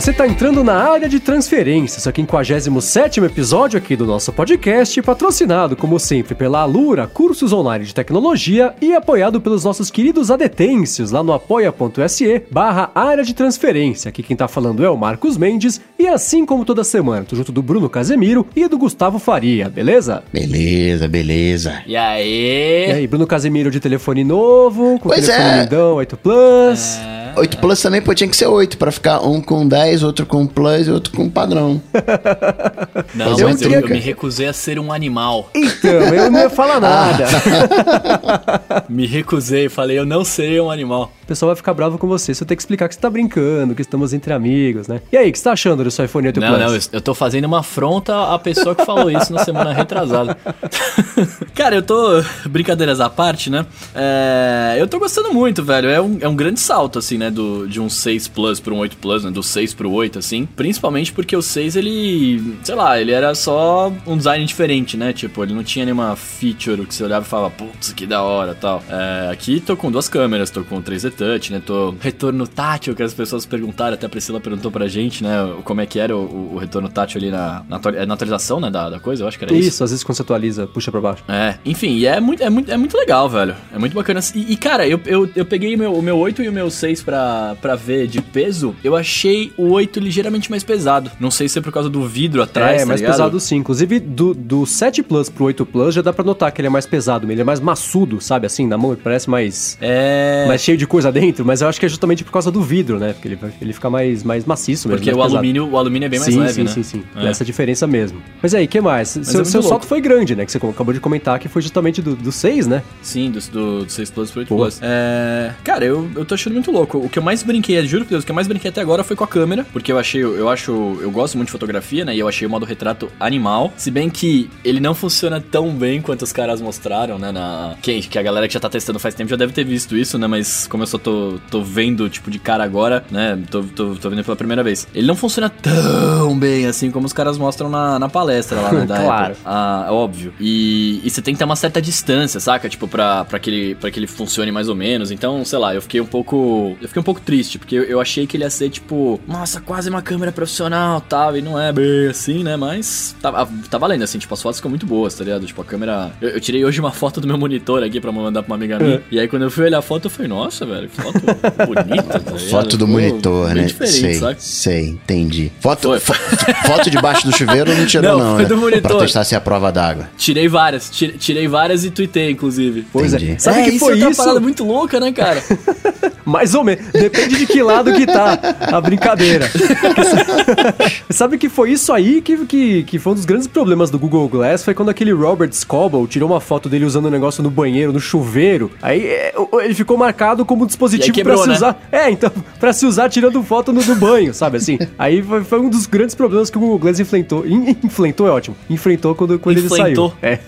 você está entrando na área de transferência, seu 57 episódio aqui do nosso podcast, patrocinado, como sempre, pela Alura, cursos online de tecnologia e apoiado pelos nossos queridos adetêncios lá no apoia.se barra área de transferência. Aqui quem tá falando é o Marcos Mendes e assim como toda semana, tô junto do Bruno Casemiro e do Gustavo Faria, beleza? Beleza, beleza. E aí? E aí, Bruno Casemiro de telefone novo, com Pois telefone é. lindão, 8 Plus. É. 8 Plus também pô, tinha que ser 8, pra ficar um com 10, outro com Plus e outro com padrão. Não, um mas eu, eu me recusei a ser um animal. Então, eu não ia falar nada. Me recusei, falei, eu não serei um animal. O pessoal vai ficar bravo com você. Você tem que explicar que você tá brincando, que estamos entre amigos, né? E aí, o que você tá achando do seu iPhone 8 Não, Plus? não, eu, eu tô fazendo uma afronta à pessoa que falou isso na semana retrasada. Cara, eu tô. Brincadeiras à parte, né? É, eu tô gostando muito, velho. É um, é um grande salto, assim, né? Do, de um 6 Plus pro um 8 Plus, né? Do 6 pro 8, assim. Principalmente porque o 6, ele. Sei lá, ele era só um design diferente, né? Tipo, ele não tinha nenhuma feature que você olhava e falava, putz, que da hora tal. É, aqui tô com duas câmeras, tô com 3D Touch, né? Tô retorno tátil, que as pessoas perguntaram, até a Priscila perguntou pra gente, né? Como é que era o, o retorno tátil ali na, na, é na atualização, né? Da, da coisa, eu acho que era isso. Isso, às vezes quando você atualiza, puxa pra baixo. É, enfim, e é muito, é muito, é muito legal, velho. É muito bacana. E, e, cara, eu, eu, eu peguei o meu, o meu 8 e o meu 6 pra, pra ver de peso. Eu achei o 8 ligeiramente mais pesado. Não sei se é por causa do vidro atrás, é, tá mais ligado? pesado sim. Inclusive, do, do 7 Plus pro 8 Plus já dá pra notar que ele é mais pesado, ele é mais maçudo, sabe? Assim, na mão, ele parece mais. É. Mais cheio de coisa dentro, mas eu acho que é justamente por causa do vidro, né? Porque ele, ele fica mais, mais maciço mesmo. Porque o pesado. alumínio, o alumínio é bem mais sim, leve, sim, né? sim, sim, É. Essa diferença mesmo. Mas aí, que mais? seu é seu salto foi grande, né? Que você acabou de comentar que foi justamente do, do 6, né? Sim, do, do, do 6 Plus pro 8 Boa. Plus. É, cara, eu, eu tô achando muito louco. O que eu mais brinquei, juro por Deus, o que eu mais brinquei até agora foi com a câmera, porque eu achei, eu acho, eu gosto muito de fotografia, né? E eu achei o modo retrato animal. Se bem que ele não funciona tão bem quanto os caras mostraram, né? Na... Que, que a galera que já tá testando faz tempo já deve ter visto isso, né? Mas como eu só tô, tô vendo, tipo, de cara agora, né? Tô, tô, tô vendo pela primeira vez. Ele não funciona tão bem assim como os caras mostram na, na palestra lá, né? Da Claro. Apple. Ah, óbvio. E, e você tem que ter uma certa distância, saca? Tipo, pra, pra, que ele, pra que ele funcione mais ou menos. Então, sei lá, eu fiquei um pouco. Eu fiquei um pouco triste, porque eu, eu achei que ele ia ser, tipo, nossa, quase uma câmera profissional tal. E não é bem assim, né? Mas tá, tá valendo, assim, tipo, as fotos ficam muito boas, tá ligado? Tipo, a câmera. Eu, eu tirei hoje uma foto do meu monitor aqui pra mandar pra uma amiga minha. E aí, quando eu fui olhar a foto, eu falei, nossa, velho, que foto bonita, tá? Foto do Pô, monitor, bem né? diferente, sei, saca? sei, entendi. Foto, Foi. fo- foto debaixo do chuveiro não tirou, Não, não, foi né? do monitor. Pra testar se é a prova d'água. Tirei várias, tirei, tirei várias e tuitei, inclusive. Pois Entendi. é. Sabe é, que isso foi é uma isso? parada muito louca, né, cara? Mais ou menos. Depende de que lado que tá a brincadeira. Sabe que foi isso aí que, que, que foi um dos grandes problemas do Google Glass? Foi quando aquele Robert Scoble tirou uma foto dele usando o negócio no banheiro, no chuveiro. Aí é, ele ficou marcado como dispositivo quebrou, pra se né? usar. É, então, pra se usar tirando foto no, no banho, sabe assim? Aí foi, foi um dos grandes problemas que o Google Glass enfrentou. In- Enfrentou é ótimo. Enfrentou quando, quando ele saiu. É.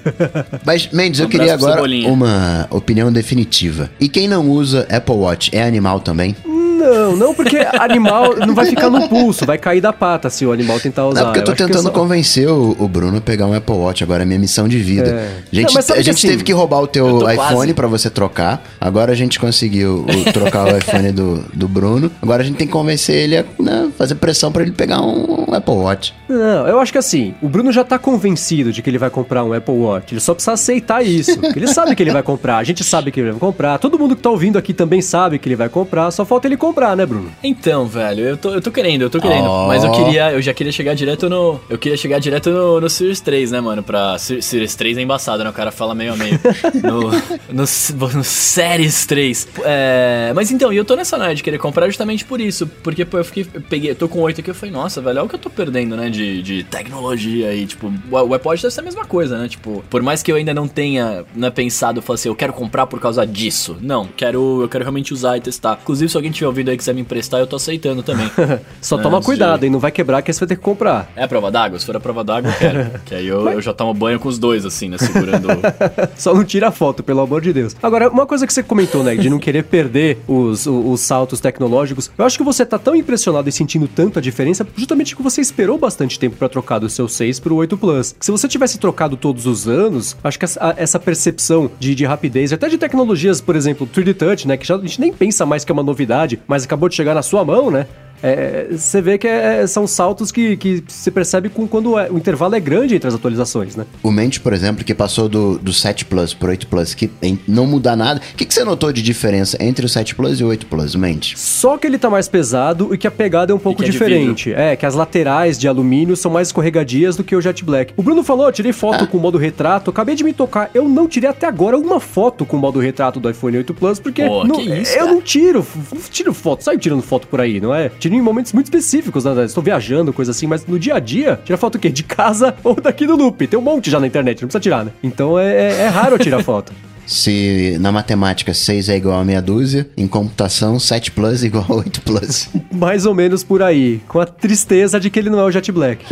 Mas, Mendes, eu Um queria abraço pro agora uma opinião definitiva. E quem não usa Apple Watch é animal também? Não, não, porque animal não vai ficar no pulso, vai cair da pata se o animal tentar usar. Não, porque eu tô é tentando só- convencer o, o Bruno a pegar um Apple Watch, agora é minha missão de vida. É. A gente, Não, a que gente assim, teve que roubar o teu eu iPhone quase. pra você trocar, agora a gente conseguiu o- trocar o iPhone do, do Bruno, agora a gente tem que convencer ele a né, fazer pressão pra ele pegar um, Apple Watch. Não, eu acho que assim, o Bruno já tá convencido de que ele vai comprar um Apple Watch. Ele só precisa aceitar isso. ele sabe que ele vai comprar, a gente sabe que ele vai comprar, todo mundo que tá ouvindo aqui também sabe que ele vai comprar, só falta ele comprar, né, Bruno? Então, velho, eu tô, eu tô querendo, eu tô querendo. Ó. Mas eu queria, eu já queria chegar direto no. Eu queria chegar direto no, no Series 3, né, mano? Pra. Ser- Series 3 é embaçado, né? O cara fala meio a meio. No, no, no Series 3. É, mas então, e eu tô nessa noia de querer comprar justamente por isso. Porque, pô, eu fiquei. Eu peguei, eu tô com 8 aqui, eu falei, nossa, velho, olha o que eu tô perdendo, né? De, de tecnologia e, tipo, o Watch deve ser a mesma coisa, né? Tipo, por mais que eu ainda não tenha né, pensado, eu assim, eu quero comprar por causa disso. Não, quero, eu quero realmente usar e testar. Inclusive, se alguém tiver ouvido aí e quiser me emprestar, eu tô aceitando também. Só É, toma cuidado, de- hein? Não vai quebrar que aí você vai ter que comprar. É a prova d'água? Se for a prova d'água, eu quero. que aí eu, eu já tomo banho com os dois, assim, né? Segurando. Só não tira a foto, pelo amor de Deus. Agora, uma coisa que você comentou, né, de não querer perder os, o- os, saltos tecnológicos, eu acho que você tá tão impressionado e sentindo tanto a diferença, justamente que você esperou bastante tempo pra trocar do seu 6 pro 8 Plus. Que se você tivesse trocado todos os anos, acho que essa, essa percepção de, de rapidez, até de tecnologias, por exemplo, 3D Touch, né, que já, a gente nem pensa mais que é uma novidade, mas acabou de chegar na sua mão, né? É, você vê que é, são saltos que, que se percebe com quando é, o intervalo é grande entre as atualizações, né? O Mente, por exemplo, que passou do, do 7 Plus pro 8 Plus, que não muda nada. O que, que você notou de diferença entre o 7 Plus e o 8 Plus, Mente? Só que ele tá mais pesado e que a pegada é um pouco diferente. É, que as laterais de alumínio são mais escorregadias do que o Jet Black. O Bruno falou, tirei foto ah. com o modo retrato, acabei de me tocar. Eu não tirei até agora uma foto com o modo retrato do iPhone 8 Plus, porque Pô, não, isso, eu não tiro, tiro foto, saio tirando foto por aí, não é? Tiro em momentos muito específicos, né? Estou viajando, coisa assim, mas no dia a dia, tira foto o quê? De casa ou daqui do loop. Tem um monte já na internet, não precisa tirar, né? Então é, é, é raro tirar foto. Se na matemática 6 é igual a meia dúzia, em computação 7 plus é igual a 8 plus. Mais ou menos por aí, com a tristeza de que ele não é o Jet Black.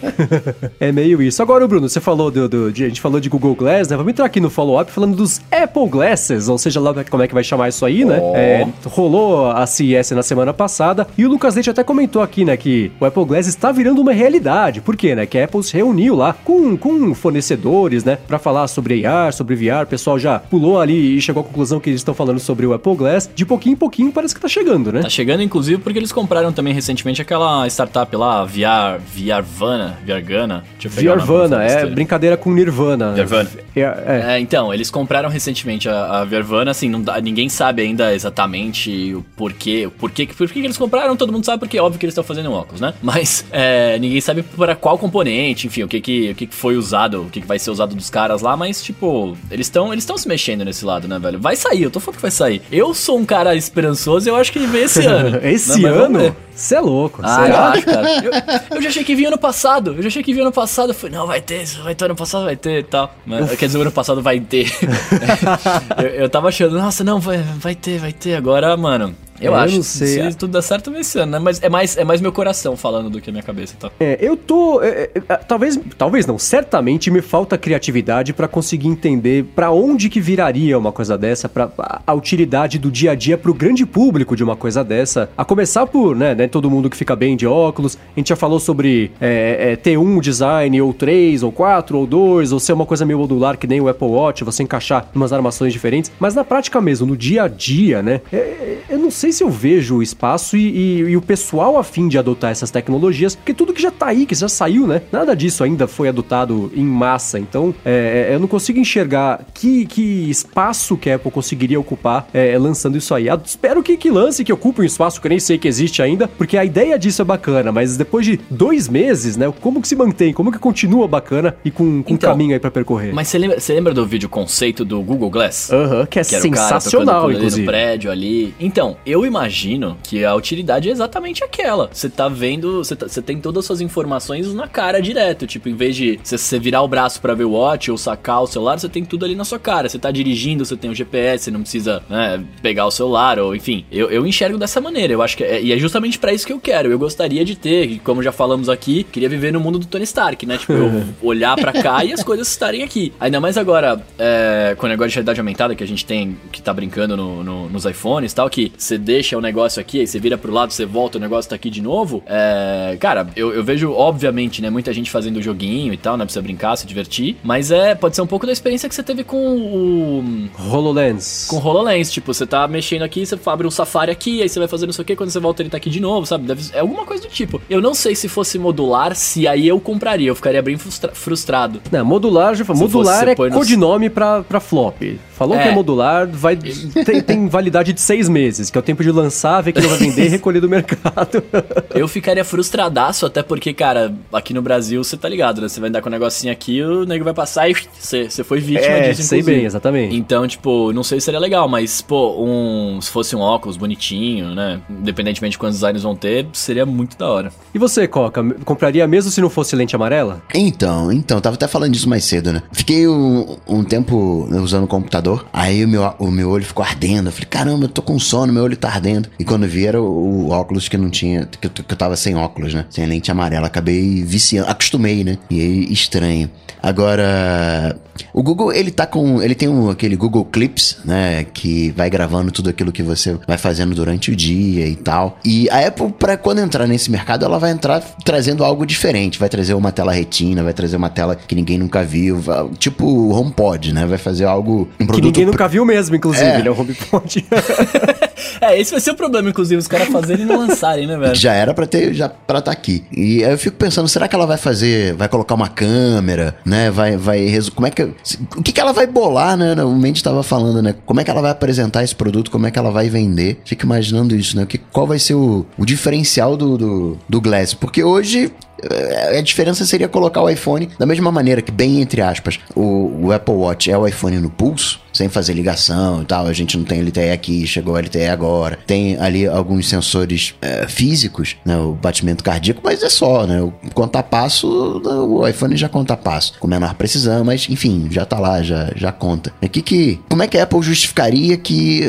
é meio isso. Agora, Bruno, você falou do, do de, a gente falou de Google Glass, né? Vamos entrar aqui no follow-up falando dos Apple Glasses, ou seja lá como é que vai chamar isso aí, né? Oh. É, rolou a CES na semana passada e o Lucas Leite até comentou aqui, né, que o Apple Glass está virando uma realidade. Por quê, né? Que a Apple se reuniu lá com, com fornecedores, né, para falar sobre AR, sobre VR, pessoal já pulou ali e chegou à conclusão que eles estão falando sobre o Apple Glass, de pouquinho em pouquinho parece que tá chegando, né? Tá chegando, inclusive, porque eles compraram também recentemente aquela startup lá, VR, VRvana, VRgana. VRvana, é brincadeira com Nirvana. VRvana. É, é. é, então, eles compraram recentemente a, a VRvana, assim, não ninguém sabe ainda exatamente o porquê, o porquê, por que eles compraram, todo mundo sabe porque é óbvio que eles estão fazendo um óculos, né? Mas é, ninguém sabe para qual componente, enfim, o que que, o que que foi usado, o que que vai ser usado dos caras lá, mas, tipo, eles estão eles estão se mexendo nesse lado, né, velho? Vai sair, eu tô falando que vai sair. Eu sou um cara esperançoso e eu acho que vem esse ano. esse não, ano? Você é louco. Ah, eu acho, cara. Eu, eu, já achei que vinha ano passado. Eu já achei que vinha ano passado. Eu falei, não, vai ter, vai ter ano passado, vai ter e tal. Mas, quer dizer, ano passado vai ter. eu, eu tava achando, nossa, não, vai, vai ter, vai ter. Agora, mano, eu, eu acho. Não sei. Se tudo dá certo, vai ser, né? Mas é mais, é mais meu coração falando do que a minha cabeça, tá? É, eu tô. É, é, é talvez, talvez não. Certamente me falta criatividade para conseguir entender para onde que viraria uma coisa dessa, para a utilidade do dia a dia pro grande público de uma coisa dessa. A começar por, né, né todo mundo que fica bem de óculos. A gente já falou sobre é, é, ter um design, ou três, ou quatro, ou dois, ou ser uma coisa meio modular que nem o Apple Watch, você encaixar umas armações diferentes. Mas na prática mesmo, no dia a dia, né? É, eu não sei sei se eu vejo o espaço e, e, e, o pessoal a fim de adotar essas tecnologias, porque tudo que já tá aí, que já saiu, né? Nada disso ainda foi adotado em massa. Então, é, é eu não consigo enxergar que, que espaço que a Apple conseguiria ocupar é, lançando isso aí. Eu espero que, que lance, que ocupe um espaço que eu nem sei que existe ainda, porque a ideia disso é bacana, mas depois de dois meses, né? Como que se mantém? Como que continua bacana e com, com então, um caminho aí para percorrer? Mas você lembra, lembra do vídeo conceito do Google Glass? Aham, que é que sensacional, inclusive. no prédio ali. Então, eu eu imagino que a utilidade é exatamente aquela. Você tá vendo, você, tá, tem todas as suas informações na cara direto. Tipo, em vez de você virar o braço para ver o watch ou sacar o celular, você tem tudo ali na sua cara. Você tá dirigindo, você tem o GPS, você não precisa né, pegar o celular, ou enfim. Eu, eu enxergo dessa maneira. Eu acho que é, e é justamente para isso que eu quero. Eu gostaria de ter, como já falamos aqui, queria viver no mundo do Tony Stark, né? Tipo, eu olhar para cá e as coisas estarem aqui. Ainda mais agora, é, com o negócio de realidade aumentada que a gente tem, que tá brincando no, no, nos iPhones e tal, que você deixa o negócio aqui, aí você vira pro lado, você volta, o negócio tá aqui de novo. É, cara, eu, eu vejo, obviamente, né, muita gente fazendo joguinho e tal, né, pra você brincar, se divertir, mas é, pode ser um pouco da experiência que você teve com o... HoloLens. Com o HoloLens, tipo, você tá mexendo aqui, você abre um Safari aqui, aí você vai fazer não sei o que, quando você volta ele tá aqui de novo, sabe? Deve, é alguma coisa do tipo. Eu não sei se fosse modular, se aí eu compraria, eu ficaria bem frustra frustrado. Não, modular, já modular é codinome no... pra, pra flop. Falou é. que é modular, vai, tem, tem validade de seis meses, que é o tempo de lançar, ver que não vai vender e recolher do mercado. eu ficaria frustradaço, até porque, cara, aqui no Brasil você tá ligado, né? Você vai andar com um negocinho aqui, o nego vai passar e você, você foi vítima é, disso, sei bem, exatamente. Então, tipo, não sei se seria legal, mas, pô, um, se fosse um óculos bonitinho, né? Independentemente de quantos designs vão ter, seria muito da hora. E você, Coca, compraria mesmo se não fosse lente amarela? Então, então, tava até falando disso mais cedo, né? Fiquei um, um tempo usando o computador Aí o meu, o meu olho ficou ardendo. Eu falei, caramba, eu tô com sono, meu olho tá ardendo. E quando vi era o, o óculos que não tinha, que eu, que eu tava sem óculos, né? Sem lente amarela. Acabei viciando, acostumei, né? E aí, estranho. Agora, O Google, ele tá com. Ele tem um, aquele Google Clips, né? Que vai gravando tudo aquilo que você vai fazendo durante o dia e tal. E a Apple, para quando entrar nesse mercado, ela vai entrar trazendo algo diferente. Vai trazer uma tela retina, vai trazer uma tela que ninguém nunca viu. vai- tipo o HomePod, né? Vai fazer algo. Um Que ninguém nunca viu mesmo, inclusive. É. Ele é o HomePod. É, esse vai ser o problema, inclusive, os caras fazerem e não lançarem, né, velho? Já era pra ter, já para tá aqui. E aí eu fico pensando, será que ela vai fazer, vai colocar uma câmera, né? Vai, vai, como é que, o que que ela vai bolar, né? O Mendes tava falando, né? Como é que ela vai apresentar esse produto? Como é que ela vai vender? Fico imaginando isso, né? Que, qual vai ser o, o diferencial do, do, do Glass? Porque hoje a diferença seria colocar o iPhone da mesma maneira que, bem entre aspas, o, o Apple Watch é o iPhone no pulso, sem fazer ligação e tal. A gente não tem LTE aqui, chegou o LTE agora. Tem ali alguns sensores eh, físicos, né? O batimento cardíaco, mas é só, né? O conta passo, o iPhone já conta passo, com menor precisão, mas enfim, já tá lá, já, já conta. E que que, como é que a Apple justificaria que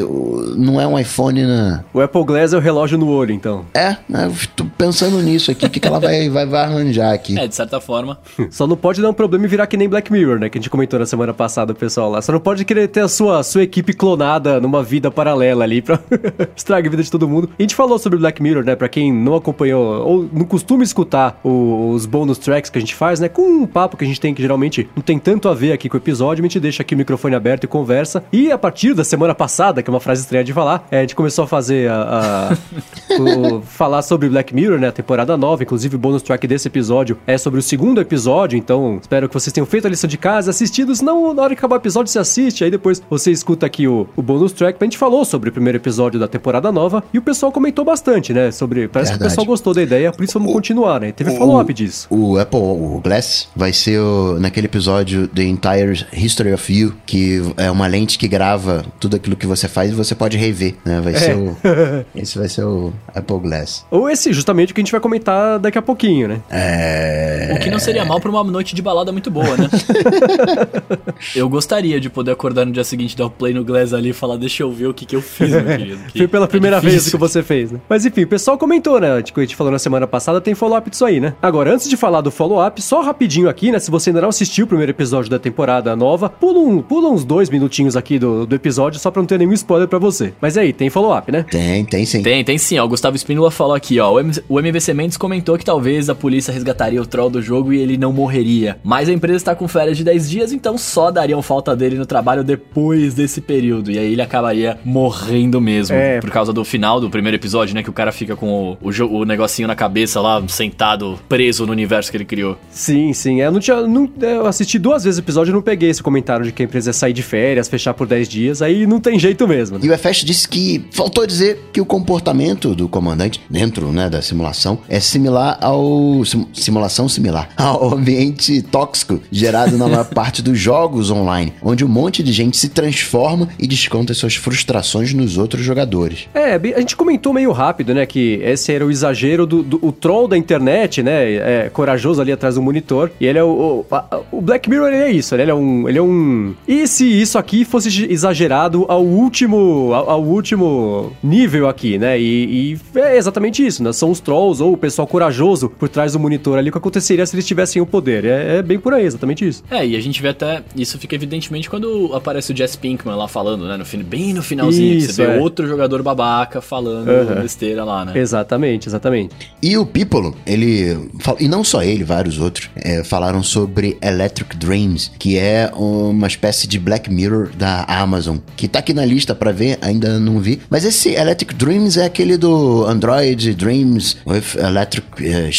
não é um iPhone na, o Apple Glass é o relógio no olho, então. é, né, tô pensando nisso aqui, o que, que ela vai, vai, vai arranjar aqui. É, de certa forma. Só não pode dar um problema e virar que nem Black Mirror, né? Que a gente comentou na semana passada, o pessoal lá. Só não pode querer ter a sua, sua equipe clonada numa vida paralela ali pra estragar a vida de todo mundo. A gente falou sobre Black Mirror, né? Pra quem não acompanhou ou não costuma escutar o- os bonus tracks que a gente faz, né? Com um papo que a gente tem que geralmente não tem tanto a ver aqui com o episódio, a gente deixa aqui o microfone aberto e conversa. E a partir da semana passada, que é uma frase estranha de falar, é, a gente começou a fazer a. a- o- falar sobre Black Mirror, né? A temporada nova. Inclusive, o bonus track desse episódio é sobre o segundo episódio. Então, espero que vocês tenham feito a lição de casa, assistido. Senão, na hora que acabar o episódio, você assiste. Aí depois você escuta aqui o, o bonus track. A gente falou sobre o primeiro episódio da temporada nova. E o pessoal comentou bastante, né? Sobre. Parece que o Verdade. pessoal gostou da ideia, por isso vamos continuar, né? Teve follow-up disso. O Apple, o Glass, vai ser o- naquele episódio The Entire History of You, que é uma lente que grava tudo aquilo que você faz e você pode rever, né? Vai ser o. Esse vai ser o Apple Glass. Ou esse, justamente, o que a gente vai comentar daqui a pouquinho, né? É. O que não seria mal pra uma noite de balada muito boa, né? eu gostaria de poder acordar no dia seguinte, dar o play no Glass ali e falar, deixa eu ver o que, que eu fiz, meu querido. que Foi pela é primeira vez difícil. que você fez, né? Mas enfim, o pessoal comentou, né? Tipo, a gente falou na semana passada, tem follow-up disso aí, né? Agora, antes de falar do follow-up, só rapidinho aqui, né? Se você ainda não assistiu o primeiro episódio da temporada nova, pula, um, pula uns dois minutinhos aqui do, do episódio, só pra não ter nenhum spoiler pra você. Mas aí, tem follow-up, né? Tem, tem sim. Tem, tem sim, ó. O Gustavo Espínola falou aqui, ó. O, M o MVC Mendes comentou que talvez a polícia resgataria o troll do jogo e ele não morreria. Mas a empresa está com férias de 10 dias, então só dariam falta dele no trabalho depois desse período. E aí ele acabaria morrendo mesmo. É. Por causa do final do primeiro episódio, né? Que o cara fica com o, o, o negocinho na cabeça lá, sentado, preso no universo que ele criou. Sim, sim. Eu não tinha. Não, eu assisti duas vezes o episódio e não peguei esse comentário de que a empresa ia sair de férias, fechar por 10 dias. Aí não tem jeito mesmo. né? E o EFEST disse que faltou dizer que o comportamento do comandante dentro né, da simulação é similar ao sim- simulação similar ao ambiente tóxico gerado na maior parte dos jogos online, onde um monte de gente se transforma e desconta suas frustrações nos outros jogadores. É, a gente comentou meio rápido, né, que esse era o exagero do, do- o troll da internet, né, é corajoso ali atrás do monitor, e ele é o, o, o Black Mirror, é isso, ele é um, ele é um, e se isso aqui fosse exagerado ao último, ao, ao último nível aqui, né, e, e é exatamente isso, né, são os trolls ou o pessoal corajoso por trás do monitor ali, o que aconteceria se eles tivessem o poder, é, é bem por aí, exatamente isso. É, e a gente vê até. Isso fica evidentemente quando aparece o Jess Pinkman lá falando, né? No fim, bem no finalzinho, Isso, você vê é. outro jogador babaca falando Aham. besteira lá, né? Exatamente, exatamente. E o Piccolo, ele. E não só ele, vários outros, é, falaram sobre Electric Dreams, que é uma espécie de Black Mirror da Amazon, que tá aqui na lista pra ver, ainda não vi. Mas esse Electric Dreams é aquele do Android Dreams with Electric eh,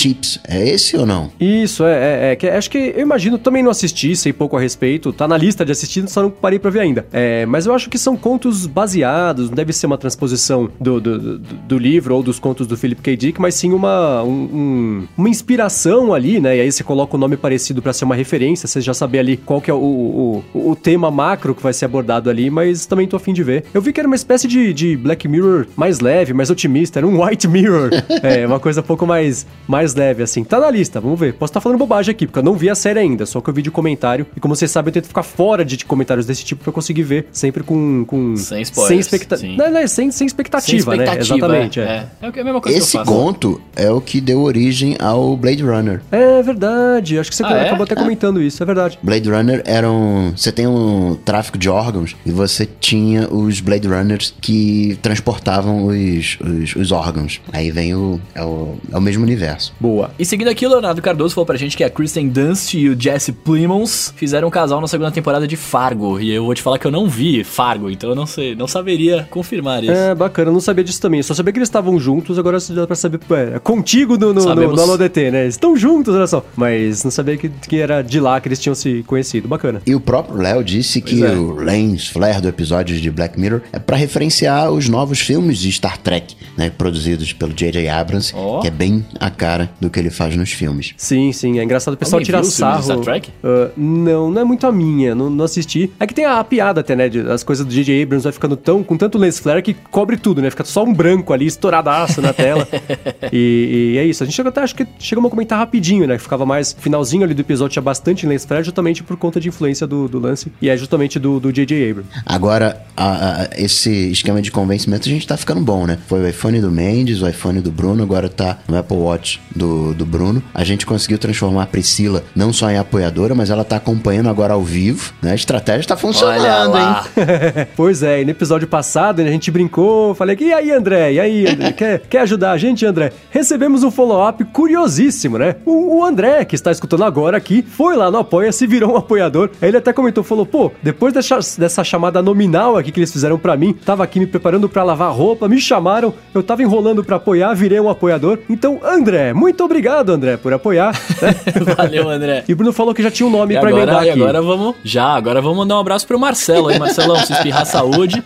É esse ou não? Isso, é, é, é acho que eu imagino, também não assisti, sei pouco a respeito, tá na lista de assistir, só não parei pra ver ainda. É, mas eu acho que são contos baseados, não deve ser uma transposição do, do, do- do livro ou dos contos do Philip K. Dick, mas sim uma, um- um- uma inspiração ali, né? E aí você coloca um nome parecido pra ser uma referência, você já saber ali qual que é o, o, o- o tema macro que vai ser abordado ali, mas também tô afim de ver. Eu vi que era uma espécie de, de Black Mirror mais leve, mais otimista, era um White Mirror. é, uma coisa um pouco mais, mais leve assim. Tá na lista, vamos ver. Posso estar falando bobagem aqui, porque eu não vi a série ainda, só que eu vi de comentário. E como vocês sabem, eu tento ficar fora de comentários desse tipo pra conseguir ver sempre com. com Sem spoilers, Sem, expecta sim. não, não, sem, sem expectativa, Sem né? expectativa, Exatamente. É. É, é. é a mesma coisa Esse que eu faço. conto é o que deu origem ao Blade Runner. É verdade. Acho que você Ah, é? acabou até comentando isso, é verdade. Blade Runner era um. Você tem um tráfico de órgãos e você tinha os Blade Runners que transportavam os, os, os órgãos. Aí vem o é, o. é o mesmo universo. Boa. E seguindo aqui, o Leonardo Cardoso falou pra gente que a Kristen Dunst e o Jesse Plimons fizeram um casal na segunda temporada de Fargo. E eu vou te falar que eu não vi Fargo, então eu não sei, não saberia confirmar isso. É, bacana, eu não sabia disso também. Eu só sabia que eles estavam juntos, agora dá pra saber. É, contigo no, no, no, no AloDT, né? Eles estão juntos, olha só. Mas não sabia que, que era de lá que eles tinham se conhecido. Bacana. E o próprio Léo disse que é. o lens flare do episódio de Black Mirror é pra referenciar os novos filmes de Star Trek, né, produzidos pelo J.J. Abrams, Ó. que é bem a cara do que ele faz nos filmes. Sim, sim. É engraçado o pessoal Alguém tirar sarro. Star Trek? Ah, não, não é muito a minha. Não, não assisti. É que tem a, a piada até, né? de- as coisas do J.J. Abrams vai ficando tão com tanto lens flare que cobre tudo, né? Fica só um branco ali, estouradaço na tela. e, e é isso. A gente chegou até, acho que chegamos a comentar rapidinho, né? Que ficava mais. Finalzinho ali do episódio tinha bastante lens flare, justamente por conta de influência do, do lance. E é justamente do do J.J. Abrams. Agora, a- a- esse esquema de convencimento a gente tá ficando bom, né? Foi o iPhone do Mendes, o iPhone do Bruno, agora tá no Apple Watch do, do Bruno. A gente conseguiu transformar a Priscila não só em apoiadora, mas ela tá acompanhando agora ao vivo, né? A estratégia tá funcionando, hein? pois é, e no episódio passado né, a gente brincou, falei que e aí André, e aí André, quer, quer ajudar a gente André? Recebemos um follow-up curiosíssimo, né? O, o André, que está escutando agora aqui, foi lá no Apoia-se, virou um apoiador. Aí ele até comentou, falou, pô, depois dessa, dessa chamada nominal aqui que eles fizeram pra mim, tava aqui me preparando pra lavar roupa, me chamaram, eu tava enrolando pra apoiar, virei um apoiador. Então, André, muito obrigado André por apoiar. né? Valeu, André. e o Bruno falou que já tinha um nome emendar agora, e aqui. agora vamos. Já, agora vamos mandar um abraço pro Marcelo aí. Marcelão, se espirrar saúde,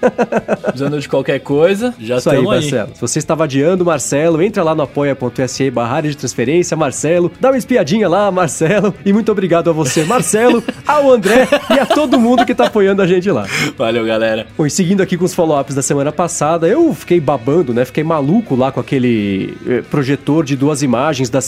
precisando de qualquer coisa, já Isso aí, estamos aí. Marcelo. Se você estava adiando, Marcelo, entra lá no apoia.se barra de transferência, Marcelo, dá uma espiadinha lá, Marcelo, e muito obrigado a você, Marcelo, ao André e a todo mundo que tá apoiando a gente lá. Valeu, galera. Bom, e seguindo aqui com os follow-ups da semana passada, eu fiquei babando, né? Fiquei maluco lá com aquele eh, projetor de duas imagens da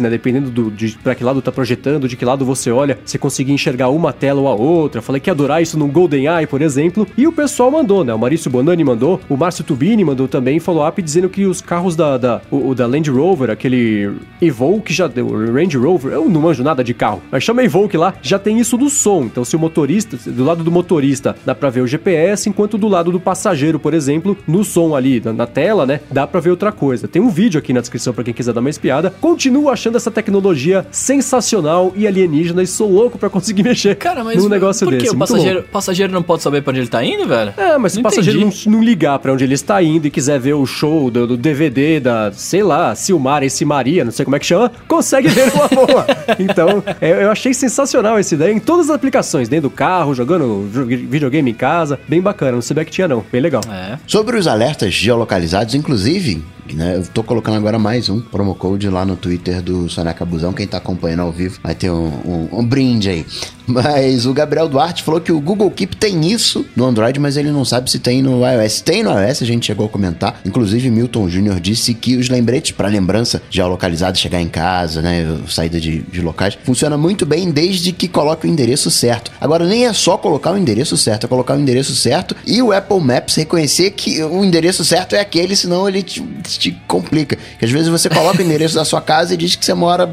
Né? Dependendo do, de pra que lado tá projetando, de que lado você olha, você conseguir enxergar uma tela ou a outra. Falei que ia adorar isso num GoldenEye, por exemplo. E o pessoal mandou, né? O Maurício Bonani mandou, o Márcio Tubini mandou também follow-up dizendo que os carros da, da, o, o da Land Rover, aquele Evoque já deu, o Range Rover, eu não manjo nada de carro, mas chama Evoque lá, já tem isso do som. Então, se o motorista, do lado do motorista, dá pra ver o GPS, enquanto do lado do passageiro, por exemplo, no som ali, na, na tela, né, dá pra ver outra coisa. Tem um vídeo aqui na descrição pra quem quiser dar uma espiada. Continuo achando essa tecnologia sensacional e alienígena e sou louco pra conseguir mexer Cara, mas num negócio por que desse. o passageiro, passageiro não pode saber pra onde ele tá indo, velho? É, mas se o passageiro não, não ligar pra onde ele está indo e quiser ver o show do, do DVD da, sei lá, Silmar e Maria, não sei como é que chama, consegue ver numa boa. Então, é, eu achei sensacional essa ideia em todas as aplicações, dentro do carro, jogando jo- videogame em casa. Bem bacana, não sabia que tinha não. Bem legal. É. Sobre os alertas geolocalizados, inclusive, né, eu tô colocando agora mais um promo code lá no Twitter do Soneca Busão. Quem tá acompanhando ao vivo vai ter um, um- um brinde aí. Mas o Gabriel Duarte falou que o Google Keep tem isso no Android, mas ele não sabe se tem no iOS. Tem no iOS, a gente chegou a comentar. Inclusive, Milton Júnior disse que os lembretes para lembrança geolocalizada, chegar em casa, né, saída de, de locais, funciona muito bem desde que coloque o endereço certo. Agora, nem é só colocar o endereço certo, é colocar o endereço certo e o Apple Maps reconhecer que o endereço certo é aquele, senão ele te, te complica. Que às vezes você coloca o endereço da sua casa e diz que você mora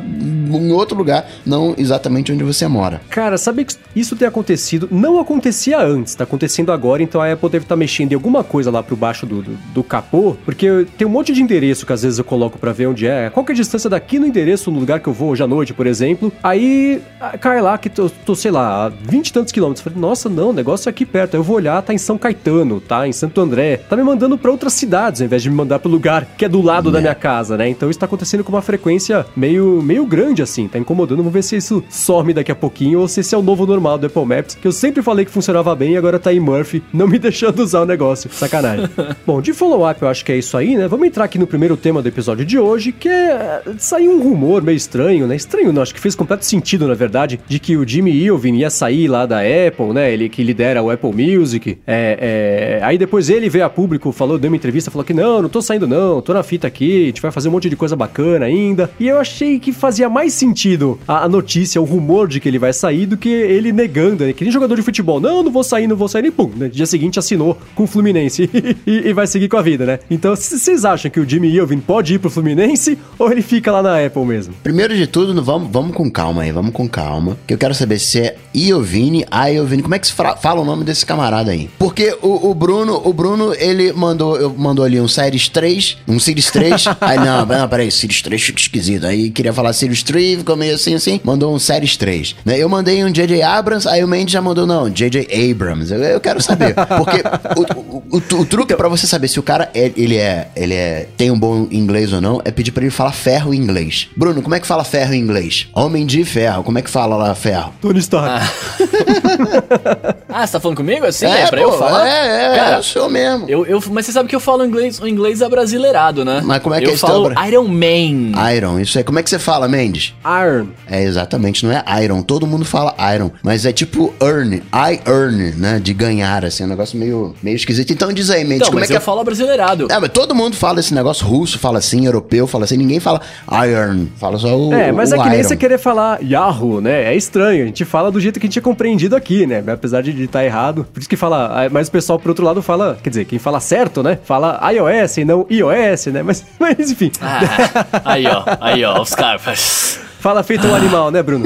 em outro lugar, não exatamente onde você mora. Cara, sabe que isso tem acontecido? Não acontecia antes, tá acontecendo agora, então a Apple deve estar mexendo em alguma coisa lá pro baixo do, do, do capô, porque tem um monte de endereço que às vezes eu coloco pra ver onde é. Qual que é a distância daqui no endereço, no lugar que eu vou hoje à noite, por exemplo? Aí ah, cai lá que tô, tô, sei lá, a 20 e tantos quilômetros. Falei, nossa, não, o negócio é aqui perto. Aí eu vou olhar, tá em São Caetano, tá em Santo André. Tá me mandando pra outras cidades, ao invés de me mandar pro lugar que é do lado da minha casa, né? Então isso tá acontecendo com uma frequência meio, meio grande grande assim, tá incomodando. Vamos ver se isso some daqui a pouquinho ou se esse é o novo normal do Apple Maps, que eu sempre falei que funcionava bem e agora tá aí Murphy não me deixando usar o negócio. Sacanagem. Bom, de follow-up eu acho que é isso aí, né? Vamos entrar aqui no primeiro tema do episódio de hoje, que é. Saiu um rumor meio estranho, né? Estranho não, acho que fez completo sentido, na verdade, de que o Jimmy Iovine ia sair lá da Apple, né? Ele que lidera o Apple Music. É, é... Aí depois ele veio a público, falou, deu uma entrevista, falou que não, não tô saindo não, tô na fita aqui, a gente vai fazer um monte de coisa bacana ainda. E eu achei que fazia mais sentido a, a notícia, o rumor de que ele vai sair do que ele negando, né? Que nem jogador de futebol, não, não vou sair, não vou sair, nem pum, né? Dia seguinte assinou com o Fluminense e, e, vai seguir com a vida, né? Então, vocês acham que o Jimmy Iovine pode ir pro Fluminense ou ele fica lá na Apple mesmo? Primeiro de tudo, vamos, vamos com calma aí, vamos com calma. Que eu quero saber se é Iovine, Iovine, como é que se fala o nome desse camarada aí? Porque o, o Bruno, o Bruno, ele mandou, mandou ali um Series 3, um Series 3. aí, não, não, peraí, Series 3 fica esquisito. Aí queria falar Series 3, ficou meio assim, assim. Mandou um Series 3. Né? Eu mandei um JJ Abrams, aí o Mendes já mandou, não, JJ Abrams. Eu, eu quero saber. Porque o, o, o, o truque para você saber se o cara é, ele é, ele é, tem um bom inglês ou não, é pedir para ele falar ferro em inglês. Bruno, como é que fala ferro em inglês? Homem de ferro. Como é que fala lá ferro? Tony Stark. Ah, ah você tá falando comigo assim? É, é pra pô, eu falar? É, é, cara, é o seu mesmo. Eu, eu, mas você sabe que eu falo inglês, o inglês é brasileirado, né? Mas como é que eu é falo Iron Man. Iron, isso aí. Como é que você fala, Mendes? Iron. É, exatamente, não é Iron. Todo mundo fala Iron, mas é tipo earn, I earn, né? De ganhar, assim, é um negócio meio, meio esquisito. Então diz aí, Mendes, então, como é que eu é... falo brasileirado. É, mas todo mundo fala esse negócio russo, fala assim, europeu, fala assim, ninguém fala iron, fala só o É, mas o é que nem você querer falar Yahoo, né? É estranho, a gente fala do jeito que a gente é compreendido aqui, né? Apesar de estar errado. Por isso que fala, mas o pessoal por outro lado fala, quer dizer, quem fala certo, né? Fala iOS e não iOS, né? Mas, mas enfim. Ah, aí ó, aí ó, os caras... Fala feito um animal, né, Bruno?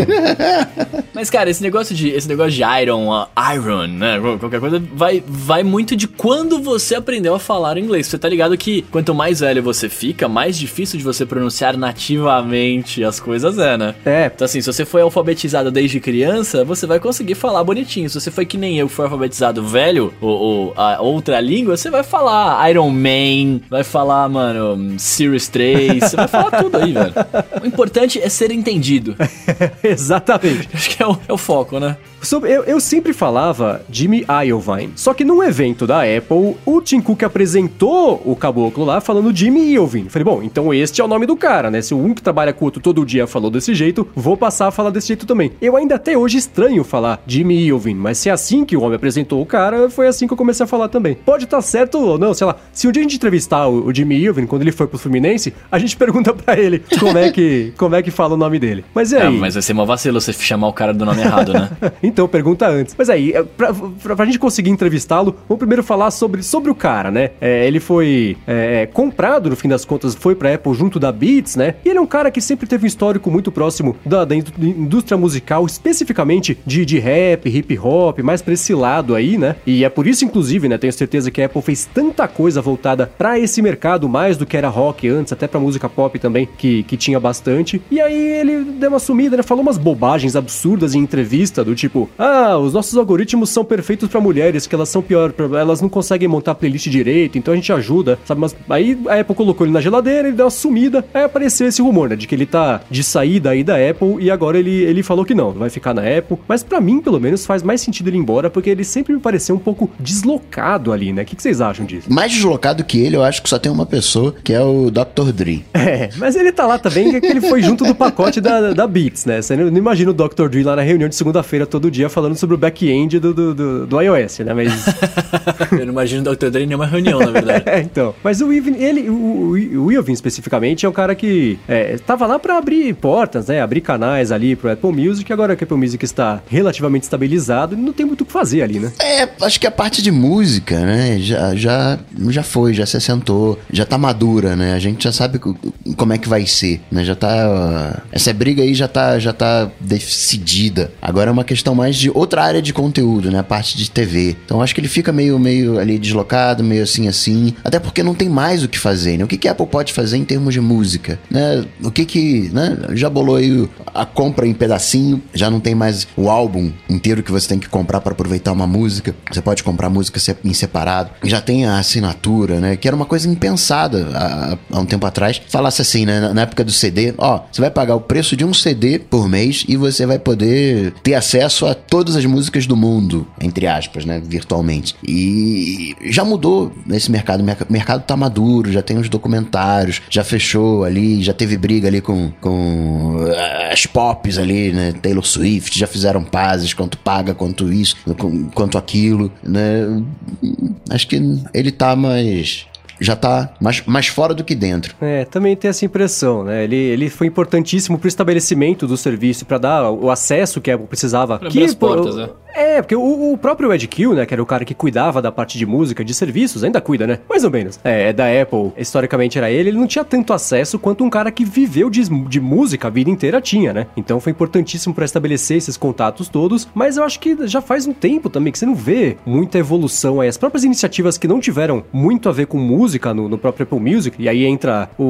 Mas, cara, esse negócio de, esse negócio de iron, uh, iron, né? Qualquer coisa, vai, vai muito de quando você aprendeu a falar inglês. Você tá ligado que quanto mais velho você fica, mais difícil de você pronunciar nativamente as coisas é, né? É. Então, assim, se você foi alfabetizado desde criança, você vai conseguir falar bonitinho. Se você foi que nem eu, que foi alfabetizado velho, ou, ou a outra língua, você vai falar Iron Man, vai falar, mano, Series 3, você vai falar tudo aí, velho. O importante é ser entendido. Exatamente. Acho que é o, é o foco, né? Sobre, eu, eu, sempre falava Jimmy Iovine. Só que num evento da Apple, o Tim Cook apresentou o caboclo lá falando Jimmy Iovine. Falei, bom, então este é o nome do cara, né? Se o um que trabalha com o outro todo dia falou desse jeito, vou passar a falar desse jeito também. Eu ainda até hoje estranho falar Jimmy Iovine, mas se é assim que o homem apresentou o cara, foi assim que eu comecei a falar também. Pode estar tá certo ou não, sei lá. Se um dia a gente entrevistar o, o Jimmy Iovine, quando ele foi pro Fluminense, a gente pergunta para ele como é que como é que fala o nome dele. Mas é, é mas vai ser uma vacilo você chamar o cara do nome errado, né? então, pergunta antes. Mas aí, é, pra, pra, pra gente conseguir entrevistá-lo, vamos primeiro falar sobre, sobre o cara, né? É, ele foi é, comprado, no fim das contas, foi pra Apple junto da Beats, né? E ele é um cara que sempre teve um histórico muito próximo da, da indústria musical, especificamente de, de rap, hip hop, mais pra esse lado aí, né? E é por isso, inclusive, né? Tenho certeza que a Apple fez tanta coisa voltada para esse mercado, mais do que era rock antes, até pra música pop também, que, que tinha bastante. E aí ele deu uma sumida, né? Falou umas bobagens absurdas em entrevista, do tipo, ah, os nossos algoritmos são perfeitos para mulheres, que elas são pior, elas não conseguem montar playlist direito, então a gente ajuda, sabe? Mas aí a Apple colocou ele na geladeira, ele deu uma sumida, aí apareceu esse rumor, né? De que ele tá de saída aí da Apple e agora ele, ele falou que não, vai ficar na Apple. Mas para mim, pelo menos, faz mais sentido ele ir embora, porque ele sempre me pareceu um pouco deslocado ali, né? O que, que vocês acham disso? Mais deslocado que ele, eu acho que só tem uma pessoa, que é o Dr. Dre. É, mas ele tá lá também, que ele foi junto do pacote da, da Beats, né? Você não, não imagina o Dr. Dre lá na reunião de segunda-feira todo dia falando sobre o back-end do, do, do, do, iOS, né? Mas. Eu não imagino o Dr. Dre em nenhuma reunião, na verdade. é, então. Mas o Ivan, ele, o, o Ivan especificamente, é um cara que é, tava lá para abrir portas, né? Abrir canais ali pro Apple Music. Agora que o Apple Music está relativamente estabilizado, não tem muito o que fazer ali, né? É, acho que a parte de música, né? Já, já, já foi, já se assentou, já tá madura, né? A gente já sabe como é que vai ser, né? Já tá. Essa briga aí já tá, já tá decidida. Agora é uma questão mais de outra área de conteúdo, né? A parte de TV. Então acho que ele fica meio, meio ali deslocado, meio assim, assim. Até porque não tem mais o que fazer, né? O que, que a Apple pode fazer em termos de música, né? O que que, né? Já bolou aí a compra em pedacinho, já não tem mais o álbum inteiro que você tem que comprar para aproveitar uma música. Você pode comprar música em separado. Já tem a assinatura, né? Que era uma coisa impensada há, há um tempo atrás. Falasse assim, né? Na época do CD, ó, você vai pagar o preço de um CD por mês e você vai poder ter acesso a todas as músicas do mundo, entre aspas, né? Virtualmente. E já mudou nesse mercado. O mercado tá maduro, já tem os documentários, já fechou ali, já teve briga ali com, com as pops ali, né? Taylor Swift, já fizeram pazes, quanto paga, quanto isso, quanto aquilo, né? Acho que ele tá mais já tá mais, mais fora do que dentro. É, também tem essa impressão, né? Ele, ele foi importantíssimo pro estabelecimento do serviço, para dar o acesso que a Apple precisava. Pra que, as portas, pô, é. É, porque o, o, próprio Ed Kill, né, que era o cara que cuidava da parte de música, de serviços, ainda cuida, né? Mais ou menos. É, é da Apple, historicamente era ele, ele não tinha tanto acesso quanto um cara que viveu de, de música a vida inteira tinha, né? Então foi importantíssimo para estabelecer esses contatos todos, mas eu acho que já faz um tempo também que você não vê muita evolução aí. As próprias iniciativas que não tiveram muito a ver com música no, no próprio Apple Music, e aí entra o,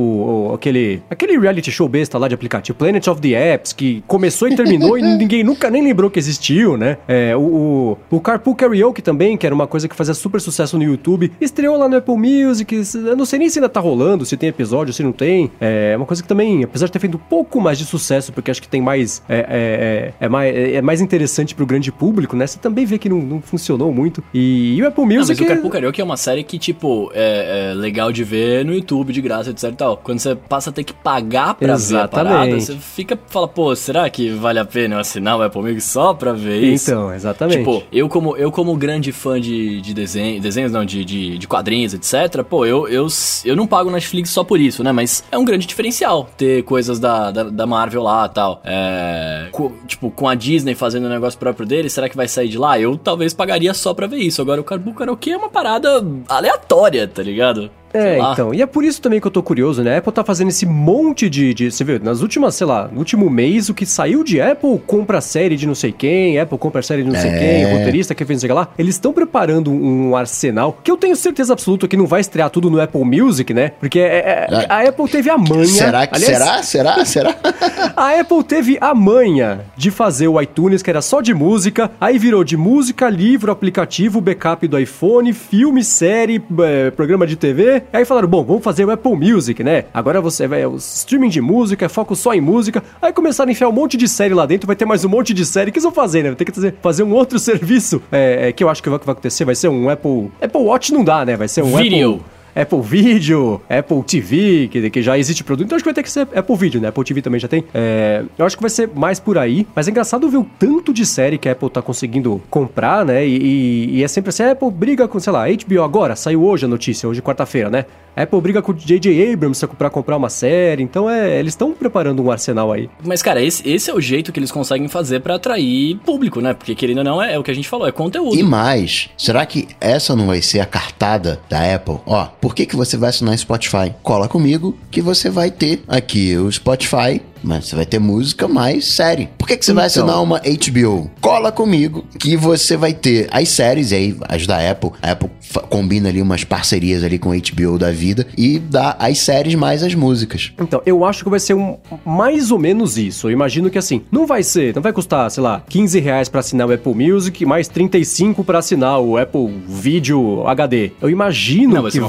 o, aquele, aquele reality show besta lá de aplicativo, Planet of the Apps, que começou e terminou e ninguém nunca nem lembrou que existiu, né? É, é, o, o, o Carpool Karaoke também, que era uma coisa que fazia super sucesso no YouTube, estreou lá no Apple Music. Eu não sei nem se ainda tá rolando, se tem episódio, se não tem. É uma coisa que também, apesar de ter feito um pouco mais de sucesso, porque acho que tem mais. É, é, é, é mais, é mais interessante pro grande público, né? Você também vê que não, não funcionou muito. E, e o Apple Music. Não, mas o Carpool Karaoke é uma série que, tipo, é, é, legal de ver no YouTube, de graça, etc e tal. Quando você passa a ter que pagar pra Exatamente. ver a parada, você fica fala, pô, será que vale a pena eu assinar o Apple Music só pra ver isso? Então, Exatamente. Tipo, eu como, eu como grande fã de, de desenho, desenhos, não, de, de, de, quadrinhos, etc., pô, eu, eu, eu não pago Netflix só por isso, né? Mas é um grande diferencial ter coisas da, da, da Marvel lá e tal. É, co, tipo, com a Disney fazendo o negócio próprio dele, será que vai sair de lá? Eu talvez pagaria só pra ver isso. Agora, o Carbu Karaokê é uma parada aleatória, tá ligado? É, então. E é por isso também que eu tô curioso, né? A Apple tá fazendo esse monte de, de. Você viu, nas últimas, sei lá, no último mês, o que saiu de Apple compra série de não sei quem, Apple compra série de não é. sei quem, roteirista que fez não sei lá. Eles estão preparando um arsenal que eu tenho certeza absoluta que não vai estrear tudo no Apple Music, né? Porque é, é, é. a Apple teve a manha. Será que aliás, será? Será? Será? a Apple teve a manha de fazer o iTunes, que era só de música, aí virou de música, livro, aplicativo, backup do iPhone, filme, série, é, programa de TV. Aí falaram, bom, vamos fazer o Apple Music, né? Agora você vai, o streaming de música, é foco só em música. Aí começaram a enfiar um monte de série lá dentro, vai ter mais um monte de série. O que eles vão fazer, né? Vai ter que fazer, fazer um outro serviço, é, é, que eu acho que vai, vai acontecer, vai ser um Apple... Apple Watch não dá, né? Vai ser um Video. Apple... Apple Video, Apple TV, que, que já existe produto. Então acho que vai ter que ser Apple Video, né? Apple TV também já tem. É, eu acho que vai ser mais por aí. Mas é engraçado ver o tanto de série que a Apple tá conseguindo comprar, né? E, e, e é sempre assim, a Apple briga com, sei lá, HBO agora, saiu hoje a notícia, hoje quarta-feira, né? A Apple briga com o J.J. Abrams pra comprar uma série, então é, eles estão preparando um arsenal aí. Mas, cara, esse, esse é o jeito que eles conseguem fazer para atrair público, né? Porque querendo ou não, é, é, o que a gente falou, é conteúdo. E mais, será que essa não vai ser a cartada da Apple? Ó, por que, que você vai assinar Spotify? Cola comigo que você vai ter aqui o Spotify mas você vai ter música mais série. Por que, que você então. vai assinar uma HBO? Cola comigo que você vai ter as séries, e aí as da Apple. A Apple combina ali umas parcerias ali com a HBO da vida e dá as séries mais as músicas. Então, eu acho que vai ser um, mais ou menos isso. Eu imagino que assim, não vai ser, não vai custar, sei lá, 15 reais pra assinar o Apple Music, mais 35 para assinar o Apple Video HD. Eu imagino não, que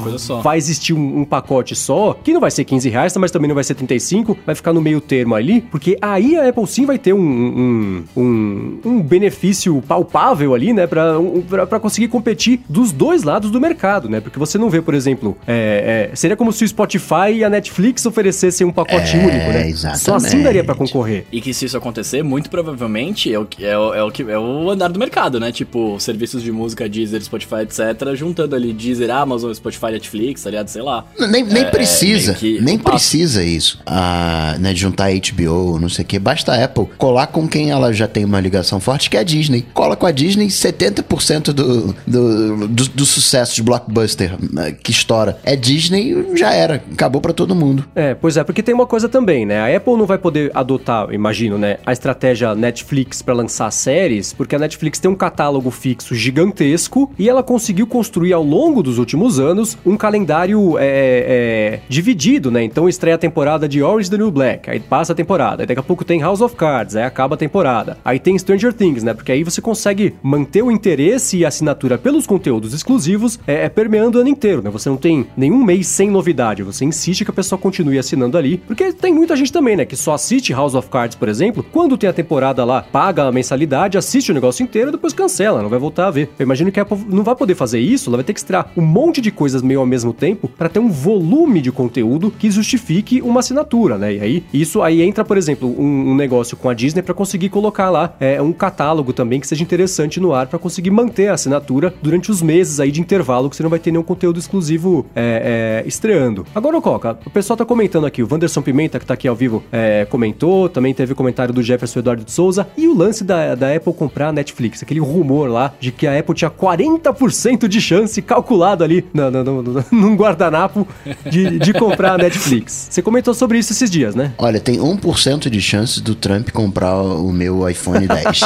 vai existir um, um, pacote só, que não vai ser 15 reais, mas também não vai ser 35, vai ficar no meio termo ali, porque aí a Apple sim vai ter um, um, um, um benefício palpável ali, né, pra, um, pra, conseguir competir dos dois lados do mercado, né? Porque você não vê, por exemplo, é, é, seria como se o Spotify e a Netflix oferecessem um pacote é, único, né? Exatamente. Só assim daria para concorrer. E que se isso acontecer, muito provavelmente é o, é, o, é, o, que, é o andar do mercado, né? Tipo, serviços de música, Deezer, Spotify, etc., juntando ali Deezer, Amazon, Spotify, Netflix, aliado, sei lá. Nem, nem é, precisa, nem precisa isso, ah, né? De juntar HBO, não sei o que. Basta a Apple colar com quem ela já tem uma ligação forte, que é a Disney. Cola com a Disney 70% do, do, do, do sucesso de blockbuster né, que estoura. É Disney, já era. Acabou para todo mundo. É, pois é, porque tem uma coisa também, né? A Apple não vai poder adotar, imagino, né, a estratégia Netflix para lançar séries, porque a Netflix tem um catálogo fixo gigantesco e ela conseguiu construir ao longo dos últimos anos um calendário é, é, dividido, né? Então estreia a temporada de Orange the New Black, aí passa a temporada, aí daqui a pouco tem House of Cards, aí acaba a temporada. Aí tem Stranger Things, né? Porque aí você consegue manter o interesse e a assinatura pelos conteúdos exclusivos é, é permeando o ano inteiro, né? Você não tem nenhum mês sem novidade, você insiste que a pessoa continue assinando ali, porque tem muita gente também, né, que só assiste House of Cards, por exemplo, quando tem a temporada lá, paga a mensalidade, assiste o negócio inteiro e depois cancela, não vai voltar a ver. Eu imagino que a Apple não vai poder fazer isso, ela vai ter que extrair um monte de coisas meio ao mesmo tempo para ter um volume de conteúdo que justifique uma assinatura, né? E aí, isso aí entra, por exemplo, um, um negócio com a Disney para conseguir colocar lá é, um catálogo também que seja interessante no ar para conseguir manter a assinatura durante os meses aí de intervalo que você não vai ter nenhum conteúdo exclusivo é, é, estreando. Agora, Coca, o pessoal tá comentando aqui, o Wanderson Pimenta, que tá aqui ao vivo, é, comentou, também teve o comentário do Jefferson Eduardo de Souza, e o lance da, da Apple comprar a Netflix, aquele rumor lá de que a Apple tinha 40% de chance calculado ali no, no, no, num guardanapo de, de comprar a Netflix. Você comentou sobre isso esses dias, né? Olha, tem 1% de chance do Trump comprar o meu iPhone 10.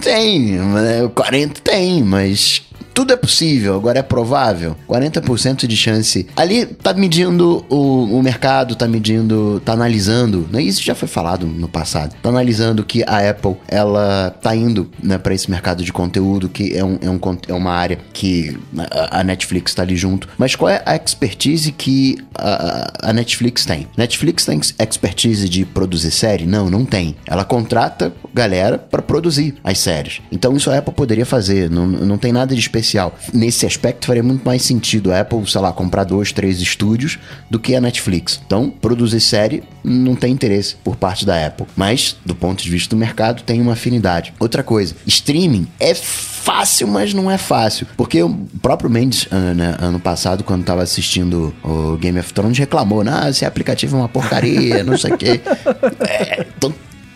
tem, 40 tem, mas tudo é possível, agora é provável. 40% de chance. Ali tá medindo o, o mercado, tá medindo, tá analisando, né? Isso já foi falado no passado. Tá analisando que a Apple, ela tá indo, né, para esse mercado de conteúdo, que é, um, é, um, é uma área que a, a Netflix tá ali junto. Mas qual é a expertise que a, a Netflix tem? Netflix tem expertise de produzir série? Não, não tem. Ela contrata galera para produzir as séries. Então isso a Apple poderia fazer, não, não tem nada de especial. Nesse aspecto, faria muito mais sentido a Apple, sei lá, comprar dois, três estúdios do que a Netflix. Então, produzir série não tem interesse por parte da Apple. Mas, do ponto de vista do mercado, tem uma afinidade. Outra coisa, streaming é fácil, mas não é fácil. Porque o próprio Mendes, ah, né, ano passado, quando tava assistindo o Game of Thrones, reclamou: ah, esse aplicativo é uma porcaria, não sei o quê. É, então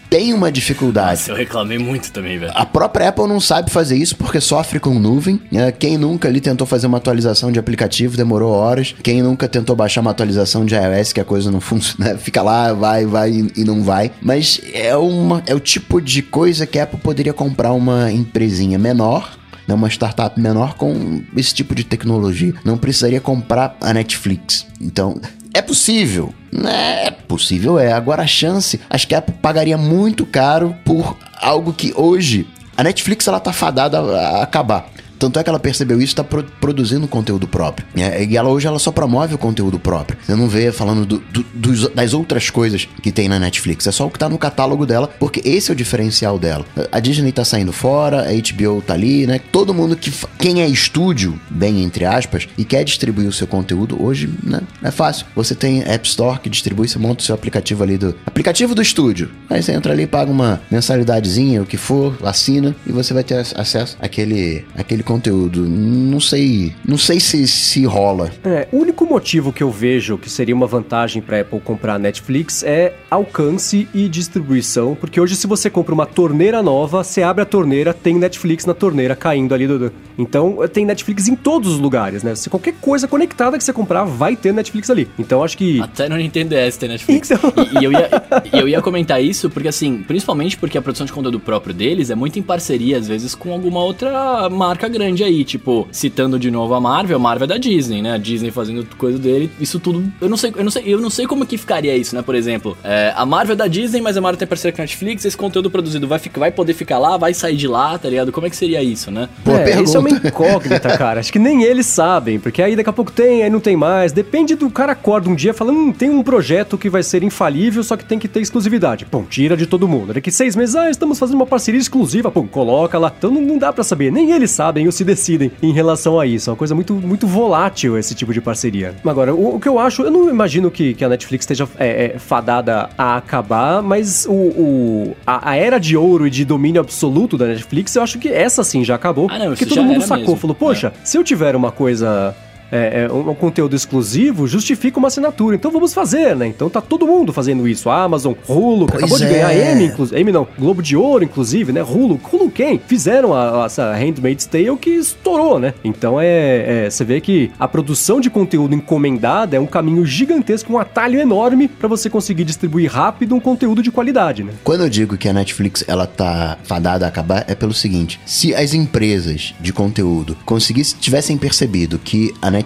tem uma dificuldade. Nossa, eu reclamei muito também, velho. A própria Apple não sabe fazer isso porque sofre com nuvem. Né? Quem nunca ali tentou fazer uma atualização de aplicativo demorou horas. Quem nunca tentou baixar uma atualização de iOS que a coisa não funciona, né? fica lá, vai, vai e não vai. Mas é, uma, é o tipo de coisa que a Apple poderia comprar uma empresinha menor né, uma startup menor com esse tipo de tecnologia. Não precisaria comprar a Netflix. Então, é possível. É possível, é. Agora a chance, acho que Apple pagaria muito caro por algo que hoje a Netflix ela tá fadada a acabar. Tanto é que ela percebeu isso e está pro, produzindo conteúdo próprio. É, e ela hoje ela só promove o conteúdo próprio. Você não vê falando do, do, dos, das outras coisas que tem na Netflix. É só o que está no catálogo dela, porque esse é o diferencial dela. A Disney está saindo fora, a HBO tá ali, né? Todo mundo que. Quem é estúdio, bem entre aspas, e quer distribuir o seu conteúdo, hoje, né? É fácil. Você tem App Store que distribui, você monta o seu aplicativo ali do. Aplicativo do estúdio. Aí você entra ali, paga uma mensalidadezinha, o que for, assina, e você vai ter acesso àquele, àquele conteúdo. Não sei, não sei se, se rola. É, o único motivo que eu vejo que seria uma vantagem para Apple comprar a Netflix é alcance e distribuição, porque hoje se você compra uma torneira nova, você abre a torneira, tem Netflix na torneira caindo ali do, então tem Netflix em todos os lugares, né? Se qualquer coisa conectada que você comprar vai ter Netflix ali. Então acho que até no Nintendo DS tem Netflix. Então... E, e, eu ia, eu ia comentar isso porque assim, principalmente porque a produção de conteúdo próprio deles é muito em parceria às vezes com alguma outra marca grande aí, tipo, citando de novo a Marvel, a Marvel é da Disney, né? A Disney fazendo coisa dele, isso tudo, eu não sei, eu não sei, eu não sei como que ficaria isso, né? Por exemplo, é, a Marvel é da Disney, mas a Marvel tem parceria com a Netflix, esse conteúdo produzido vai, ficar, vai poder ficar lá, vai sair de lá, tá ligado? Como é que seria isso, né? Boa é, pergunta. Isso é uma incógnita, cara. Acho que nem eles sabem, porque aí daqui a pouco tem, aí não tem mais. Depende do cara acorda um dia falando, hum, tem um projeto que vai ser infalível, só que tem que ter exclusividade. Pum, tira de todo mundo. Daqui seis meses, ah, estamos fazendo uma parceria exclusiva, pum, coloca lá. Então não, não dá para saber, nem eles sabem se decidem em relação a isso. É uma coisa muito, muito volátil esse tipo de parceria. Agora, o, o que eu acho, eu não imagino que, que a Netflix esteja é, é, fadada a acabar, mas o, o a, a, era de ouro e de domínio absoluto da Netflix, eu acho que essa sim já acabou. Ah, não, porque todo mundo sacou, mesmo. falou, poxa, é. se eu tiver uma coisa é, é, um, um, conteúdo exclusivo justifica uma assinatura. Então vamos fazer, né? Então tá todo mundo fazendo isso. A Amazon, Hulu, que acabou de ganhar é. Emmy, inclusive. Emmy não, Globo de Ouro, inclusive, né? Hulu. Hulu quem? Fizeram a, a, essa Handmaid's Tale que estourou, né? Então é, é, Você vê que a produção de conteúdo encomendada é um caminho gigantesco, um atalho enorme para você conseguir distribuir rápido um conteúdo de qualidade, né? Quando eu digo que a Netflix ela tá fadada a acabar, é pelo seguinte: se as empresas de conteúdo conseguissem, tivessem percebido que a Netflix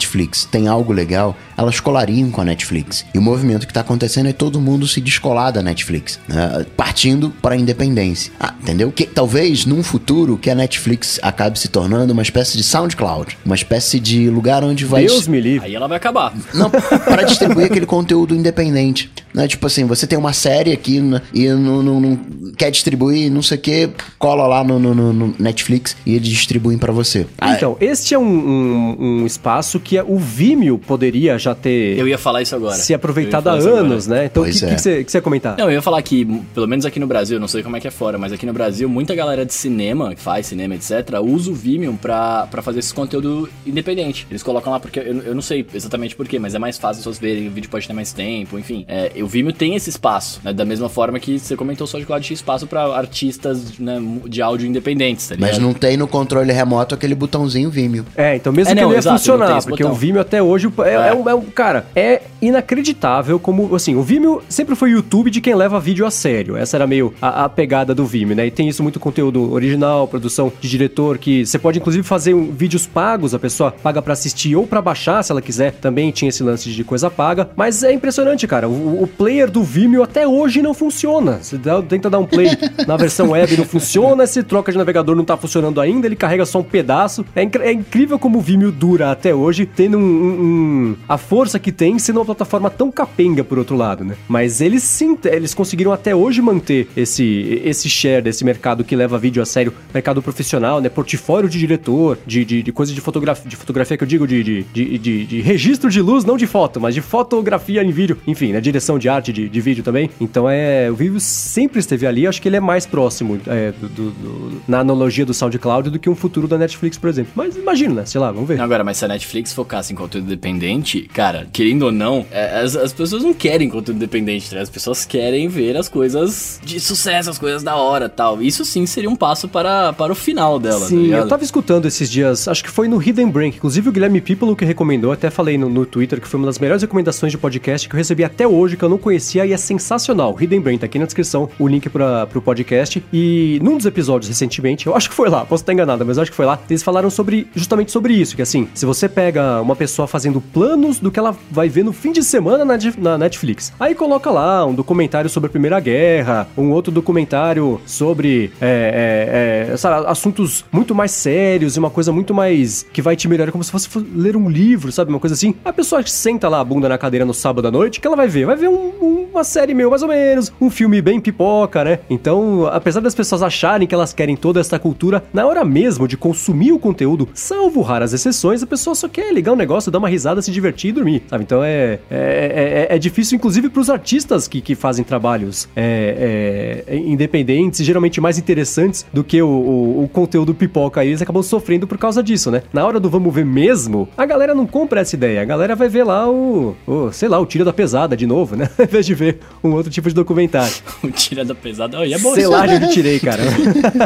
tem algo legal, elas colariam com a Netflix. E o movimento que está acontecendo é todo mundo se descolar da Netflix, né? partindo para a independência. Ah, entendeu? Que talvez num futuro que a Netflix acabe se tornando uma espécie de SoundCloud, uma espécie de lugar onde vai. Deus me livre. Aí ela vai acabar. Não, para distribuir aquele conteúdo independente. Né? Tipo assim, você tem uma série aqui né? e não, não, não, quer distribuir, não sei o que, cola lá no, no, no, Netflix e eles distribuem para você. Então, ah, este é um, um, um, espaço que o Vimeo poderia já ter. Eu ia falar isso agora. Se aproveitado há anos, agora. né? Então, o que, é. que, você, que você ia comentar? Não, eu ia falar que, pelo menos aqui no Brasil, não sei como é que é fora, mas aqui no Brasil, muita galera de cinema, que faz cinema, etc., usa o Vimeo pra, pra fazer esse conteúdo independente. Eles colocam lá porque eu, eu não sei exatamente porquê, mas é mais fácil as pessoas verem, o vídeo pode ter mais tempo, enfim. É, o Vimeo tem esse espaço, né? Da mesma forma que você comentou, o SoundCloud tinha espaço para artistas né, de áudio independentes, tá Mas não tem no controle remoto aquele botãozinho Vimeo. É, então mesmo é, que não, ele ia funcionar, porque o Vimeo até hoje é, é. é, um, é um, cara, é inacreditável como, assim, o Vimeo sempre foi o YouTube de quem leva vídeo a sério. Essa era meio a, a, pegada do Vimeo, né? E tem isso muito conteúdo original, produção de diretor, que você pode inclusive fazer um, vídeos pagos, a pessoa paga para assistir ou para baixar, se ela quiser. Também tinha esse lance de coisa paga. Mas é impressionante, cara. O, o player do Vimeo até hoje não funciona. Você dá, tenta dar um play na versão web não funciona, se troca de navegador não tá funcionando ainda, ele carrega só um pedaço. É, inc é incrível como o Vimeo dura até hoje, tendo um, um, a força que tem, sendo uma plataforma tão capenga por outro lado, né? Mas eles sim, eles conseguiram até hoje manter esse, esse share desse mercado que leva vídeo a sério, mercado profissional, né? Portfólio de diretor, de, de, de coisa de fotografia, de fotografia que eu digo, de, de, de, de, de registro de luz, não de foto, mas de fotografia em vídeo, enfim, né? Direção de arte de, de vídeo também. Então é. O Vimeo sempre esteve ali, acho que ele é mais próximo é, do, do, do, na analogia do SoundCloud do que um futuro da Netflix, por exemplo. Mas imagina, né? Sei lá, vamos ver. Agora, mas se a Netflix focasse em conteúdo independente, cara, querendo ou não, é, as, as pessoas não querem conteúdo independente, né? As pessoas querem ver as coisas de sucesso, as coisas da hora tal. Isso sim seria um passo para, para o final dela. Tá sim, tá eu tava escutando esses dias, acho que foi no Hidden Brain, inclusive o Guilherme People que recomendou, até falei no, no Twitter que foi uma das melhores recomendações de podcast que eu recebi até hoje, que eu não conhecia e é sensacional. Hidden Brain, tá aqui na descrição o link para pro podcast. E num dos episódios recentemente, eu acho que foi lá, posso estar enganado, mas acho que foi lá, eles falaram sobre justamente sobre isso, que assim, se você pega uma pessoa fazendo planos do que ela vai ver no fim de semana na, na Netflix, aí coloca lá um documentário sobre a Primeira Guerra, um outro documentário sobre é, é, é, sabe, assuntos muito mais sérios e uma coisa muito mais que vai te melhorar, como se fosse ler um livro, sabe, uma coisa assim. A pessoa senta lá a bunda na cadeira no sábado à noite, que ela vai ver? Vai ver um, uma série meio mais ou menos, um filme bem pipoca, né? Então, apesar das pessoas acharem que elas querem toda essa cultura, na hora mesmo de consumir o conteúdo, salvo raras exceções, a pessoa só quer ligar um negócio, dar uma risada, se divertir e dormir, sabe? Então é, é, é, é difícil, inclusive, para os artistas que, que fazem trabalhos é, é, independentes e geralmente mais interessantes do que o, o, o conteúdo pipoca. Eles acabam sofrendo por causa disso, né? Na hora do vamos ver mesmo, a galera não compra essa ideia. A galera vai ver lá o, o sei lá, o Tira da Pesada de novo, né? Ao invés de ver um outro tipo de documentário. o Tira da Pesada, oh, é bom Sei lá de onde tirei, cara.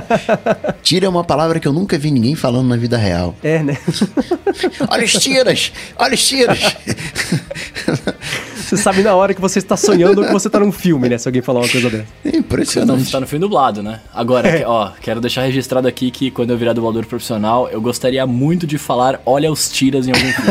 Tira é uma palavra que eu nunca vi ninguém falando na vida real. É, né? olha os tiras! Olha os tiras! Você sabe na hora que você está sonhando ou que você está num filme, né? Se alguém falar uma coisa dessa. É impressionante. Você tá no filme dublado, né? Agora, é. ó, quero deixar registrado aqui que quando eu virar dublador profissional, eu gostaria muito de falar olha os tiras em algum filme.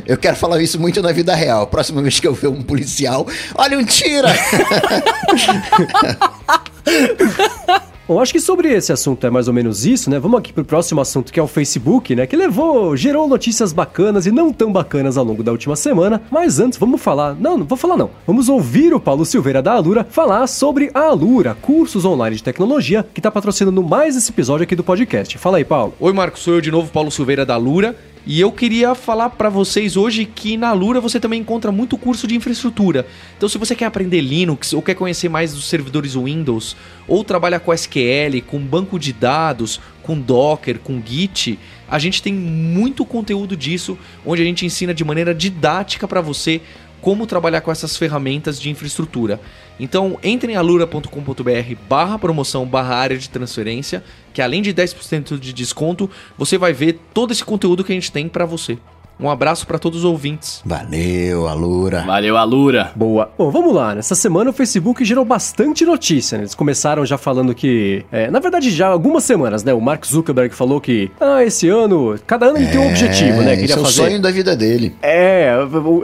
eu quero falar isso muito na vida real. Próxima vez que eu ver um policial, olha um tira! Bom, acho que sobre esse assunto é mais ou menos isso, né? Vamos aqui pro próximo assunto que é o Facebook, né? Que levou, gerou notícias bacanas e não tão bacanas ao longo da última semana. Mas antes, vamos falar. Não, não vou falar não. Vamos ouvir o Paulo Silveira da Alura falar sobre a Alura, cursos online de tecnologia, que tá patrocinando mais esse episódio aqui do podcast. Fala aí, Paulo. Oi, Marcos, sou eu de novo, Paulo Silveira da Alura. E eu queria falar para vocês hoje que na Lura você também encontra muito curso de infraestrutura. Então, se você quer aprender Linux ou quer conhecer mais dos servidores Windows, ou trabalha com SQL, com banco de dados, com Docker, com Git, a gente tem muito conteúdo disso, onde a gente ensina de maneira didática para você como trabalhar com essas ferramentas de infraestrutura. Então, entre em alura.com.br barra promoção barra área de transferência, que além de 10% de desconto, você vai ver todo esse conteúdo que a gente tem para você. Um abraço para todos os ouvintes. Valeu, Alura. Valeu, Alura. Boa. Bom, vamos lá. Nessa semana o Facebook gerou bastante notícia. Né? Eles começaram já falando que. é, na verdade, já há algumas semanas, né? O Mark Zuckerberg falou que. Ah, esse ano. Cada ano ele tem um objetivo, né? esse Queria é o fazer. sonho da vida dele. É,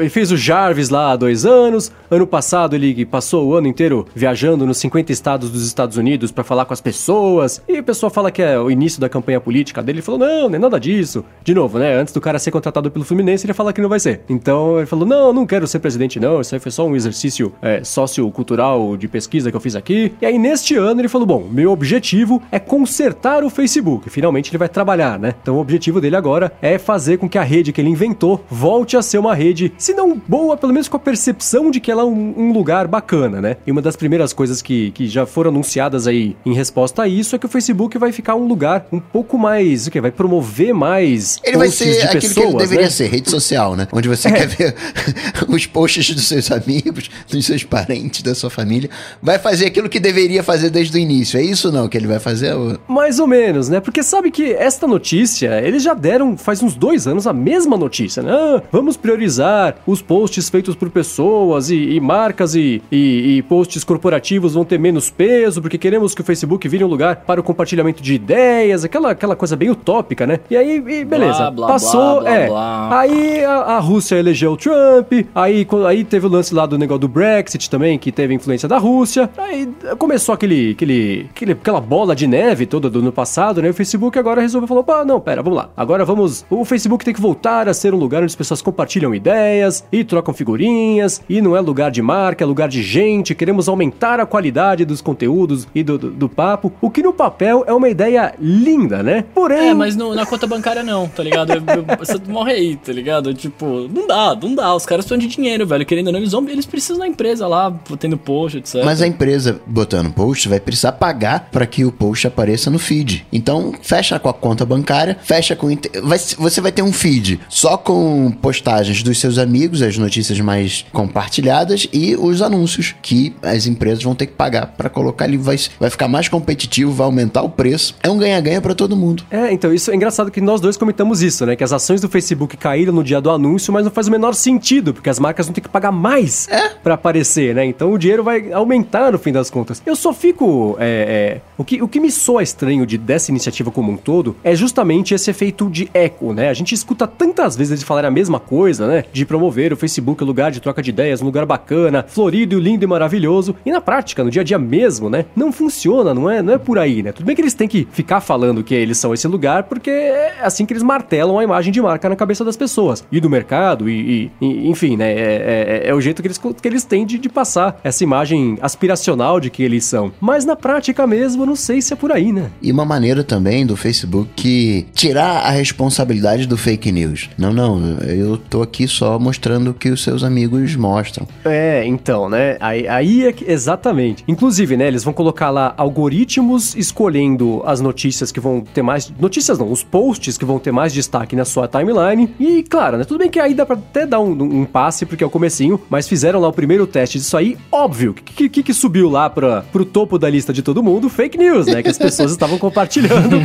ele fez o Jarvis lá há dois anos. Ano passado ele passou o ano inteiro viajando nos 50 estados dos Estados Unidos pra falar com as pessoas. E o pessoal fala que é o início da campanha política dele. Ele falou: não, não é nada disso. De novo, né? Antes do cara ser contratado pelo Fluminense, ele fala que não vai ser. Então ele falou: não, não quero ser presidente, não. Isso aí foi só um exercício é, sociocultural de pesquisa que eu fiz aqui. E aí, neste ano, ele falou: bom, meu objetivo é consertar o Facebook. Finalmente ele vai trabalhar, né? Então o objetivo dele agora é fazer com que a rede que ele inventou volte a ser uma rede, se não boa, pelo menos com a percepção de que ela é um, um lugar bacana, né? E uma das primeiras coisas que, que já foram anunciadas aí em resposta a isso é que o Facebook vai ficar um lugar um pouco mais. O quê? Vai promover mais. Ele vai ser de aquilo que ele pessoas, deveria né? Ser, rede social, né? Onde você quer ver os posts dos seus amigos, dos seus parentes, da sua família. Vai fazer aquilo que deveria fazer desde o início. É isso não que ele vai fazer? Ou- Mais ou menos, né? Porque sabe que esta notícia, eles já deram faz uns dois anos a mesma notícia, né? Ah, vamos priorizar os posts feitos por pessoas e, e marcas e, e- e posts corporativos vão ter menos peso, porque queremos que o Facebook vire um lugar para o compartilhamento de ideias, aquela, aquela coisa bem utópica, né? E aí, e beleza, Blá, blá, passou, blá, blá, é. Blá. Aí a, a Rússia elegeu o Trump, aí, aí teve o lance lá do negócio do Brexit também, que teve influência da Rússia. Aí começou aquele, aquele, aquele- aquela bola de neve toda do ano passado, né? O Facebook agora resolveu falar: opa, não, pera, vamos lá. Agora vamos. O Facebook tem que voltar a ser um lugar onde as pessoas compartilham ideias e trocam figurinhas, e não é lugar de marca, é lugar de gente. Queremos aumentar a qualidade dos conteúdos e do, do, do papo, o que no papel é uma ideia linda, né? Porém. É, mas no- na conta bancária não, tá ligado? Eu- eu- Você morre aí, tá ligado? Tipo, não dá, não dá. Os caras precisam de dinheiro, velho. Querendo ou não, eles, vão, eles precisam da empresa lá, tendo post, etc. Mas a empresa botando post vai precisar pagar para que o post apareça no feed. Então, fecha com a conta bancária, fecha com. vai- você vai ter um feed só com postagens dos seus amigos, as notícias mais compartilhadas e os anúncios que as empresas vão ter que pagar para colocar ali. Vai, vai ficar mais competitivo, vai aumentar o preço. É um ganha-ganha para todo mundo. É, então isso é engraçado que nós dois comentamos isso, né? Que as ações do Facebook caíram no dia do anúncio, mas não faz o menor sentido, porque as marcas vão ter que pagar mais pra aparecer, né? Então o dinheiro vai aumentar no fim das contas. Eu só fico. é, é, o, que, o que me soa estranho de, dessa iniciativa como um todo é justamente esse efeito de eco, né? A gente escuta tantas vezes eles falarem a mesma coisa, né? De promover o Facebook lugar de troca de ideias, um lugar bacana, florido, lindo e maravilhoso. E na prática, no dia a dia mesmo, né? Não funciona, não é, não é por aí, né? Tudo bem que eles têm que ficar falando que eles são esse lugar, porque é assim que eles martelam a imagem de marca na cabeça das pessoas. E do mercado, e, e- e- enfim, né? É, é- é o jeito que eles, que eles têm de, de passar essa imagem aspiracional de que eles são. Mas na prática mesmo, eu não sei se é por aí, né? E uma maneira também do Facebook que tirar a responsabilidade do fake news. Não, não, eu tô aqui só mostrando o que os seus amigos mostram. É, então, né? Aí, aí é que. Exatamente. Inclusive, né? Eles vão colocar lá algoritmos escolhendo as notícias que vão ter mais. Notícias não, os posts que vão ter mais destaque na sua timeline. E, claro, né? Tudo bem que aí dá pra até dar um, um passe, porque é o comecinho, mas fizeram lá o primeiro teste disso aí. Óbvio, o que, que, que subiu lá pra, pro topo da lista de todo mundo? Fake news, né? Que as pessoas estavam compartilhando.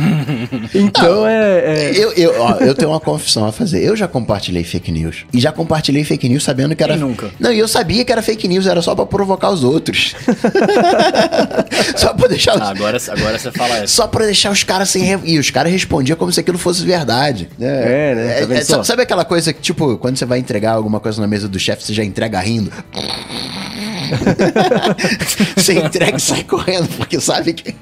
Então é. é- Eu, eu, ó, eu tenho uma confissão a fazer. Eu já compartilhei fake news. E já compartilhei fake news sabendo que era. Quem nunca? Não, e eu sabia que era fake news, era só pra provocar os outros. só pra deixar os. Ah, agora, agora você fala essa. Só pra deixar os caras sem. re- E os caras respondiam como se aquilo fosse verdade. É, né? Tá vendo É, só? Sabe, sabe aquela coisa que, tipo, quando você vai entregar alguma coisa na mesa do chefe, você já entrega rindo? você entrega e sai correndo, porque sabe que.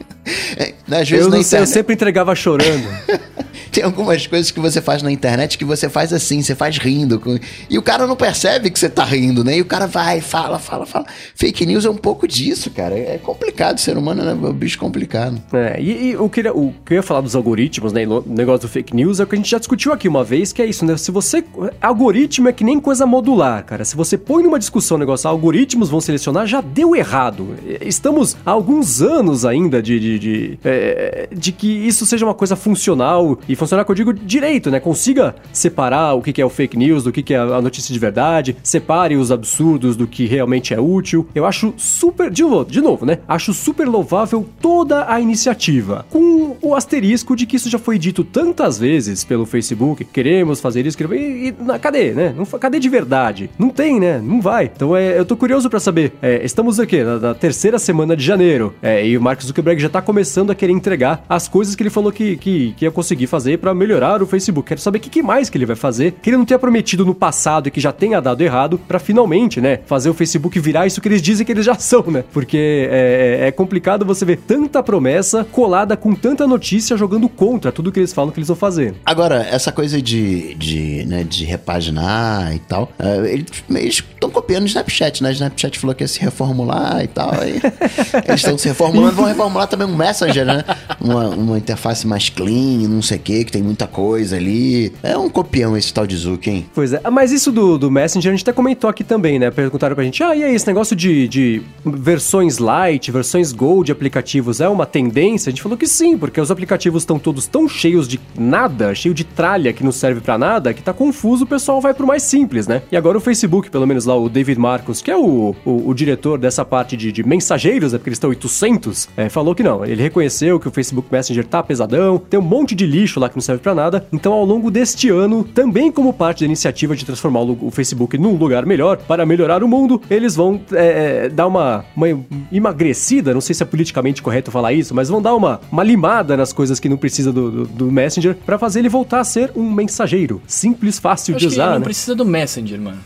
É, às vezes Eu, na não sei, eu internet. sempre entregava chorando. Tem algumas coisas que você faz na internet que você faz assim, você faz rindo. com- E o cara não percebe que você tá rindo, né? E o cara vai, fala, fala, fala. Fake news é um pouco disso, cara. É complicado, o ser humano é um bicho complicado. É, e, e o, que, o que eu ia falar dos algoritmos, né? O negócio do fake news é o que a gente já discutiu aqui uma vez, que é isso, né? Se você. Algoritmo é que nem coisa modular, cara. Se você põe numa discussão o negócio, algoritmos vão selecionar, já deu errado. Estamos há alguns anos ainda de, de, de, é, de que isso seja uma coisa funcional e funcionar, que eu digo, direito, né? Consiga separar o que é o fake news do que é a notícia de verdade, separe os absurdos do que realmente é útil. Eu acho super, de novo, de novo, né? Acho super louvável toda a iniciativa, com o asterisco de que isso já foi dito tantas vezes pelo Facebook, queremos fazer isso, queremos... E, e na, cadê, né? Não, cadê de verdade? Não tem, né? Não vai. Então é, eu tô curioso pra saber. É, estamos aqui na, na terceira semana de janeiro, é, e o Mark Zuckerberg já tá começando a querer entregar as coisas que ele falou que, que, que ia conseguir fazer pra melhorar o Facebook. Quero saber o que, que mais que ele vai fazer, que ele não tenha prometido no passado e que já tenha dado errado, pra finalmente, né, fazer o Facebook virar isso que eles dizem que eles já são, né? Porque é, é complicado você ver tanta promessa colada com tanta notícia jogando contra tudo que eles falam que eles vão fazer. Agora, essa coisa de, de, né, de repaginar e tal, eh, eles estão copiando o Snapchat, né? O Snapchat falou que ia se reformular e tal. Aí eles estão se reformulando, vão reformular também um Messenger, né? Uma, uma interface mais clean, não sei o que, que tem muita coisa ali. É um copião esse tal de Zuck, hein? Pois é, mas isso do, do Messenger a gente até comentou aqui também, né? Perguntaram pra gente, ah, e aí, esse negócio de, de versões light, versões gold de aplicativos é uma tendência? A gente falou que sim, porque os aplicativos estão todos tão cheios de nada, cheio de tralha que não serve pra nada, que tá confuso, o pessoal vai pro mais simples, né? E agora o Facebook, pelo menos lá o David Marcos, que é o, o, o diretor dessa parte de, de mensageiros, é porque eles estão 800, é, falou que não, ele reconheceu que o Facebook Messenger tá pesadão, tem um monte de lixo lá que não serve pra nada, então ao longo deste ano, também como parte da iniciativa de transformar o, Facebook num lugar melhor, para melhorar o mundo, eles vão é, é, dar uma, uma emagrecida, não sei se é politicamente correto falar isso, mas vão dar uma, uma limada nas coisas que não precisa do, do, do Messenger, pra fazer ele voltar a ser um mensageiro, simples, fácil Eu de usar, não né? precisa do Messenger, mano.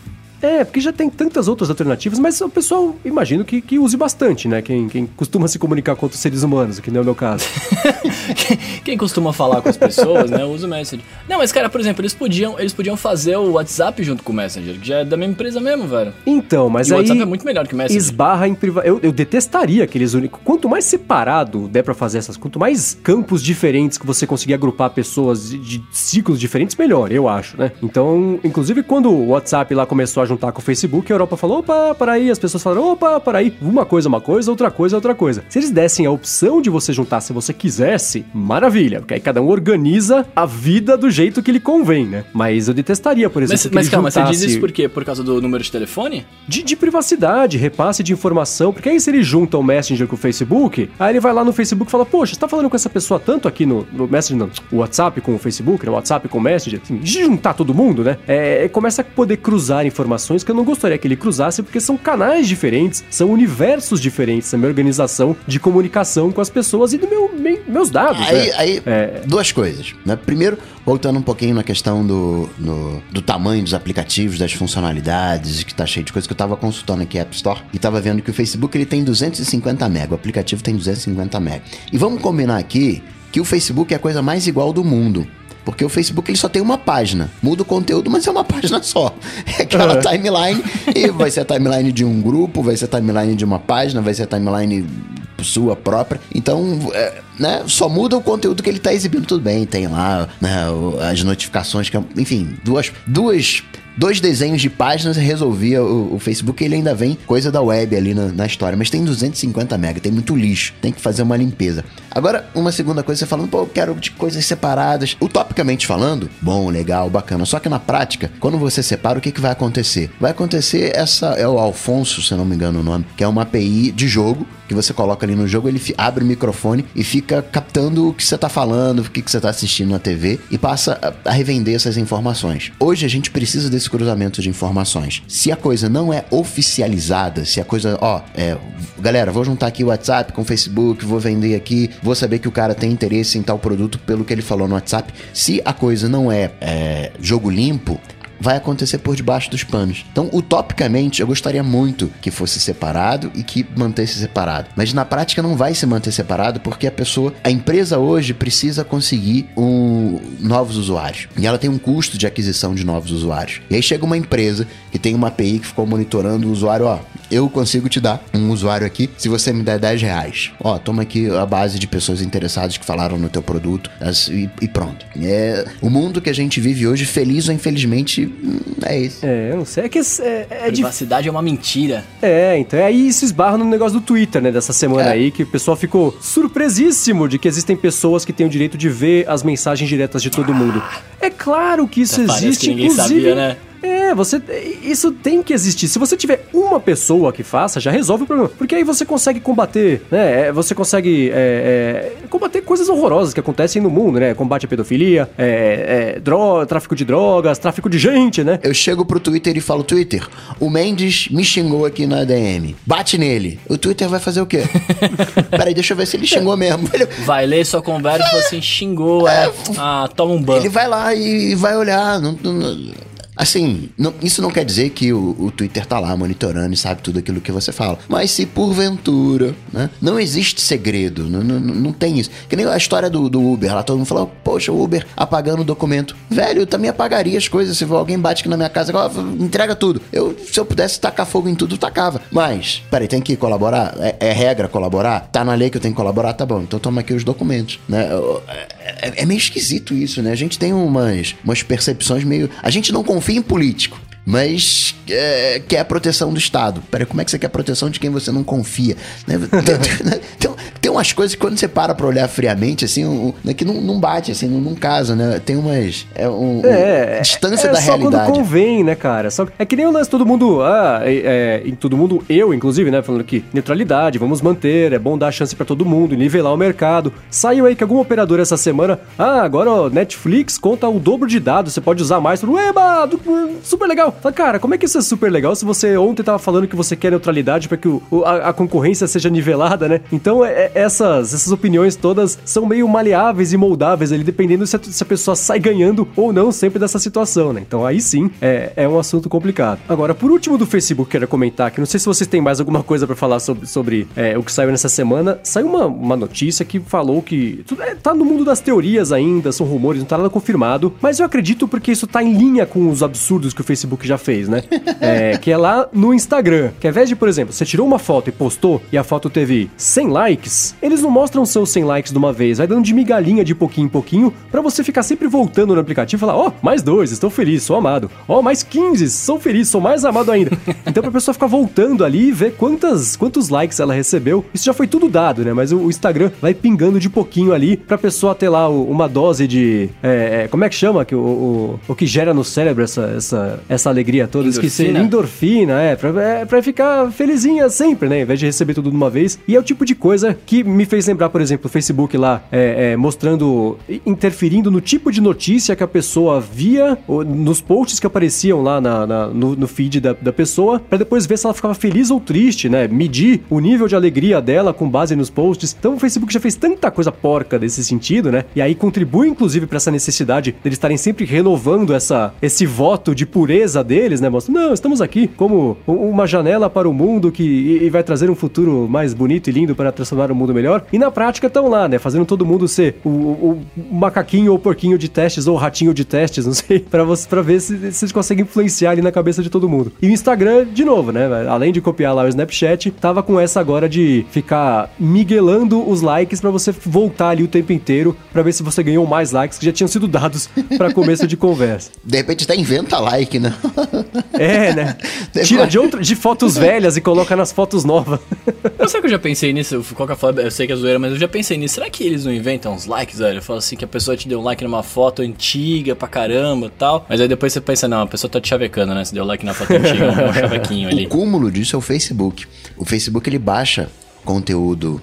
É, porque já tem tantas outras alternativas, mas o pessoal, imagino que, que use bastante, né? Quem, quem costuma se comunicar com outros seres humanos, que não é o meu caso. Quem costuma falar com as pessoas, né, usa o Messenger. Não, mas cara, por exemplo, eles podiam, eles podiam fazer o WhatsApp junto com o Messenger, que já é da mesma empresa mesmo, velho. Então, mas e o aí WhatsApp é muito melhor que o Messenger. esbarra em privacidade. Eu, eu detestaria aqueles únicos. Quanto mais separado der pra fazer essas, quanto mais campos diferentes que você conseguir agrupar pessoas de, de ciclos diferentes, melhor, eu acho, né? Então, inclusive quando o WhatsApp lá começou a juntar com o Facebook, a Europa falou: opa, peraí, as pessoas falaram: opa, peraí, uma coisa é uma coisa, outra coisa é outra coisa. Se eles dessem a opção de você juntar se você quisesse, maravilha, porque aí cada um organiza a vida do jeito que lhe convém, né? Mas eu detestaria, por exemplo, Mas, que mas calma, você diz juntasse- isso por quê? Por causa do número de telefone? de, de privacidade, repasse de informação, porque aí se ele junta o Messenger com o Facebook, aí ele vai lá no Facebook e fala, poxa, você tá falando com essa pessoa tanto aqui no, no Messenger, o WhatsApp com o Facebook, né, o WhatsApp com o Messenger, assim, de juntar todo mundo, né, é, começa a poder cruzar informações que eu não gostaria que ele cruzasse, porque são canais diferentes, são universos diferentes da minha organização de comunicação com as pessoas e do meu, me- meus dados, Aí, né? aí É. duas coisas. Né? Primeiro, voltando um pouquinho na questão do, no- do tamanho dos aplicativos, das funcionalidades, que tá cheio de coisas, que eu tava consultando aqui a App Store e tava vendo que o Facebook ele tem 250 MB, o aplicativo tem 250 MB. E vamos combinar aqui que o Facebook é a coisa mais igual do mundo. Porque o Facebook ele só tem uma página. Muda o conteúdo, mas é uma página só. É aquela timeline. E vai ser a timeline de um grupo, vai ser a timeline de uma página, vai ser a timeline sua própria. Então, é, né, só muda o conteúdo que ele tá exibindo, tudo bem. Tem lá né, as notificações, que, é- enfim, duas, duas, dois desenhos de páginas resolvia o, o Facebook. Ele ainda vem coisa da web ali na, na história, mas tem 250 mega, tem muito lixo, tem que fazer uma limpeza. Agora, uma segunda coisa, você falando, pô, eu quero de coisas separadas. Utopicamente falando, bom, legal, bacana. Só que na prática, quando você separa, o que, que vai acontecer? Vai acontecer essa, é o Alfonso, se não me engano o nome, que é uma API de jogo que você coloca ali no jogo, ele abre o microfone e fica captando o que você tá falando, o que, que você tá assistindo na TV e passa a, a revender essas informações. Hoje a gente precisa desse cruzamento de informações. Se a coisa não é oficializada, se a coisa, ó, é, galera, vou juntar aqui o WhatsApp com o Facebook, vou vender aqui, vou saber que o cara tem interesse em tal produto pelo que ele falou no WhatsApp. Se a coisa não é, é jogo limpo, vai acontecer por debaixo dos panos. Então, utopicamente, eu gostaria muito que fosse separado e que mantesse separado. Mas na prática não vai se manter separado porque a pessoa, a empresa hoje precisa conseguir um, novos usuários. E ela tem um custo de aquisição de novos usuários. E aí chega uma empresa que tem uma API que ficou monitorando o usuário, ó, eu consigo te dar um usuário aqui se você me der 10 reais. Ó, toma aqui a base de pessoas interessadas que falaram no teu produto as- e, e pronto. É, o mundo que a gente vive hoje, feliz ou infelizmente, hum, é esse. É, eu não sei. É que é, é, é. Privacidade é uma mentira. É, então é aí isso esbarra no negócio do Twitter, né, dessa semana É. aí, que o pessoal ficou surpresíssimo de que existem pessoas que têm o direito de ver as mensagens diretas de todo mundo. É claro que isso Até existe, que ninguém inclusive. sabia, né? É, você. Isso tem que existir. Se você tiver uma pessoa que faça, já resolve o problema. Porque aí você consegue combater, né? é, Você consegue é, é, combater coisas horrorosas que acontecem no mundo, né? Combate à pedofilia, é, é, dro- tráfico de drogas, tráfico de gente, né? Eu chego pro Twitter e falo, Twitter, o Mendes me xingou aqui na DM. Bate nele. O Twitter vai fazer o quê? Peraí, deixa eu ver se ele xingou mesmo. Ele, Vai ler sua conversa e fala assim, xingou, é. Ah, toma um banho. ele vai lá e vai olhar. não- não- assim, não- isso não quer dizer que o, o Twitter tá lá monitorando e sabe tudo aquilo que você fala. Mas se porventura, né? Não existe segredo. Não, não, não tem isso. Que nem a história do, do Uber. Lá todo mundo falou, poxa, o Uber apagando o documento. Velho, eu também apagaria as coisas. Se alguém bate aqui na minha casa, entrega tudo. Eu, se eu pudesse tacar fogo em tudo, tacava. Mas, peraí, tem que colaborar? É, é regra colaborar? Tá na lei que eu tenho que colaborar? Tá bom, então toma aqui os documentos, né? Eu- É, é- é meio esquisito isso, né? A gente tem umas, umas percepções meio... A gente não confia em político. Mas é, quer proteção do Estado. Peraí, como é que você quer a proteção de quem você não confia? Né? Tem, tem- tem umas coisas que quando você para pra olhar friamente, assim, um, né, que não, não bate, assim, não, não casa, né? Tem umas... É um, um- É, distância é da só realidade. quando convém, né, cara? Só, é que nem o lance todo mundo, ah, é, é, todo mundo, eu inclusive, né, falando que neutralidade, vamos manter, é bom dar chance pra todo mundo, nivelar o mercado. Saiu aí que alguma operadora essa semana, ah, agora ó, Netflix conta o dobro de dados, você pode usar mais. Eba, super legal. Cara, como é que isso é super legal se você ontem tava falando que você quer neutralidade pra que o- a, a concorrência seja nivelada, né? Então, é- é- essas, essas opiniões todas são meio maleáveis e moldáveis ali, dependendo se a, se a pessoa sai ganhando ou não sempre dessa situação, né? Então, aí sim, é, é um assunto complicado. Agora, por último do Facebook, quero comentar que não sei se vocês têm mais alguma coisa pra falar sobre, sobre é, o que saiu nessa semana. Saiu uma, uma notícia que falou que tudo é, tá no mundo das teorias ainda, são rumores, não tá nada confirmado, mas eu acredito porque isso tá em linha com os absurdos que o Facebook já fez, né? É, que é lá no Instagram, que ao invés de, por exemplo, você tirou uma foto e postou e a foto teve 100 likes, eles não mostram seus 100 likes de uma vez, vai dando de migalhinha de pouquinho em pouquinho pra você ficar sempre voltando no aplicativo e falar, ó, mais dois, estou feliz, sou amado. Ó, mais 15, sou feliz, sou mais amado ainda. Então pra pessoa ficar voltando ali e ver quantas, quantos likes ela recebeu, isso já foi tudo dado, né? Mas o, o Instagram vai pingando de pouquinho ali pra pessoa ter lá o- uma dose de. é, é, como é que chama? Que o, o, o que gera no cérebro essa, essa, essa alegria toda? Esqueci. Endorfina? Endorfina, é pra, é. pra ficar felizinha sempre, né? Em vez de receber tudo de uma vez. E é o tipo de coisa que me fez lembrar, por exemplo, o Facebook lá, é, é, mostrando. interferindo no tipo de notícia que a pessoa via, nos posts que apareciam lá na, na- no, no feed da, da pessoa, pra depois ver se ela ficava feliz ou triste, né? Medir o nível de alegria dela com base nos posts. Então o Facebook já fez tanta coisa porca desse sentido, né? E aí contribui, inclusive, pra essa necessidade deles estarem sempre renovando essa, esse voto de pureza deles, né? Mostrando, não, estamos aqui como uma janela para o mundo que e, e vai trazer um futuro mais bonito e lindo para transformar o mundo melhor. E na prática estão lá, né? Fazendo todo mundo ser o, o- o macaquinho ou porquinho de testes ou ratinho de testes, não sei, pra você para ver se, se eles conseguem influenciar ali na cabeça de todo mundo. E o Instagram, de novo, né? Além de copiar lá o Snapchat, tava com essa agora de ficar miguelando os likes pra você voltar ali o tempo inteiro pra ver se você ganhou mais likes que já tinham sido dados pra começo de conversa. De repente até inventa like, né? É, né? Tira de, outra, de fotos velhas e coloca nas fotos novas. Eu sei que eu já pensei nisso, qual que é a foda? Eu sei que é zoeira, mas eu já pensei nisso. Será que eles não inventam uns likes, velho? Eu falo assim que a pessoa te deu um like numa foto antiga pra caramba e tal. Mas aí depois você pensa, não, a pessoa tá te chavecando, né? Se deu like na foto antiga, é um chavequinho ali. O cúmulo disso é o Facebook. O Facebook ele baixa conteúdo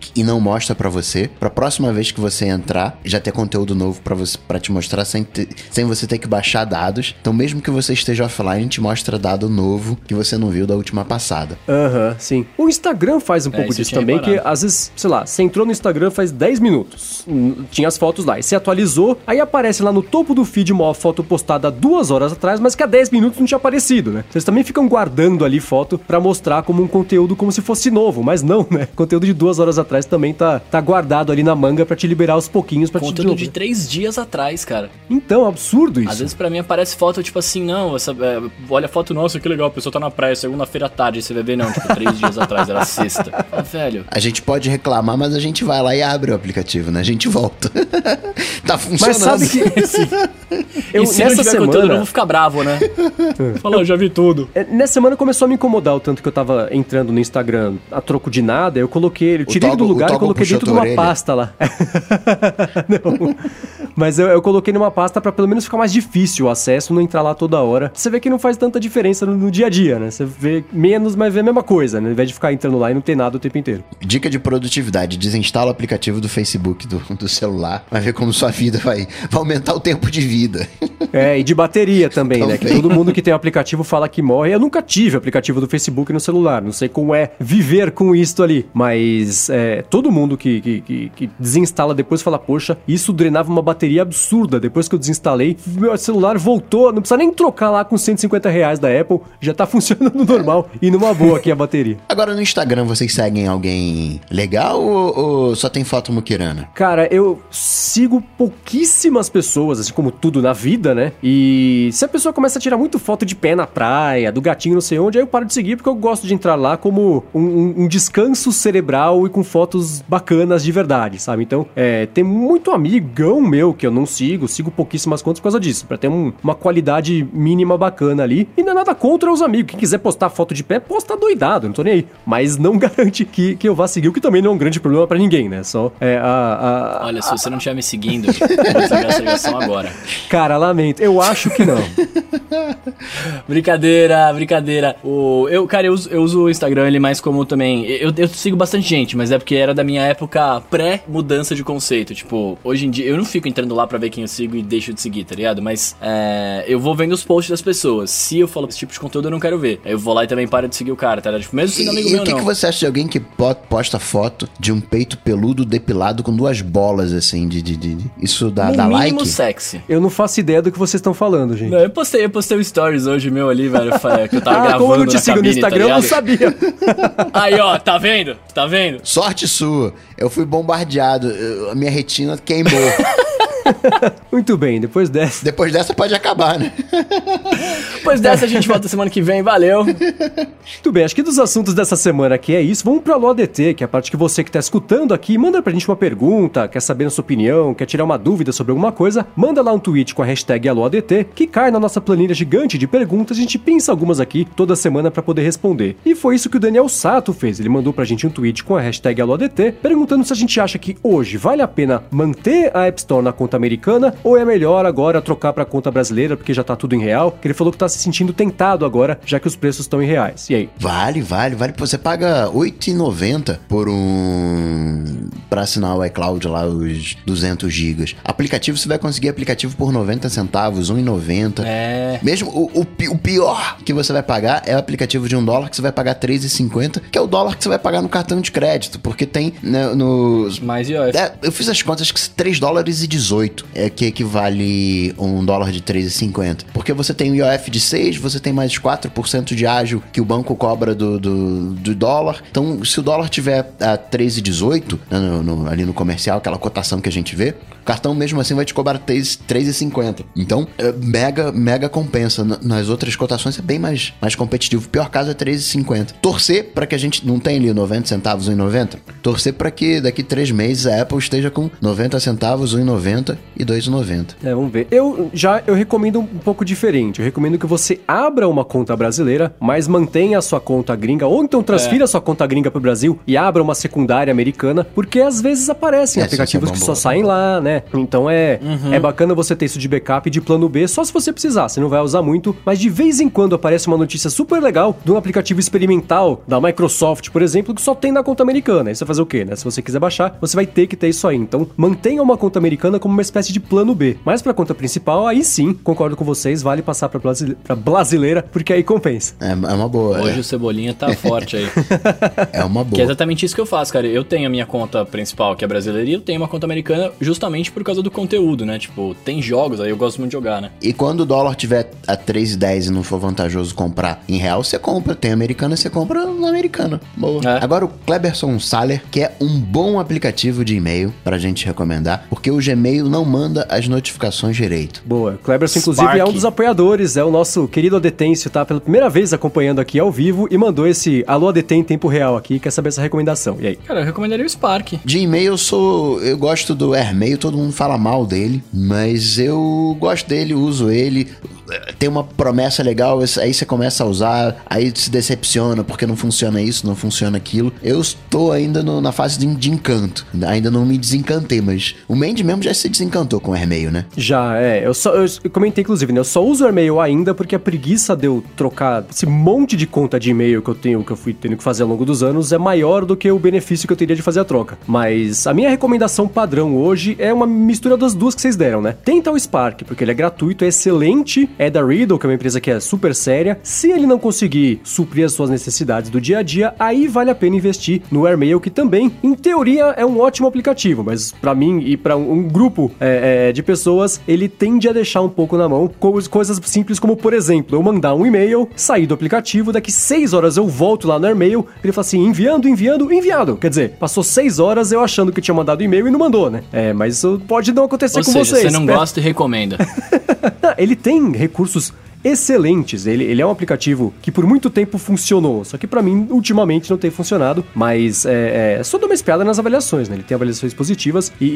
que- e não mostra pra você. Pra próxima vez que você entrar, já ter conteúdo novo pra você para te mostrar sem, ter- sem você ter que baixar dados. Então, mesmo que você esteja offline, te mostra dado novo que você não viu da última passada. Aham, sim. O Instagram faz um pouco É, eu disso também, que reparado. às vezes, sei lá, você entrou no Instagram faz 10 minutos, hum, tinha as fotos lá, e você atualizou, aí aparece lá no topo do feed uma foto postada duas horas atrás, mas que há 10 minutos não tinha aparecido, né? Vocês também ficam guardando ali foto pra mostrar como um conteúdo como se fosse novo, mas não, Então, né, conteúdo de duas horas atrás também tá, tá guardado ali na manga pra te liberar aos pouquinhos pra te Conteúdo de três dias atrás, cara. Então, absurdo isso. Às vezes pra mim aparece foto, tipo assim, não, essa, é, olha a foto, nossa, que legal, a pessoa tá na praia, segunda-feira à tarde, você vai ver, não, tipo, três dias atrás, era sexta. Ah, velho. A gente pode reclamar, mas a gente vai lá e abre o aplicativo, né? A gente volta. tá funcionando. Mas sabe que. eu, e se não nessa tiver conteúdo, eu semana. vou ficar bravo, né? Fala, eu já vi tudo. É, Nessa semana começou a me incomodar o tanto que eu tava entrando no Instagram a troco de nada. Eu coloquei ele, eu tirei ele do lugar e coloquei dentro de uma pasta lá. não. Mas eu, eu coloquei numa pasta pra pelo menos ficar mais difícil o acesso, não entrar lá toda hora. Você vê que não faz tanta diferença no, no dia a dia, né? Você vê menos, mas vê a mesma coisa, né? Ao invés de ficar entrando lá e não ter nada o tempo inteiro. Dica de produtividade: desinstala o aplicativo do Facebook do, do celular. Vai ver como sua vida vai, vai aumentar o tempo de vida. É, e de bateria também, né? Que Também. todo mundo que tem o aplicativo fala que morre. Eu nunca tive aplicativo do Facebook no celular. Não sei como é viver com isto ali. Mas é, todo mundo que, que, que- que desinstala depois fala, poxa, isso drenava uma bateria absurda. Depois que eu desinstalei, meu celular voltou. Não precisa nem trocar lá com 150 reais da Apple. Já tá funcionando normal e numa boa aqui a bateria. Agora no Instagram vocês seguem alguém legal ou, ou só tem foto muquirana? Cara, eu sigo pouquíssimas pessoas, assim como tudo na vida, né? E se a pessoa começa a tirar muito foto de pé na praia, do gatinho não sei onde, aí eu paro de seguir porque eu gosto de entrar lá como um, um- um descanso cerebral e com fotos bacanas de verdade, sabe? Então, é, tem muito amigão meu que eu não sigo, sigo pouquíssimas contas por causa disso, pra ter um- uma qualidade mínima bacana ali. E não é nada contra os amigos. Quem quiser postar foto de pé, posta doidado, não tô nem aí. Mas não garante que, que eu vá seguir, o que também não é um grande problema pra ninguém, né? Só é, a, a, Olha, se você não estiver me seguindo, eu vou desligar essa ligação agora. Cara, lamento. Eu acho que não. Brincadeira, brincadeira. O, eu, cara, eu uso, eu uso o Instagram ele mais como também. Eu, eu sigo bastante gente, mas é porque era da minha época pré-mudança de conceito. Tipo, hoje em dia eu não fico entrando lá pra ver quem eu sigo e deixo de seguir, tá ligado? Mas é, eu vou vendo os posts das pessoas. Se eu falo esse tipo de conteúdo, eu não quero ver. Aí eu vou lá e também paro de seguir o cara, tá ligado? Tipo, mesmo sendo amigo E meu, o que, não. que você acha de alguém que po- posta foto de um peito peludo depilado com duas bolas assim de. de, de- Isso dá, no dá mínimo like? sexy. Eu não faço ideia do que vocês estão falando, gente. Não, eu postei, eu postei um stories hoje meu ali, velho, que eu tava ah, gravando como eu não te sigo no cabine, tá Instagram, eu não sabia. Aí, ó, tá vendo? Tá vendo? Sorte sua. Eu fui bombardeado. eu- a minha retina queimou. Muito bem, depois dessa. Depois dessa pode acabar, né? Depois dessa a gente volta semana que vem, valeu. Muito bem, acho que dos assuntos dessa semana aqui é isso. Vamos pra LoADT, que é a parte que você que tá escutando aqui, manda pra gente uma pergunta, quer saber a sua opinião, quer tirar uma dúvida sobre alguma coisa, manda lá um tweet com a hashtag AloADT, que cai na nossa planilha gigante de perguntas, a gente pensa algumas aqui toda semana pra poder responder. E foi isso que o Daniel Sato fez, ele mandou pra gente um tweet com a hashtag AloADT, perguntando se a gente acha que hoje vale a pena manter a App Store na conta americana, ou é melhor agora trocar pra conta brasileira, porque já tá tudo em real, que ele falou que tá se sentindo tentado agora, já que os preços estão em reais. E aí? Vale, vale, vale. Você paga R$ 8,90 por um. pra assinar o iCloud lá, os 200 gigas. Aplicativo, você vai conseguir aplicativo por 90 centavos, 1,90. É. Mesmo o, o o pior que você vai pagar é o aplicativo de um dólar que você vai pagar 3,50, que é o dólar que você vai pagar no cartão de crédito, porque tem né, nos. Mais IOF. É, eu fiz as contas que 3 dólares e 18 é que equivale um dólar de 3,50. Porque você tem o IOF de 6, você tem mais 4% de ágio que o banco cobra do, do, do dólar. Então, se o dólar tiver a 13,18 né, ali no comercial, aquela cotação que a gente vê, o cartão mesmo assim vai te cobrar 3 3,50. Então, é mega, mega compensa. Nas outras cotações é bem mais, mais competitivo. O pior caso é 3,50. Torcer para que a gente não tenha ali 90 centavos, 1,90. Torcer para que daqui três meses a Apple esteja com 90 centavos, 1,90 e 2,90. É, vamos ver. Eu já eu recomendo um pouco diferente. Eu recomendo que você abra uma conta brasileira, mas mantenha a sua conta gringa, ou então transfira a sua conta gringa pro Brasil e abra uma secundária americana, porque às vezes aparecem É, aplicativos é bom, que boa, só saem lá, né? Então é, é bacana você ter isso de backup de plano B, só se você precisar. Você não vai usar muito, mas de vez em quando aparece uma notícia super legal de um aplicativo experimental da Microsoft, por exemplo, que só tem na conta americana. Aí você vai fazer o quê, né? Se você quiser baixar, você vai ter que ter isso aí. Então, mantenha uma conta americana como uma espécie de plano B. Mas pra conta principal, aí sim, concordo com vocês, vale passar pra, brasile- pra brasileira, porque aí compensa. É, é uma boa. Hoje o Cebolinha tá forte aí. É, é uma Que é boa. exatamente isso que eu faço, cara. Eu tenho a minha conta principal, que é brasileira, e eu tenho uma conta americana justamente justamente por causa do conteúdo, né? Tipo, tem jogos aí, eu gosto muito de jogar, né? E quando o dólar tiver a 3,10 e não for vantajoso comprar em real, você compra. Tem americana, você compra na americana. Boa. É. Agora o Kleberson Saller, que é um bom aplicativo de e-mail pra gente recomendar, porque o Gmail não manda as notificações direito. Boa. Cleberson, inclusive, Spark. é um dos apoiadores, é o nosso querido Adetêncio, tá pela primeira vez acompanhando aqui ao vivo e mandou esse Alô Adetém em tempo real aqui, quer saber essa recomendação. E aí? Cara, eu recomendaria o Spark. De e-mail eu sou. Eu gosto do Airmail, todo mundo fala mal dele, mas eu gosto dele, uso ele. Tem uma promessa legal, aí você começa a usar, aí se decepciona porque não funciona isso, não funciona aquilo. Eu estou ainda no- na fase de, de encanto. Ainda não me desencantei, mas o Mandy mesmo já se desencantou com o Airmail, né? Já, é. Eu só eu comentei, inclusive, né? Eu só uso o e-mail ainda porque a preguiça de eu trocar esse monte de conta de e-mail que eu tenho, que eu fui tendo que fazer ao longo dos anos, é maior do que o benefício que eu teria de fazer a troca. Mas a minha recomendação padrão hoje é uma mistura das duas que vocês deram, né? Tenta o Spark, porque ele é gratuito, é excelente, é da Riddle, que é uma empresa que é super séria. Se ele não conseguir suprir as suas necessidades do dia a dia, aí vale a pena investir no Airmail, que também, em teoria, é um ótimo aplicativo, mas pra mim e pra um, grupo é, é, de pessoas, ele tende a deixar um pouco na mão co- coisas simples como, por exemplo, eu mandar um e-mail, sair do aplicativo, daqui seis horas eu volto lá no Airmail, ele fala assim, enviando, enviando, enviado. Quer dizer, passou seis horas eu achando que tinha mandado e-mail e não mandou, né? É, mas isso pode não acontecer Ou com seja, vocês. você não né? gosta e recomenda. Ele tem recursos excelentes. Ele, ele é um aplicativo que por muito tempo funcionou, só que pra mim ultimamente não tem funcionado. Mas é, é, só dou uma espiada nas avaliações, né? Ele tem avaliações positivas e, e,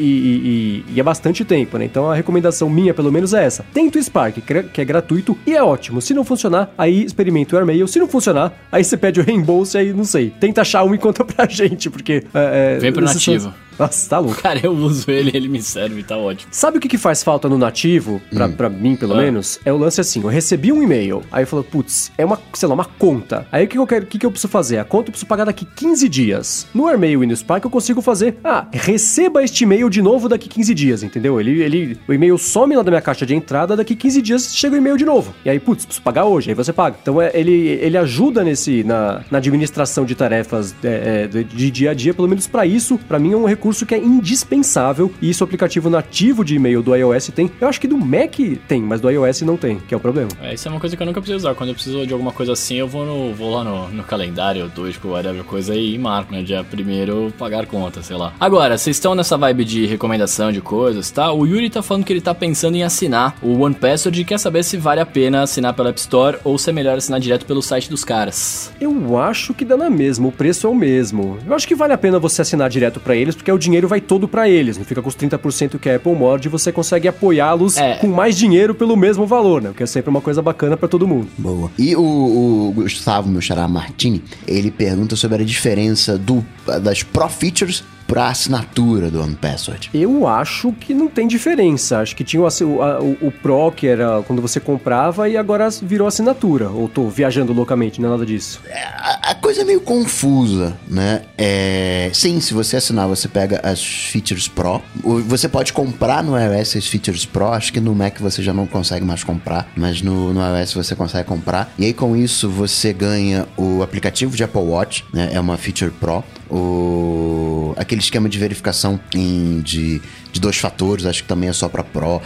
e- e é bastante tempo, né? Então a recomendação minha, pelo menos, é essa: tenta o Spark, que é- que é gratuito e é ótimo. Se não funcionar, aí experimenta o Airmail. Se não funcionar, aí você pede o reembolso e aí não sei. Tenta achar um e conta pra gente, porque. é, é, Vem pro esses são- nativo. Nossa, tá louco. Cara, eu uso ele, ele me serve, tá ótimo. Sabe o que, que faz falta no nativo, pra, pra mim pelo Ah. menos? É o lance assim: eu recebi um e-mail, aí eu falo, putz, é uma, sei lá, uma conta. Aí o que, que eu quero, o que, que eu preciso fazer? A conta eu preciso pagar daqui 15 dias. No Airmail e no Spark eu consigo fazer, ah, receba este e-mail de novo daqui 15 dias, entendeu? Ele, ele, o e-mail some lá da minha caixa de entrada, daqui 15 dias chega o e-mail de novo. E aí, putz, preciso pagar hoje, aí você paga. Então é, ele, ele ajuda nesse, na, na administração de tarefas é, é, de, de dia a dia, pelo menos pra isso, pra mim é um recurso que é indispensável e isso o aplicativo nativo de e-mail do iOS tem. Eu acho que do Mac tem, mas do iOS não tem, que é o problema. É, isso é uma coisa que eu nunca preciso usar. Quando eu preciso de alguma coisa assim, eu vou, no, vou lá no, no calendário, do tipo, whatever coisa aí, e marco, né? Dia primeiro pagar conta, sei lá. Agora, vocês estão nessa vibe de recomendação de coisas, tá? O Yuri tá falando que ele tá pensando em assinar o One Password e quer saber se vale a pena assinar pela App Store ou se é melhor assinar direto pelo site dos caras. Eu acho que dá na mesma, o preço é o mesmo. Eu acho que vale a pena você assinar direto pra eles, porque o dinheiro vai todo pra eles, não fica com os 30% que a Apple morde e você consegue apoiá-los É. com mais dinheiro pelo mesmo valor, né? O que é sempre uma coisa bacana pra todo mundo. Boa. E o, o Gustavo, meu xará Martini, ele pergunta sobre a diferença do, das Pro Features pra assinatura do One Password. Eu acho que não tem diferença. Acho que tinha o, o, o- Pro, que era quando você comprava, e agora virou assinatura. Ou tô viajando loucamente, não é nada disso. A, a coisa é meio confusa, né? É, sim, se você assinar, você pega as features Pro. Você pode comprar no iOS as features Pro. Acho que no Mac você já não consegue mais comprar, mas no, no iOS você consegue comprar. E aí com isso você ganha o aplicativo de Apple Watch, né? É uma feature Pro. O, aquele esquema de verificação em, de, de dois fatores, acho que também é só para Pro.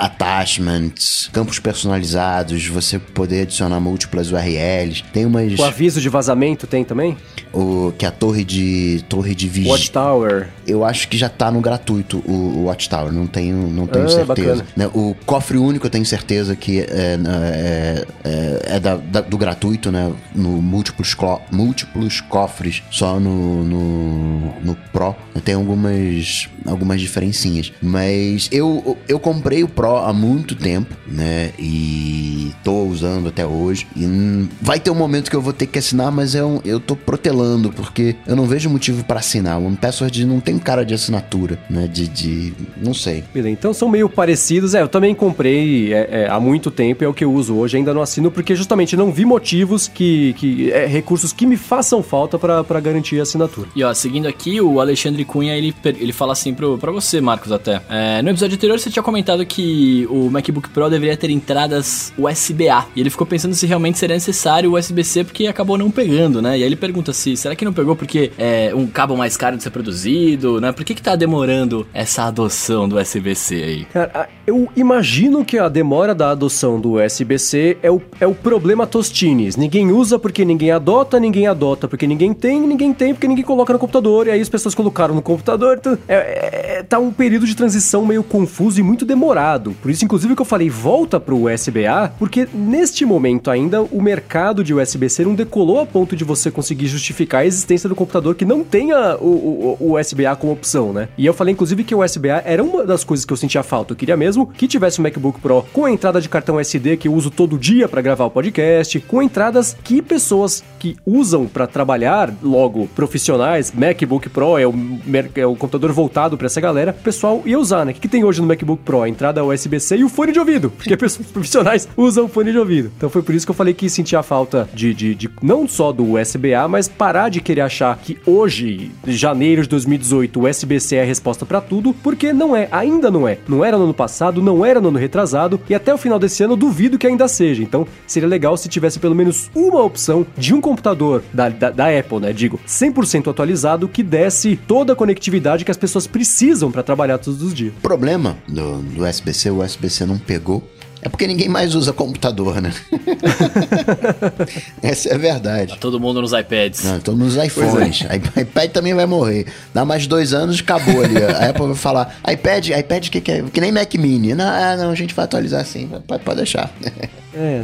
Attachments, campos personalizados, você poder adicionar múltiplas URLs. Tem umas. O aviso de vazamento tem também? O, que é a torre de torre de vigia. Watchtower. Eu acho que já tá no gratuito o, o Watchtower, não tenho, não tenho Ah, certeza. bacana. Né, O cofre único eu tenho certeza que é, é, é- é da- da- do gratuito, né? No múltiplos, clo- múltiplos cofres só no, no, no Pro. Tem algumas, algumas diferencinhas. Mas eu, eu comprei o Pro há muito tempo, né? E tô usando até hoje. E hum, vai ter um momento que eu vou ter que assinar, mas eu, eu tô protelando, porque eu não vejo motivo pra assinar. O One Password não tem cara de assinatura, né? De. de não sei. Beleza, então são meio parecidos. É, eu também comprei é, é, há muito tempo, é o que eu uso hoje, ainda não assino, porque justamente não vi motivos que. que é, recursos que me façam falta pra pra garantir a assinatura. E ó, seguindo aqui, o Alexandre Cunha, ele, ele fala assim pro, pra você, Marcos. Até. É, no episódio anterior você tinha comentado que o MacBook Pro deveria ter entradas USB-A. E ele ficou pensando se realmente seria necessário o USB-C porque acabou não pegando, né? E aí ele pergunta se será que não pegou porque é um cabo mais caro de ser produzido, né? Por que que tá demorando essa adoção do USB-C aí? Cara, eu imagino que a demora da adoção do USB-C é o, é o problema Tostines. Ninguém usa porque ninguém adota, ninguém adota porque ninguém tem, ninguém tem porque ninguém coloca no computador, e aí as pessoas colocaram no computador. Então, é, é, tá um período de transição meio confuso e muito demorado. Por isso, inclusive, que eu falei volta pro USB-A, porque neste momento ainda o mercado de USB-C não decolou a ponto de você conseguir justificar a existência do computador que não tenha o, o, o USB-A como opção, né? E eu falei, inclusive, que o USB-A era uma das coisas que eu sentia falta. Eu queria mesmo que tivesse um MacBook Pro com a entrada de cartão SD que eu uso todo dia para gravar o podcast, com entradas que pessoas que usam para trabalhar, logo profissionais, MacBook Pro é o, é o computador voltado para essa galera, o pessoal ia usar, né? O que, que tem hoje no MacBook Pro? A entrada USB-C e o fone de ouvido, porque profissionais usam fone de ouvido. Então foi por isso que eu falei que sentia falta de, de, de não só do USB-A, mas parar de querer achar que hoje, janeiro de 2018, o USB-C é a resposta para tudo, porque não é, ainda não é. Não era no ano passado, não era no ano retrasado, e até o final desse ano eu duvido que ainda seja. Então seria legal se tivesse pelo menos uma opção de um computador da, da, da Apple, né? Digo, 100% atualizado que desse toda a conectividade que as pessoas precisam para trabalhar todos os dias. O problema do, do USB-C, o USB-C não pegou. É porque ninguém mais usa computador, né? Essa é a verdade. Tá todo mundo nos iPads. Não, todo mundo nos iPhones. É. iPad também vai morrer. Dá mais dois anos, acabou ali. A Apple vai falar: iPad, iPad que, que é? Que nem Mac Mini. Não, ah, não, a gente vai atualizar assim. Pode, pode deixar. É,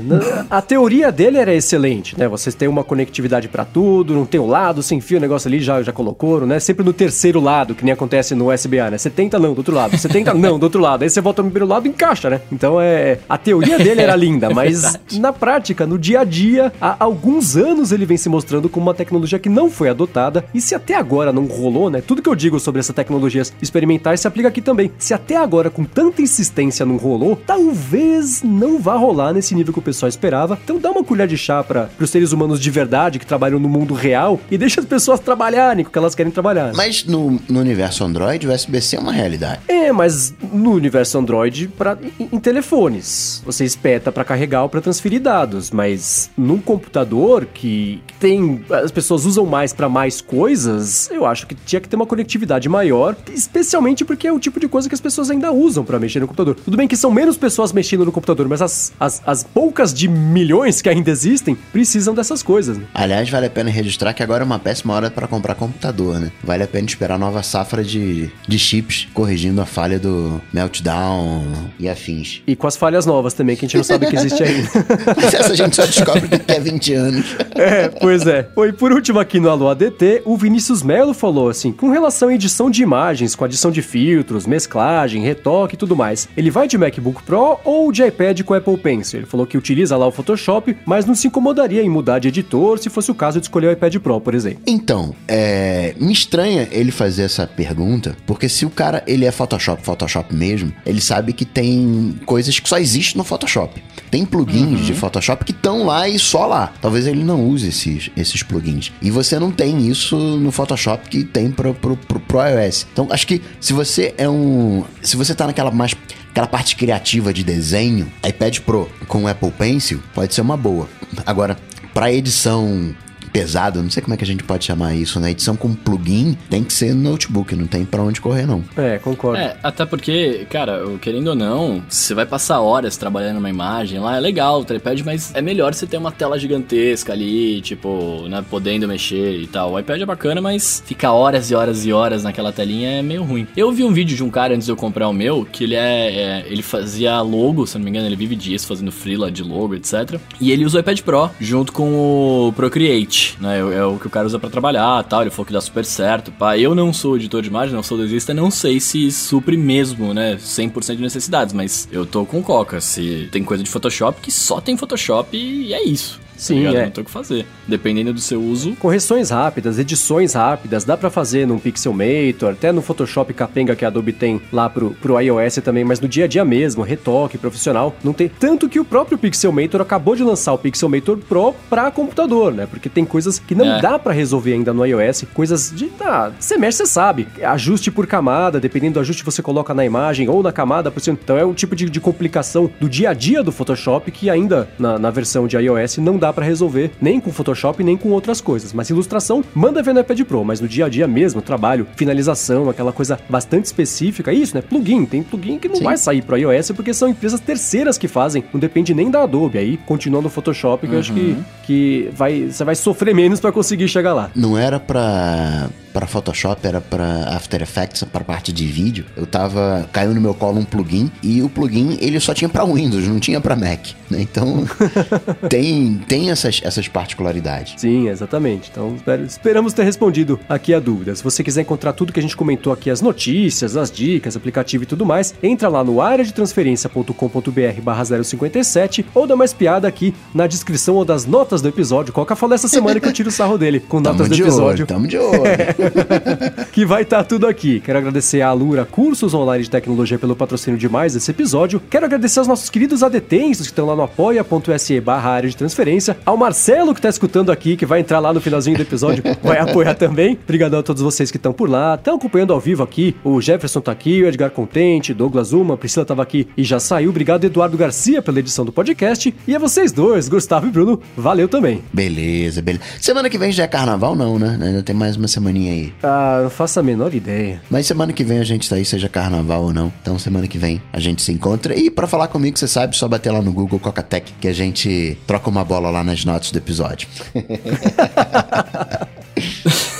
a teoria dele era excelente, né? Vocês têm uma conectividade para tudo, não tem o lado, sem fio, o negócio ali já, já colocou, né? Sempre no terceiro lado, que nem acontece no USB-A, né? 70 não, do outro lado, 70 não, do outro lado. Aí você volta no primeiro lado e encaixa, né? Então é. A teoria dele era linda, mas na prática, no dia a dia, há alguns anos ele vem se mostrando como uma tecnologia que não foi adotada. E se até agora não rolou, né? Tudo que eu digo sobre essa tecnologia experimentais se aplica aqui também. Se até agora, com tanta insistência, não rolou, talvez não vá rolar nesse nível que o pessoal esperava. Então dá uma colher de chá para os seres humanos de verdade que trabalham no mundo real e deixa as pessoas trabalharem com o que elas querem trabalhar. Mas no, no universo Android, o USB-C é uma realidade. É, mas no universo Android, pra, em, em telefones, você espeta para carregar ou para transferir dados, mas num computador que tem as pessoas usam mais para mais coisas, eu acho que tinha que ter uma conectividade maior, especialmente porque é o tipo de coisa que as pessoas ainda usam para mexer no computador. Tudo bem que são menos pessoas mexendo no computador, mas as, as, as poucas de milhões que ainda existem precisam dessas coisas. Né? Aliás, vale a pena registrar que agora é uma péssima hora para comprar computador, né? Vale a pena esperar a nova safra de, de chips corrigindo a falha do Meltdown e afins. E com as falhas novas também, que a gente não sabe que existe ainda. Mas essa a gente só descobre daqui a 20 anos. É, pois é. E por último aqui no Alô ADT, o Vinícius Melo falou assim, com relação à edição de imagens, com adição de filtros, mesclagem, retoque e tudo mais, ele vai de MacBook Pro ou de iPad com Apple Pencil? Falou que utiliza lá o Photoshop, mas não se incomodaria em mudar de editor se fosse o caso de escolher o iPad Pro, por exemplo. Então, é, me estranha ele fazer essa pergunta, porque se o cara ele é Photoshop, Photoshop mesmo, ele sabe que tem coisas que só existem no Photoshop. Tem plugins uhum. de Photoshop que estão lá e só lá. Talvez ele não use esses, esses plugins. E você não tem isso no Photoshop que tem pro, pro, pro, pro iOS. Então, acho que se você é um. Se você tá naquela mais aquela parte criativa de desenho, iPad Pro com Apple Pencil pode ser uma boa. Agora, para edição pesado, não sei como é que a gente pode chamar isso, né? Edição com plugin tem que ser no notebook, não tem para onde correr, não. É, concordo. É, até porque, cara, querendo ou não, você vai passar horas trabalhando numa imagem lá, é legal o tripad, mas é melhor você ter uma tela gigantesca ali, tipo, né, podendo mexer e tal. O iPad é bacana, mas ficar horas e horas e horas naquela telinha é meio ruim. Eu vi um vídeo de um cara antes de eu comprar o meu, que ele é, é ele fazia logo, se não me engano, ele vive dias fazendo freela de logo, etc. E ele usa o iPad Pro junto com o Procreate né? É, o que o cara usa para trabalhar tal. Ele falou que dá super certo. Pá. Eu não sou editor de imagem, não sou desenhista, não sei se supre mesmo, né? 100% de necessidades, mas eu tô com coca. Se tem coisa de Photoshop que só tem Photoshop e é isso. Sim, ligado? é. Não tem o que fazer. Dependendo do seu uso. Correções rápidas, edições rápidas, dá pra fazer num Pixelmator, até no Photoshop capenga que a Adobe tem lá pro, pro iOS também, mas no dia a dia mesmo, retoque profissional, não tem. Tanto que o próprio Pixelmator acabou de lançar o Pixelmator Pro pra computador, né? Porque tem coisas que não É. dá pra resolver ainda no iOS, coisas de. Ah, você mexe, você sabe. Ajuste por camada, dependendo do ajuste que você coloca na imagem ou na camada por cima. Então é um tipo de, de complicação do dia a dia do Photoshop que ainda na, na versão de iOS não dá pra resolver, nem com Photoshop, nem com outras coisas. Mas ilustração, manda ver no iPad Pro, mas no dia a dia mesmo, trabalho, finalização, aquela coisa bastante específica, isso, né? Plugin, tem plugin que não Sim. vai sair pro iOS porque são empresas terceiras que fazem, não depende nem da Adobe. Aí continua no Photoshop, que eu acho que, que vai, você vai sofrer menos pra conseguir chegar lá. Não era pra, pra Photoshop, era pra After Effects, pra parte de vídeo. Eu tava. Caiu no meu colo um plugin e o plugin ele só tinha pra Windows, não tinha pra Mac. né? Então tem, tem essas, essas particularidades. Sim, exatamente. Então esperamos ter respondido aqui a dúvida. Se você quiser encontrar tudo que a gente comentou aqui, as notícias, as dicas, aplicativo e tudo mais, entra lá no área de transferência.com.br barra 057 ou dá uma espiada aqui na descrição ou das notas do episódio. Coca falou essa semana que eu tiro o sarro dele com notas do episódio. olho, tamo de olho. que vai estar tudo aqui. Quero agradecer a Alura Cursos Online de Tecnologia pelo patrocínio de mais esse episódio. Quero agradecer aos nossos queridos adetensos que estão lá no apoia.se barra área de transferência. Ao Marcelo que está escutando aqui, que vai entrar lá no finalzinho do episódio, vai apoiar também. Obrigadão a todos vocês que estão por lá. Estão acompanhando ao vivo aqui. O Jefferson tá aqui, o Edgar Contente, Douglas Uma, Priscila tava aqui e já saiu. Obrigado, Eduardo Garcia, pela edição do podcast. E a vocês dois, Gustavo e Bruno, valeu também. beleza, beleza. Semana que vem já é carnaval, não, né? Ainda tem mais uma semaninha aí. Ah, não faço a menor ideia. Mas semana que vem a gente tá aí, seja carnaval ou não. Então semana que vem a gente se encontra. E pra falar comigo, você sabe, só bater lá no Google Cocatec que a gente troca uma bola lá nas notas do episódio.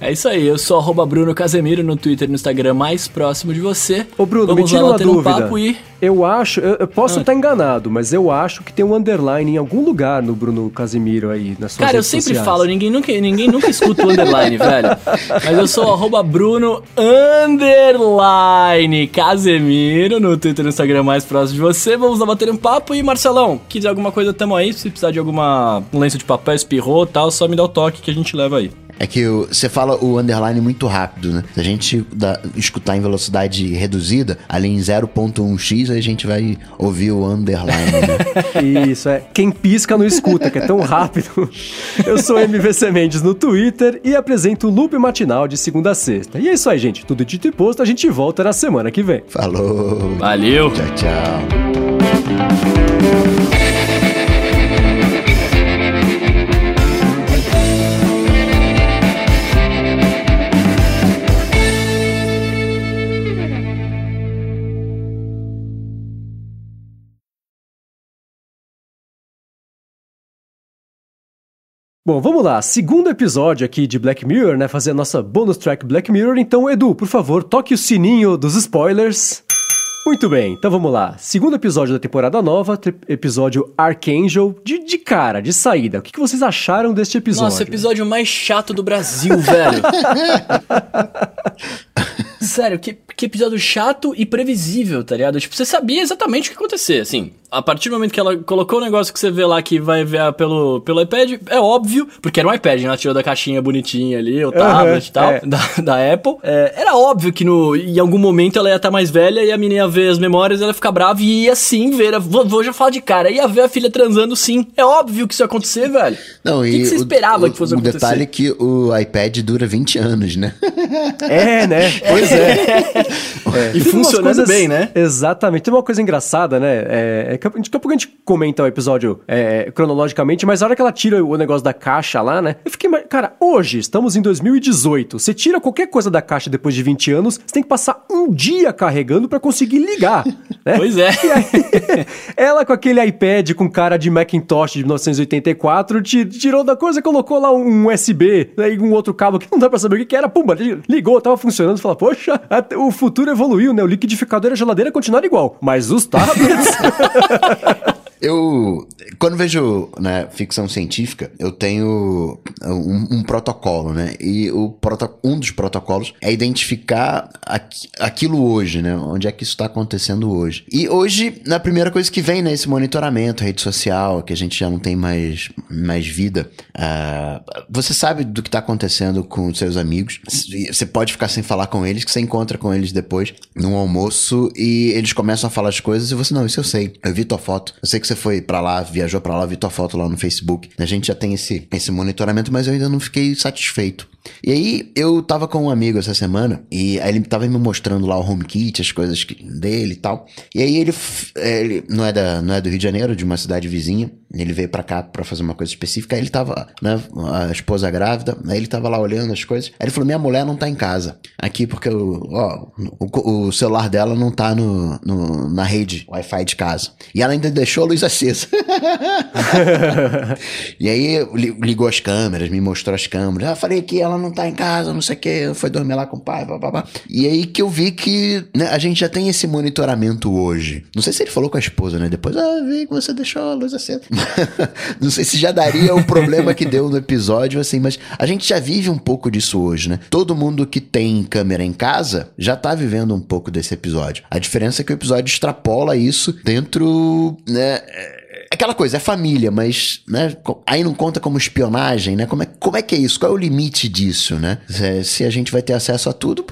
É isso aí, eu sou arroba Bruno Casemiro no Twitter e no Instagram mais próximo de você. Ô Bruno, Vamos me tira lá uma bater um dúvida. papo e... Eu acho, eu, eu posso estar enganado, mas eu acho que tem um underline em algum lugar no Bruno Casimiro aí, nas suas Cara, eu sempre sociais. falo, ninguém nunca, ninguém nunca escuta o underline, velho. Mas eu sou arroba Bruno underline Casemiro no Twitter e no Instagram mais próximo de você. Vamos lá bater um papo e, Marcelão, quiser alguma coisa, tamo aí. Se precisar de alguma um lenço de papel, espirrou e tal, só me dá o toque que a gente leva aí. É que você fala o underline muito rápido, né? Se a gente dá- escutar em velocidade reduzida, ali em 0.1x, a gente vai ouvir o underline, né? Isso, é. Quem pisca não escuta, que é tão rápido. Eu sou MVC Mendes no Twitter e apresento o Loop Matinal de segunda a sexta. E é isso aí, gente. Tudo dito e posto, a gente volta na semana que vem. Falou! Valeu! Tchau, tchau. Bom, vamos lá. Segundo episódio aqui de Black Mirror, né? Fazer a nossa bonus track Black Mirror. Então, Edu, por favor, toque o sininho dos spoilers. Muito bem, então vamos lá. Segundo episódio da temporada nova, episódio Archangel, de, de cara, de saída. O que, que vocês acharam deste episódio? Nossa, episódio mais chato do Brasil, velho. Sério, que, que episódio chato e previsível, tá ligado? Tipo, você sabia exatamente o que ia acontecer, assim. A partir do momento que ela colocou o negócio que você vê lá que vai ver pelo, pelo iPad, é óbvio, porque era um iPad, né? Ela tirou da caixinha bonitinha ali, o tablet e tal, é. da, da Apple. É, era óbvio que no, em algum momento ela ia estar mais velha e a menina ia ver as memórias, ela ia ficar brava e ia sim ver, a, vou, vou já falar de cara, ia ver a filha transando sim. É óbvio que isso ia acontecer, velho. Não, O que e que você o- esperava o, que fosse o acontecer? detalhe é que o iPad dura 20 anos, né? É, né? Pois é. E Tem umas funcionando coisas- bem, né? Exatamente. Tem uma coisa engraçada, né? É, é daqui a pouco a gente comenta o episódio é, cronologicamente, mas a hora que ela tira o negócio da caixa lá, né? Eu fiquei, cara, hoje, estamos em 2018. Você tira qualquer coisa da caixa depois de 20 anos, você tem que passar um dia carregando pra conseguir ligar, né? Pois é. E aí, ela com aquele iPad com cara de Macintosh de 1984, ti- tirou da coisa, colocou lá um USB, aí um outro cabo que não dá pra saber o que que era, pumba, li- ligou, tava funcionando, fala, poxa, o futuro evoluiu, né? O liquidificador e a geladeira continuaram igual, mas os tablets... Eu, quando vejo né, ficção científica, eu tenho um, um protocolo, né? E o proto, um dos protocolos é identificar aqu, aquilo hoje, né? Onde é que isso está acontecendo hoje. E hoje, na primeira coisa que vem, né? Esse monitoramento, rede social, que a gente já não tem mais, mais vida. Uh, você sabe do que está acontecendo com seus amigos. Você pode ficar sem falar com eles, que você encontra com eles depois num almoço e eles começam a falar as coisas e você, não, isso eu sei. Eu vi tua foto. Eu sei que você foi para lá, viajou para lá, vi tua foto lá no Facebook. A gente já tem esse, esse monitoramento, mas eu ainda não fiquei satisfeito. E aí, eu tava com um amigo essa semana, e aí ele tava me mostrando lá o HomeKit, as coisas dele e tal. E aí ele, é, ele não, é da, não é do Rio de Janeiro, de uma cidade vizinha. Ele veio para cá para fazer uma coisa específica. Aí ele tava, né, a esposa grávida, aí ele tava lá olhando as coisas. Aí ele falou: Minha mulher não tá em casa. Aqui porque o, ó, o, o celular dela não tá no, no, na rede Wi-Fi de casa. E ela ainda deixou a luz acesa. e aí ligou as câmeras, me mostrou as câmeras. Eu falei que ela não tá em casa, não sei o que, foi dormir lá com o pai, blá. E aí que eu vi que né, a gente já tem esse monitoramento hoje. Não sei se ele falou com a esposa, né? Depois, ah, vi que você deixou a luz acesa. não sei se já daria o problema que deu no episódio, assim, mas a gente já vive um pouco disso hoje, né? Todo mundo que tem câmera em casa já tá vivendo um pouco desse episódio. A diferença é que o episódio extrapola isso dentro, né? Aquela coisa, é família, mas né, aí não conta como espionagem, né? Como é, como é que é isso? Qual é o limite disso, né? Se, se a gente vai ter acesso a tudo,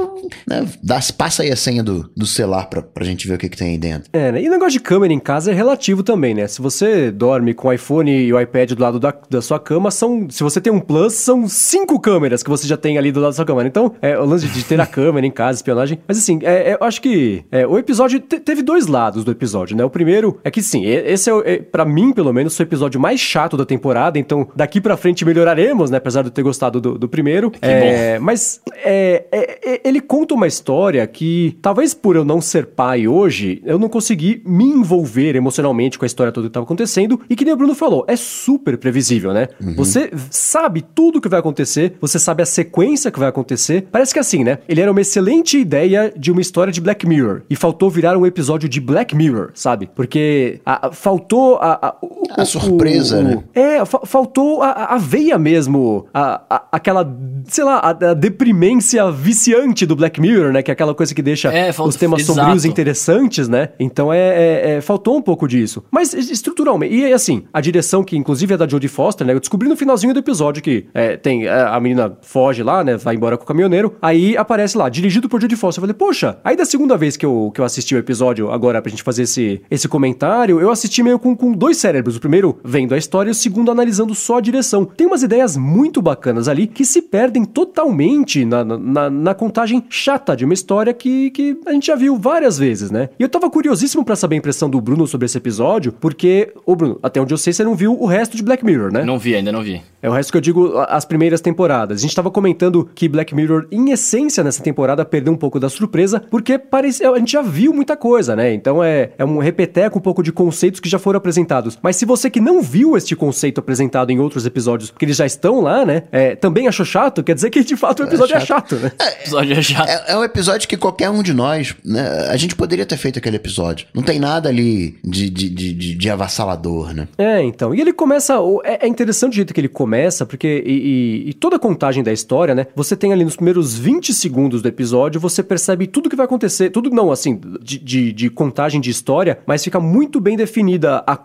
né, dá, passa aí a senha do, do celular pra, pra gente ver o que, que tem aí dentro. É, né? E o negócio de câmera em casa é relativo também, né? Se você dorme com o iPhone e o iPad do lado da, da sua cama, são. Se você tem um Plus, são cinco câmeras que você já tem ali do lado da sua cama. Né? Então, é o lance de ter a câmera em casa, espionagem. Mas assim, é, é, eu acho que é, o episódio te, teve dois lados do episódio, né? O primeiro é que sim, esse é, é para mim, pelo menos, foi o episódio mais chato da temporada, então daqui pra frente melhoraremos, né? Apesar de eu ter gostado do, do primeiro. é, mas é, é, é, ele conta uma história que, talvez por eu não ser pai hoje, eu não consegui me envolver emocionalmente com a história toda que estava acontecendo, e que nem o Bruno falou, é super previsível, né? Uhum. Você sabe tudo o que vai acontecer, você sabe a sequência que vai acontecer. Parece que assim, né? Ele era uma excelente ideia de uma história de Black Mirror, e faltou virar um episódio de Black Mirror, sabe? Porque a, a, faltou a, a a surpresa, o, né? É, fa faltou a, a, veia mesmo, a, a, aquela, sei lá, a, a, deprimência viciante do Black Mirror, né? Que é aquela coisa que deixa é, os temas exato. sombrios interessantes, né? Então é, é, é, faltou um pouco disso. Mas estruturalmente, e assim, a direção que inclusive é da Jodie Foster, né? Eu descobri no finalzinho do episódio que é, tem é, a menina foge lá, né? Vai embora com o caminhoneiro, aí aparece lá, dirigido por Jodie Foster. Eu falei, poxa, aí da segunda vez que eu, que eu assisti o episódio agora pra gente fazer esse, esse comentário, eu assisti meio com, com dois cérebros. O primeiro vendo a história e o segundo analisando só a direção. Tem umas ideias muito bacanas ali que se perdem totalmente na, na, na contagem chata de uma história que, que a gente já viu várias vezes, né? E eu tava curiosíssimo para saber a impressão do Bruno sobre esse episódio, porque, ô Bruno, até onde eu sei, você não viu o resto de Black Mirror, né? Não vi, ainda não vi. É o resto que eu digo, as primeiras temporadas. A gente tava comentando que Black Mirror, em essência, nessa temporada, perdeu um pouco da surpresa, porque parece, a gente já viu muita coisa, né? Então é, é um repeteco um pouco de conceitos que já foram apresentados. Mas se você que não viu este conceito apresentado em outros episódios, porque eles já estão lá, né? É, também achou chato, quer dizer que de fato o episódio é chato, é chato né? É, o episódio é chato. É, é, um episódio que qualquer um de nós, né? A gente poderia ter feito aquele episódio. Não tem nada ali de, de, de, de, de avassalador, né? É, então. E ele começa. É, é interessante o jeito que ele começa, porque. E, e, e, toda a contagem da história, né? Você tem ali nos primeiros 20 segundos do episódio, você percebe tudo que vai acontecer. Tudo não, assim, de, de, de contagem de história, mas fica muito bem definida a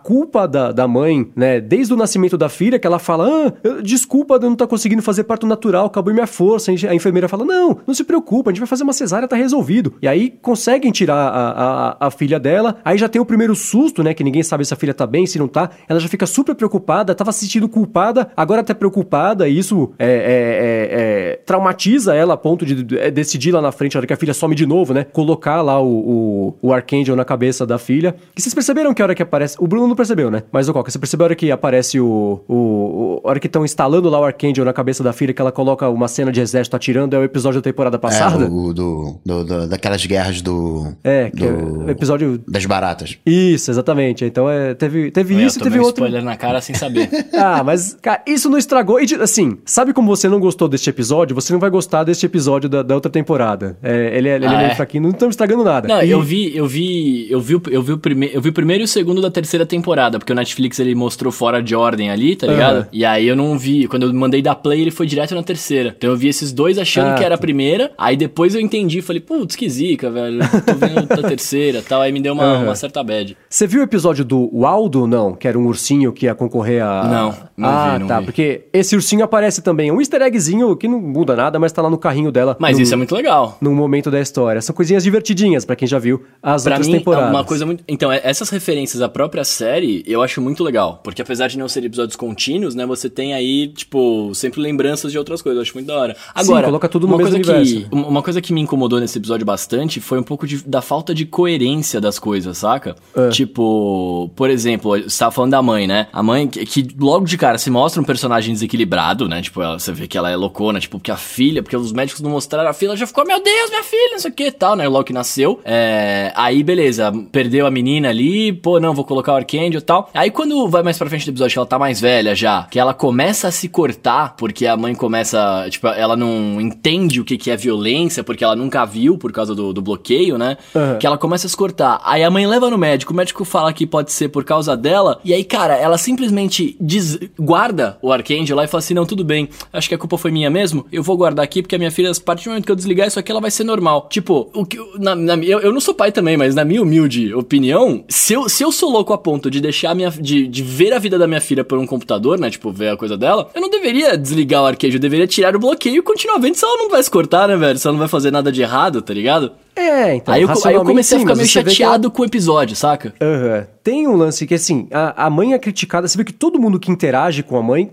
da, da mãe, né? Desde o nascimento da filha, que ela fala: ah, desculpa, eu não tá conseguindo fazer parto natural, acabou minha força. A enfermeira fala: não, não se preocupa, a gente vai fazer uma cesárea, tá resolvido. E aí conseguem tirar a, a, a filha dela, aí já tem o primeiro susto, né? Que ninguém sabe se a filha tá bem, se não tá. Ela já fica super preocupada, tava se sentindo culpada, agora tá preocupada, e isso é, é, é, é, traumatiza ela a ponto de é, decidir lá na frente, a hora que a filha some de novo, né? Colocar lá o, o, o Archangel na cabeça da filha. E vocês perceberam que a hora que aparece. O Bruno não né? Mas o Coca, você percebeu a hora que aparece o. o, o a hora que estão instalando lá o Archangel na cabeça da filha, que ela coloca uma cena de exército atirando, é o episódio da temporada passada? É, o do, do, do daquelas guerras do. É, que do, é o episódio. Das baratas. Isso, exatamente. Então é, teve, teve eu isso e teve um outro. spoiler na cara sem saber. ah, mas, cara, isso não estragou. E, assim, sabe como você não gostou deste episódio? Você não vai gostar deste episódio da, da outra temporada. É, ele, é, ele é ah, é meio fraquinho, não estamos estragando nada. Não, e... eu vi, eu vi, eu vi, eu vi o primeiro, eu vi o primeiro e o segundo da terceira temporada temporada, porque o Netflix ele mostrou fora de ordem ali, tá ligado? Aham. E aí eu não vi. Quando eu mandei dar play, ele foi direto na terceira. Então eu vi esses dois achando Ah, que era a primeira. Aí depois eu entendi, falei, putz, que zica, velho. Tô vendo a terceira tal. Aí me deu uma, Aham. uma certa bad. Você viu o episódio do Waldo, não? Que era um ursinho que ia concorrer a... Não, não ah, vi, não tá. vi. Porque esse ursinho aparece também. Um easter eggzinho que não muda nada, mas tá lá no carrinho dela. Mas num- isso é muito legal. Num momento da história. São coisinhas divertidinhas pra quem já viu as Pra outras mim, temporadas. é uma coisa muito. Então, é- essas referências à própria série, eu acho muito legal. Porque apesar de não ser episódios contínuos, né? Você tem aí, tipo, sempre lembranças de outras coisas. Eu acho muito da hora. Agora, coloca tudo no uma mesmo coisa universo. Que, uma coisa que me incomodou nesse episódio bastante foi um pouco de- da falta de coerência das coisas, saca? É. Tipo, por exemplo, você tava falando da mãe, né? A mãe que, que logo de cara se mostra um personagem desequilibrado, né? Tipo, ela- você vê que ela é loucona, tipo, porque a filha, porque os médicos não mostraram a filha, ela já ficou, meu Deus, minha filha, não sei o que e tal, né? Logo que nasceu. É, aí, beleza, perdeu a menina ali, pô, não, vou colocar o E tal. Aí quando vai mais pra frente do episódio, que ela tá mais velha já, que ela começa a se cortar, porque a mãe começa, tipo, ela não entende o que, que é violência, porque ela nunca viu por causa do, do bloqueio, né? Aham. Que ela começa a se cortar. Aí a mãe leva no médico, o médico fala que pode ser por causa dela, e aí, cara, ela simplesmente diz, guarda o Arcangel lá e fala assim: não, tudo bem, acho que a culpa foi minha mesmo, eu vou guardar aqui, porque a minha filha, a partir do momento que eu desligar isso aqui, ela vai ser normal. Tipo, o que, na, na- eu, eu não sou pai também, mas na minha humilde opinião, se eu, se eu sou louco a ponto de deixar minha. De, de ver a vida da minha filha por um computador, né? Tipo, ver a coisa dela, eu não deveria desligar o Arcangel, eu deveria tirar o bloqueio e continuar vendo se ela não vai se cortar, né, velho? Se ela não vai fazer nada de errado, tá ligado? É, então. aí, eu, aí eu comecei a sim, ficar mas meio ela- chateado com o episódio, saca? Aham. Tem um lance que, assim, a, a mãe é criticada. Você vê que todo mundo que interage com a mãe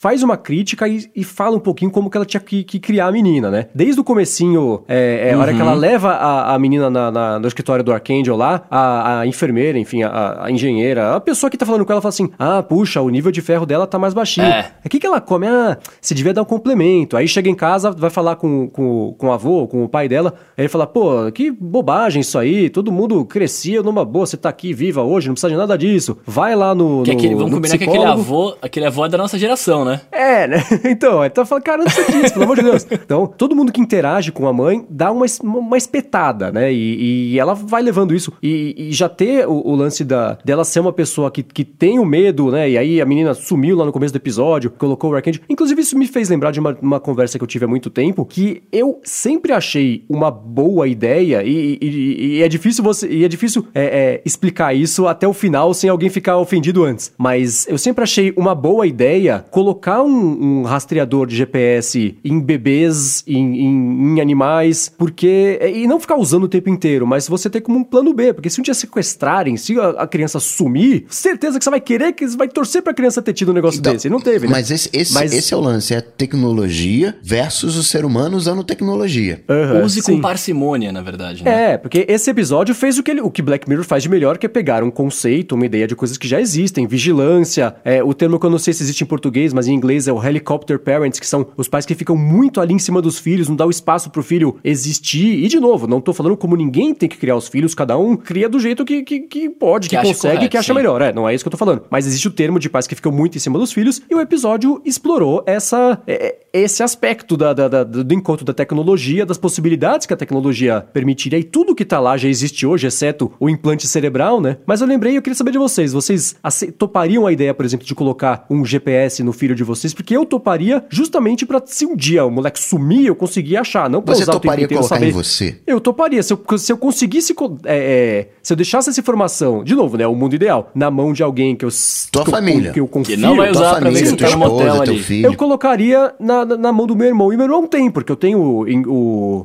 faz uma crítica e, e fala um pouquinho como que ela tinha que, que criar a menina, né? Desde o comecinho, é, é, a hora que Uhum. ela leva a, a menina na, na- no escritório do Archangel lá, a, a enfermeira, enfim, a, a engenheira, a pessoa que tá falando com ela fala assim: ah, puxa, o nível de ferro dela tá mais baixinho. É. O que, que ela come? Ah, você devia dar um complemento. Aí chega em casa, vai falar com, com, com o avô, com o pai dela. Aí ele fala: pô, que bobagem isso aí. Todo mundo crescia numa boa. Você tá aqui viva hoje, não precisa de nada disso. Vai lá no. Que no, aquele, vamos no combinar que aquele psicólogo. avô, aquele avô é da nossa geração, né? É, né? Então, então fala, cara, não precisa disso, pelo amor de Deus. Então, todo mundo que interage com a mãe dá uma, uma espetada, né? E, e ela vai levando isso. E, e já ter o, o lance da, dela ser uma pessoa que, que tem o medo, né? E aí a menina sumiu lá no começo do episódio, colocou o Arcangel. Inclusive, isso me fez lembrar de uma, uma conversa que eu tive há muito tempo, que eu sempre achei uma boa ideia, e, e- e é difícil você. E é difícil é, é, explicar isso até o final sem alguém ficar ofendido antes. Mas eu sempre achei uma boa ideia colocar um, um rastreador de GPS em bebês, em, em- em animais, porque. E não ficar usando o tempo inteiro, mas você ter como um plano B, porque se um dia sequestrarem, se a, a criança sumir, certeza que você vai querer que você vai torcer pra criança ter tido um negócio Então, desse. E não teve, né? Mas esse, esse, Mas- esse é o lance, é a tecnologia versus o ser humano usando tecnologia. Aham, Use sim. com parcimônia, na verdade, né? É, porque esse episódio fez o que, ele- o que Black Mirror faz de melhor, que é pegar um conceito, uma ideia de coisas que já existem, vigilância, é, o termo que eu não sei se existe em português, mas em inglês é o helicopter parents, que são os pais que ficam muito ali em cima dos filhos, não dá o espaço pro filho existir. E, de novo, não tô falando como ninguém tem que criar os filhos, cada um cria do jeito que, que, que pode, que, Que consegue, correto, que acha sim. melhor. É, não é isso que eu tô falando. Mas existe o termo de pais que ficam muito em cima dos filhos, e o episódio explorou essa, é, é, esse aspecto da, da- da- do encontro da tecnologia, das possibilidades que a tecnologia permitiria, e tudo que tá lá já existe hoje, exceto o implante cerebral, né? Mas eu lembrei, eu queria saber de vocês, vocês topariam a ideia, por exemplo, de colocar um GPS no filho de vocês? Porque eu toparia justamente pra se um dia o moleque sumir, eu conseguir achar, não pra Você usar o tempo toparia inteiro colocar saber. em você? Eu toparia. Se eu, se eu conseguisse. co- é, é, se eu deixasse essa informação, de novo, né? O mundo ideal, na mão de alguém que eu. Tua que eu- família. que eu confio. Que não vai Tua usar pra ver família, se tá no motel ali. filho. Eu colocaria na, na, na mão do meu irmão. E meu irmão tem, porque eu tenho o. o o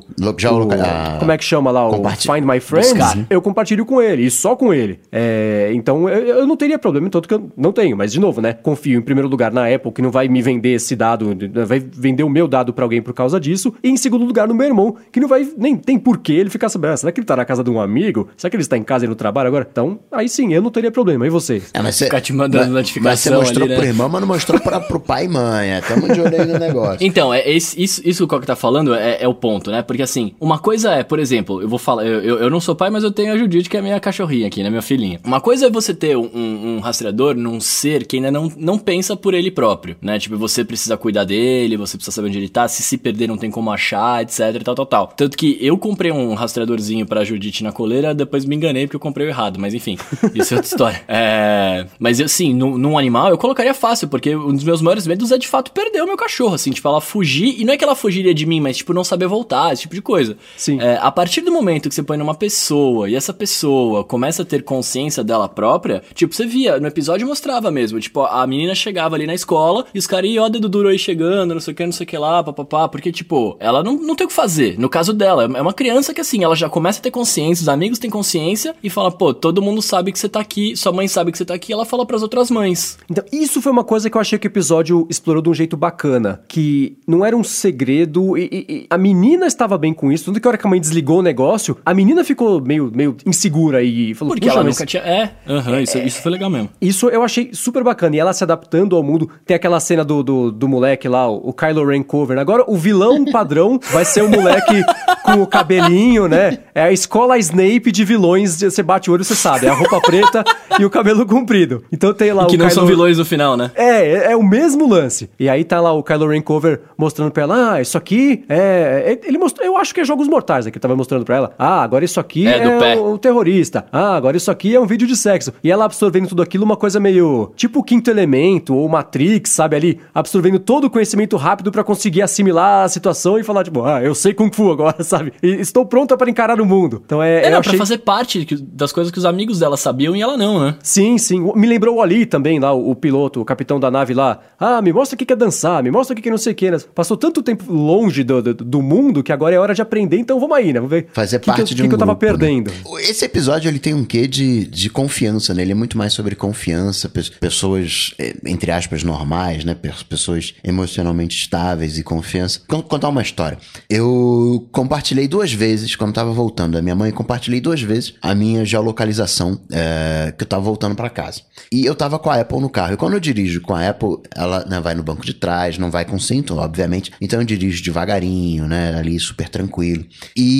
o- como é que chama lá? O comparti- Find My Friends. Buscar. Eu compartilho com ele, e só com ele. É, então eu, eu não teria problema, tanto que eu não tenho. Mas, de novo, né? Confio em primeiro lugar na Apple, que não vai me vender esse dado, vai vender o meu dado pra alguém por causa disso. E em segundo lugar, no meu irmão, que não vai. Nem tem porquê ele ficar sabendo. Ah, será que ele tá na casa de um amigo? Será que ele está em casa e no trabalho agora? Então, aí sim, eu não teria problema. E vocês? É, mas você, Ficar te mandando mas- notificação Mas você mostrou ali, né? pro irmão, mas não mostrou pra, pro pai e mãe. É, tamo de olho aí no negócio. Então, é esse- isso, isso que o Coque tá falando é, é o ponto, né? Porque assim, uma coisa é, por exemplo, eu vou falar, eu, eu, eu não sou pai, mas eu tenho a Judite, que é a minha cachorrinha aqui, né, minha filhinha. Uma coisa é você ter um, um rastreador num ser que ainda não, não pensa por ele próprio, né? Tipo, você precisa cuidar dele, você precisa saber onde ele tá, se se perder não tem como achar, etc, tal, tal, tal. Tanto que eu comprei um rastreadorzinho pra Judite na coleira, depois me enganei porque eu comprei o errado, mas enfim, isso é outra história. É... Mas assim, num, num animal eu colocaria fácil, porque um dos meus maiores medos é de fato perder o meu cachorro, assim, tipo, ela fugir, e não é que ela fugiria de mim, mas tipo, não saber voltar, esse tipo de coisa. Sim. É, a partir do momento que você põe numa pessoa e essa pessoa começa a ter consciência dela própria, tipo, você via, no episódio mostrava mesmo, tipo, a menina chegava ali na escola e os caras ó, dedo duro aí chegando, não sei o que, não sei o que lá, papapá, porque, tipo, ela não, não tem o que fazer. No caso dela, é uma criança que, assim, ela já começa a ter consciência, os amigos têm consciência e fala, pô, todo mundo sabe que você tá aqui, sua mãe sabe que você tá aqui, ela fala pras outras mães. Então, isso foi uma coisa que eu achei que o episódio explorou de um jeito bacana. Que não era um segredo e, e- e a menina estava bem com isso. Tanto que a hora que a mãe desligou o negócio, a menina ficou meio, meio insegura e falou, Porque "Puxa, ela mas nunca tinha. É, aham, isso, isso foi legal mesmo. Isso eu achei super bacana. E ela se adaptando ao mundo. Tem aquela cena do, do, do moleque lá, o, Kylo Ren cover. Agora, o vilão padrão vai ser o moleque com o cabelinho, né? É a escola Snape de vilões. Você bate o olho, você sabe. É a roupa preta e o cabelo comprido. Então tem lá que o não Kylo... são vilões no final, né? É, é, é o mesmo lance. E aí tá lá o Kylo Ren cover mostrando pra ela, ah, isso aqui é... é- Ele mostrou, eu acho que é Jogos Mortais aqui, tava mostrando pra ela. Ah, agora isso aqui É, é, o terrorista. Ah, agora isso aqui é um vídeo de sexo. E ela absorvendo tudo aquilo, uma coisa meio... Tipo o Quinto Elemento ou Matrix, sabe? Ali, absorvendo todo o conhecimento rápido pra conseguir assimilar a situação e falar, tipo, ah, eu sei Kung Fu agora, sabe? E estou pronta pra encarar o mundo. Então é... É, eu não, achei... pra fazer parte que- das coisas que os amigos dela sabiam e ela não, né? Sim, sim. Me lembrou o Ali também, lá, o, o piloto, o capitão da nave lá. Ah, me mostra o que que é dançar, me mostra o que que é não sei o que. né? Passou tanto tempo longe do, do, do mundo que agora é hora de aprender, então vamos aí, né? Vamos ver. Fazer que que parte eu, de que um que eu tava grupo, né? perdendo. Esse episódio ele tem um quê de, de confiança, né? Ele é muito mais sobre confiança, pe- pessoas, eh, entre aspas, normais, né? Pe- Pessoas emocionalmente estáveis e confiança. Vou contar uma história. Eu compartilhei duas vezes, quando tava voltando da minha mãe, compartilhei duas vezes a minha geolocalização, eh, que eu tava voltando pra casa. E eu tava com a Apple no carro. E quando eu dirijo com a Apple, ela né, vai no banco de trás, não vai com cinto, obviamente. Então eu dirijo devagarinho, né? Ali super tranquilo. E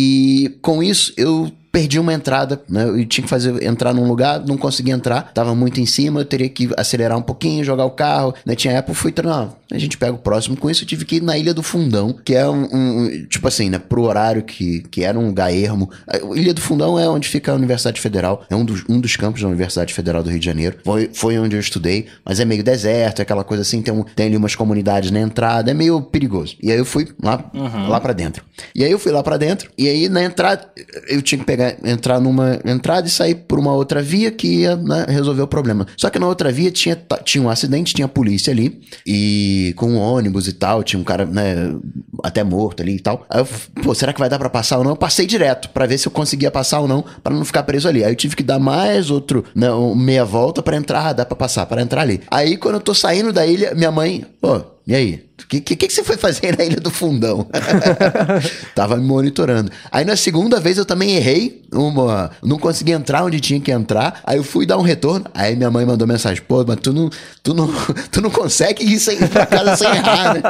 com isso eu perdi uma entrada, né? Eu tinha que fazer entrar num lugar, não consegui entrar, tava muito em cima, eu teria que acelerar um pouquinho, jogar o carro, né? Tinha Apple, fui treinar. A gente pega o próximo. Com isso, eu tive que ir na Ilha do Fundão, que é um, um- tipo assim, né? Pro horário que, que era um lugar ermo. A Ilha do Fundão é onde fica a Universidade Federal, é um dos, um dos campos da Universidade Federal do Rio de Janeiro. Foi, foi onde eu estudei, mas é meio deserto, é aquela coisa assim, tem, um, tem ali umas comunidades na entrada, é meio perigoso. E aí eu fui lá, lá para dentro. E aí eu fui lá pra dentro, e aí na entrada, eu tinha que pegar, entrar numa entrada e sair por uma outra via que ia né, resolver o problema. Só que na outra via tinha, tinha um acidente, tinha polícia ali, e com um ônibus e tal, tinha um cara, né, até morto ali e tal. Aí eu, pô, será que vai dar pra passar ou não? Eu passei direto pra ver se eu conseguia passar ou não, pra não ficar preso ali. Aí eu tive que dar mais outro, né, meia volta pra entrar, dá pra passar, pra entrar ali. Aí quando eu tô saindo da ilha, minha mãe, pô, e aí? O que, que, que você foi fazer na Ilha do Fundão? Tava me monitorando. Aí na segunda vez eu também errei, uma, não consegui entrar onde tinha que entrar. Aí eu fui dar um retorno. Aí minha mãe mandou mensagem: pô, mas tu não, tu não, tu não consegue ir sem, pra casa sem errar, né?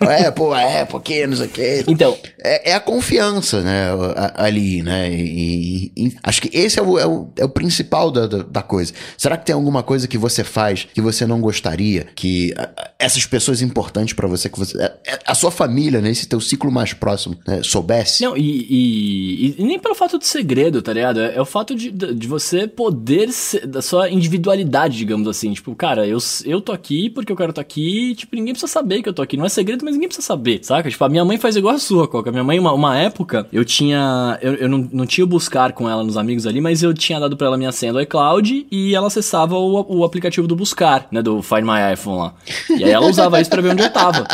é, pô, é, porque não sei o quê. Então, É, é a confiança, né, ali, né? E, e- e acho que esse é o, é o, é o principal da, da, da coisa. Será que tem alguma coisa que você faz que você não gostaria? Que essas pessoas importantes pra você, que você. é- é A sua família, né? Esse teu ciclo mais próximo, né, soubesse? Não, e, e- e nem pelo fato do segredo, tá ligado? É, é o fato de, de você poder ser, da sua individualidade, digamos assim. Tipo, cara, eu, eu tô aqui porque eu quero estar aqui, e, tipo, ninguém precisa saber que eu tô aqui. Não é segredo, mas ninguém precisa saber, saca? Tipo, a minha mãe faz igual a sua, Coca. Minha mãe, uma, uma época, eu tinha. Eu, eu não, não tinha o buscar com ela nos amigos ali, mas eu tinha dado pra ela minha senha do iCloud e ela acessava o, o aplicativo do buscar, né? Do Find My iPhone lá. E aí ela usava isso pra ver onde eu tava.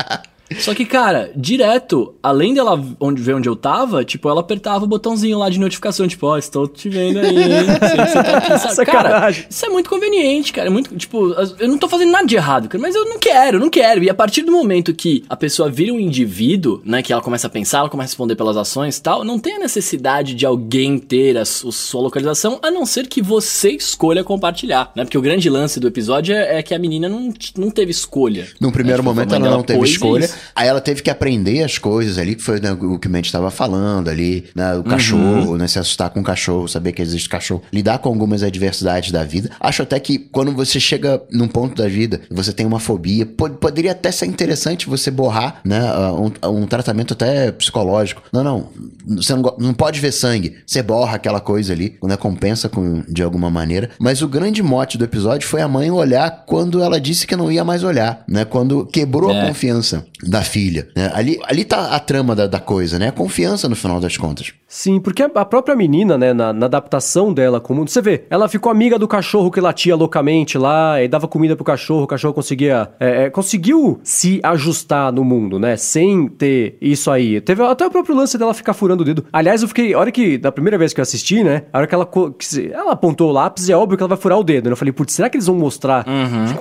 Só que, cara, direto, além dela onde, ver onde eu tava, tipo, ela apertava o botãozinho lá de notificação, tipo, ó, estou te vendo aí, hein? Você tá aqui, sabe? Cara, Sacanagem. isso é muito conveniente, cara. É muito, tipo, eu não tô fazendo nada de errado, cara, mas eu não quero, eu não quero. E a partir do momento que a pessoa vira um indivíduo, né, que ela começa a pensar, ela começa a responder pelas ações e tal, não tem a necessidade de alguém ter a, su- sua localização, a não ser que você escolha compartilhar, né? Porque o grande lance do episódio é, é que a menina não, não teve escolha. Num primeiro Né, tipo, momento ela não teve pôs escolha, isso. Aí ela teve que aprender as coisas ali, que foi né, o que o Mendes estava falando ali, né, o cachorro, né, se assustar com o cachorro, saber que existe cachorro, lidar com algumas adversidades da vida. Acho até que quando você chega num ponto da vida, você tem uma fobia, pod- poderia até ser interessante você borrar, né, um, um tratamento até psicológico. Não, não, você não, não pode ver sangue, você borra aquela coisa ali, né, compensa com, de alguma maneira. Mas o grande mote do episódio foi a mãe olhar quando ela disse que não ia mais olhar, né, quando quebrou a É. confiança da filha. né? Ali, ali tá a trama da, da coisa, né, a confiança no final das contas. Sim, porque a própria menina, né, na, na adaptação dela com o mundo, você vê, ela ficou amiga do cachorro que latia loucamente lá, e dava comida pro cachorro, o cachorro conseguia, é, é, conseguiu se ajustar no mundo, né, sem ter isso aí. Teve até o próprio lance dela ficar furando o dedo. Aliás, eu fiquei, a hora que, da primeira vez que eu assisti, né, a hora que ela, que ela apontou o lápis, é óbvio que ela vai furar o dedo, né, eu falei, putz, será que eles vão mostrar,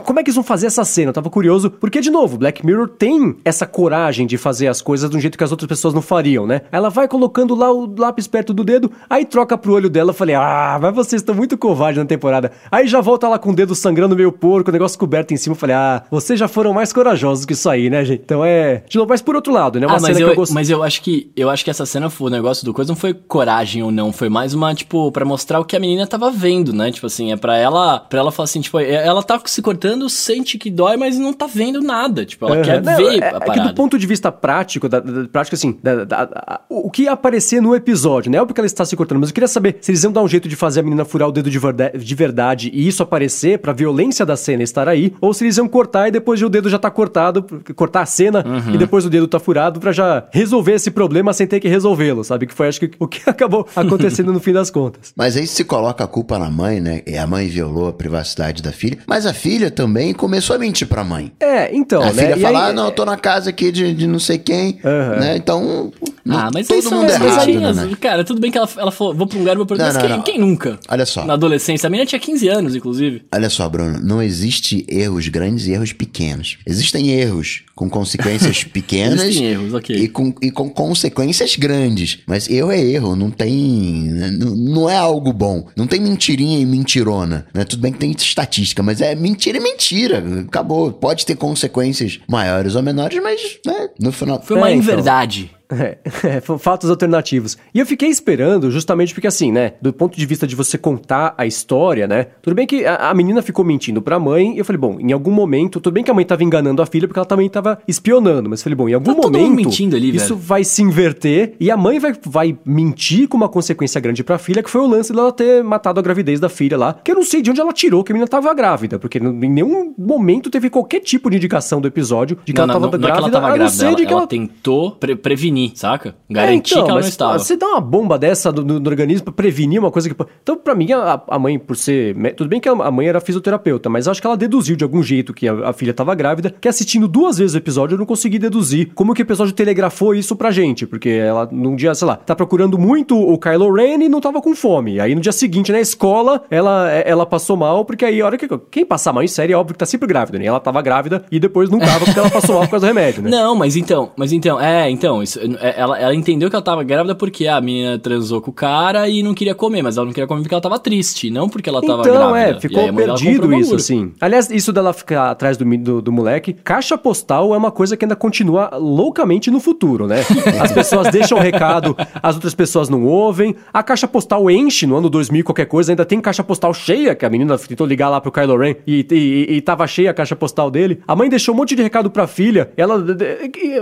como é que eles vão fazer essa cena? Eu tava curioso, porque, de novo, Black Mirror tem essa coragem de fazer as coisas de um jeito que as outras pessoas não fariam, né? Ela vai colocando lá o lápis perto do dedo, aí troca pro olho dela. Eu falei, ah, mas vocês estão muito covardes na temporada. Aí já volta lá com o dedo sangrando meio porco, o negócio coberto em cima. Eu falei, ah, vocês já foram mais corajosos que isso aí, né, gente? Então é. De novo, mas por outro lado, né? Uma Ah, mas cena eu, que eu gostei. mas eu acho que eu acho que essa cena foi o negócio do coisa não foi coragem ou não, foi mais uma tipo pra mostrar o que a menina tava vendo, né? Tipo assim, é pra ela, para ela falar assim, tipo, é- ela tá se cortando, sente que dói, mas não tá vendo nada, tipo, ela Aham. quer Não, ver é, a é que parada. do ponto de vista prático, da, da- prático assim, da- da- da- o que aparecer no episódio, né? É óbvio que ela está se cortando, mas eu queria saber se eles iam dar um jeito de fazer a menina furar o dedo de verdade, de verdade e isso aparecer pra violência da cena estar aí, ou se eles iam cortar e depois o dedo já tá cortado, cortar a cena Uhum. e depois o dedo tá furado pra já resolver esse problema sem ter que resolvê-lo, sabe? Que foi acho que o que acabou acontecendo no fim das contas. Mas aí se coloca a culpa na mãe, né? E a mãe violou a privacidade da filha. Mas a filha também começou a mentir pra mãe. É, então, a né? filha fala, aí- ah, não, eu tô na casa aqui de, de não sei quem, Aham. né? Então, Ah, mas todo mundo as errado, coisinhas, né? Cara, tudo bem que ela, ela falou, vou pra um lugar, vou pra Não, mas não, quem, não. quem nunca? Olha só. Na adolescência. A menina tinha 15 anos, inclusive. Olha só, Bruno, não existe erros grandes e erros pequenos. Existem erros com consequências pequenas Existem erros, ok. e, com, e com consequências grandes. Mas erro é erro, não tem. Não, não é algo bom. Não tem mentirinha e mentirona. Né? Tudo bem que tem estatística, mas é mentira e mentira. Acabou. Pode ter consequências maiores ou menores, mas né, no final. Foi uma É, então. É, é, fa- fatos alternativos. E eu fiquei esperando, justamente porque assim, né? Do ponto de vista de você contar a história, né? Tudo bem que a, a menina ficou mentindo pra mãe, e eu falei, bom, em algum momento, tudo bem que a mãe tava enganando a filha, porque ela também tava espionando, mas eu falei, bom, em algum Tá momento. mentindo ali, isso velho. vai se inverter e a mãe vai, vai mentir com uma consequência grande pra filha, que foi o lance dela ter matado a gravidez da filha lá, que eu não sei de onde ela tirou que a menina tava grávida, porque em nenhum momento teve qualquer tipo de indicação do episódio de que não, ela não, tava não, não é que grávida, ela tava a não grávida, ser ela, de que ela ela tentou pre- prevenir, saca? é, Garantir então, que ela não estava. Você dá uma bomba dessa no, organismo pra prevenir uma coisa que. Então, pra mim, a, a mãe, por ser. Tudo bem que a mãe era fisioterapeuta, mas acho que ela deduziu de algum jeito que a, a filha tava grávida, que assistindo duas vezes o episódio eu não consegui deduzir como que o episódio telegrafou isso pra gente. Porque ela, num dia, sei lá, tá procurando muito o Kylo Ren e não tava com fome. Aí no dia seguinte, na escola, ela, ela passou mal, porque aí a hora que. Quem passar mal em série é óbvio que tá sempre grávida, né? Ela tava grávida e depois não tava porque ela passou mal por causa do remédio, né? Não, mas então, mas então, é, então, isso, é, ela, ela entendeu que ela tava grávida porque a menina transou com o cara e não queria comer, mas ela não queria comer porque ela tava triste, não porque ela tava então, grávida. é, E ficou aí a mãe dela perdido isso, assim. Aliás, isso dela ficar atrás do, do, do moleque, caixa postal é uma coisa que ainda continua loucamente no futuro, né? As pessoas deixam o recado, as outras pessoas não ouvem, a caixa postal enche no ano 2000 qualquer coisa, ainda tem caixa postal cheia, que a menina tentou ligar lá pro Kylo Ren e, e, e tava cheia a caixa postal dele. A mãe deixou um monte de recado pra filha, ela...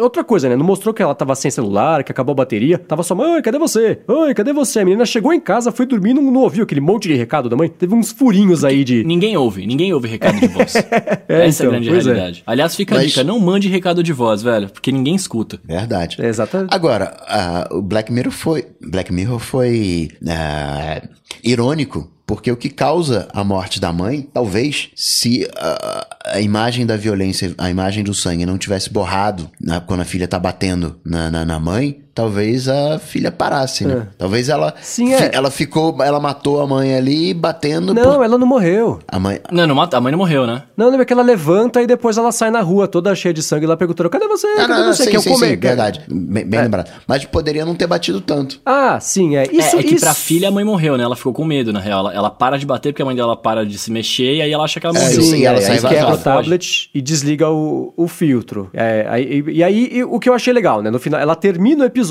Outra coisa, né? Não mostrou que ela tava sem celular, que acabou a bateria, tava só, mãe, cadê você? Oi, cadê você? A menina chegou em casa, foi dormir, não, não ouviu aquele monte de recado da mãe. Teve uns furinhos aí de... Ninguém ouve, ninguém ouve recado de voz. É, Essa é então, a grande pois é. realidade. Aliás, fica a Mas- dica, não mande recado de voz, velho, porque ninguém escuta. Verdade. É, exatamente. Agora, ah, o Black Mirror foi. Black Mirror foi ah, irônico. Porque o que causa a morte da mãe, talvez, se ah, a imagem da violência, a imagem do sangue não tivesse borrado na- quando a filha tá batendo na, na, na mãe, talvez a filha parasse, né? Talvez ela. Sim, é. Ela ficou. Ela matou a mãe ali batendo. Não, por- ela não morreu. A mãe. Não, não mata- a mãe não morreu, né? Não, lembra que ela levanta e depois ela sai na rua toda cheia de sangue lá perguntando: cadê você? Ah, cadê não, não, você? sim, que eu sim, comer. sim, verdade. Bem, bem lembrado. Mas poderia não ter batido tanto. Ah, sim, é. Isso, é, é que isso... pra filha a mãe morreu, né? Ela ficou com medo, na real. Ela, ela para de bater porque a mãe dela para de se mexer e aí ela acha que ela É, morreu. Sim, e ela é, sai quebra o tablet e desliga o, o filtro. É, aí- e, e aí, e o que eu achei legal, né? No final, ela termina o episódio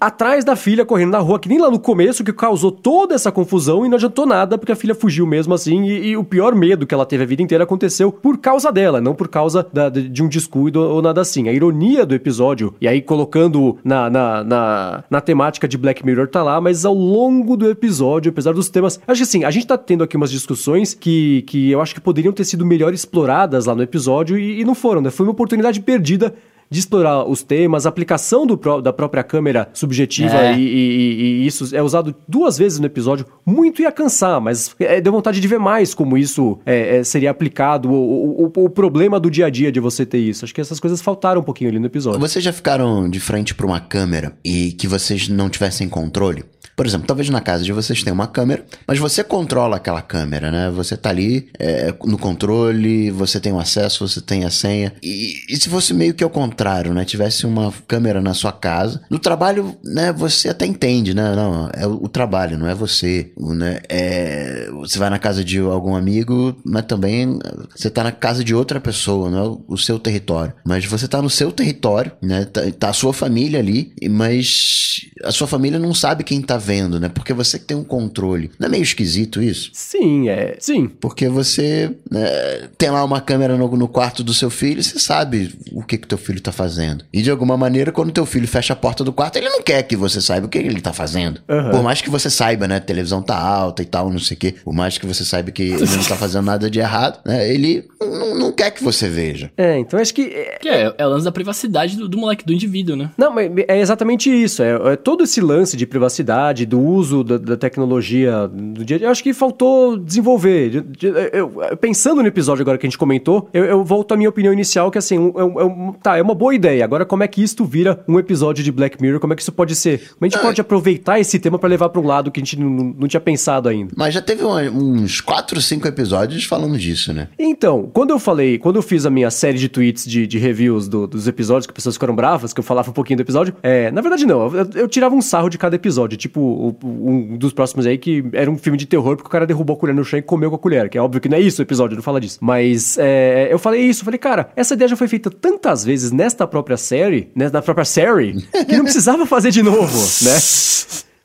atrás da filha correndo na rua, que nem lá no começo, que causou toda essa confusão e não adiantou nada, porque a filha fugiu mesmo assim. E, e o pior medo que ela teve a vida inteira aconteceu por causa dela, não por causa da- de, de um descuido ou nada assim. A ironia do episódio, e aí colocando na, na, na, na temática de Black Mirror tá lá, mas ao longo do episódio, apesar dos temas. Acho que assim, a gente tá tendo aqui umas discussões que, que eu acho que poderiam ter sido melhor exploradas lá no episódio e, e não foram, né? Foi uma oportunidade perdida de explorar os temas, aplicação do da própria câmera subjetiva É. e, e- e isso é usado duas vezes no episódio. Muito ia cansar, mas é, deu vontade de ver mais como isso é, é, seria aplicado, o, o, o- problema do dia a dia de você ter isso. Acho que essas coisas faltaram um pouquinho ali no episódio. Vocês já ficaram de frente pra uma câmera e que vocês não tivessem controle? Por exemplo, talvez na casa de vocês tenha uma câmera, mas você controla aquela câmera, né? Você tá ali é, no controle, você tem o acesso, você tem a senha. E, e se fosse meio que ao contrário, né? Tivesse uma câmera na sua casa. No trabalho, né? Você até entende, né? Não, é o, trabalho, não é você, né? É, você vai na casa de algum amigo, mas também você tá na casa de outra pessoa, não é o, seu território. Mas você tá no seu território, né? Tá, tá a sua família ali, mas a sua família não sabe quem tá vendo, né? Porque você que tem um controle. Não é meio esquisito isso? Sim, é. Sim. Porque você né, tem lá uma câmera no, no quarto do seu filho você sabe o que que teu filho tá fazendo. E de alguma maneira, quando teu filho fecha a porta do quarto, ele não quer que você saiba o que ele tá fazendo. Aham. Por mais que você saiba, né? A televisão tá alta e tal, não sei o quê. Por mais que você saiba que ele não tá fazendo nada de errado, né? Ele não, não quer que você veja. É, então acho que. é, Que é, é o lance da privacidade do, do moleque, do indivíduo, né? Não, mas é exatamente isso. É, é todo esse lance de privacidade, do uso da, da tecnologia do dia a dia. Eu acho que faltou desenvolver. De- de- eu- eu- pensando no episódio agora que a gente comentou, eu, eu volto à minha opinião inicial, que assim, um- é é um- tá, é uma boa ideia. Agora, como é que isto vira um episódio de Black Mirror? Como é que isso pode ser? Como a gente pode aproveitar esse tema pra levar pra um lado que a gente não, não tinha pensado ainda? Mas já teve uns 4, 5 episódios falando disso, né? Então, quando eu falei, quando eu fiz a minha série de tweets de, de reviews do- dos episódios, que as pessoas ficaram bravas, que eu falava um pouquinho do episódio, é, na verdade não, eu, eu tirava um sarro de cada episódio, tipo um dos próximos aí que era um filme de terror porque o cara derrubou a colher no chão e comeu com a colher, que é óbvio que não é isso o episódio, não fala disso. Mas é, eu falei isso, eu falei, cara, essa ideia já foi feita tantas vezes nesta própria série, né, própria série, que não precisava fazer de novo, né?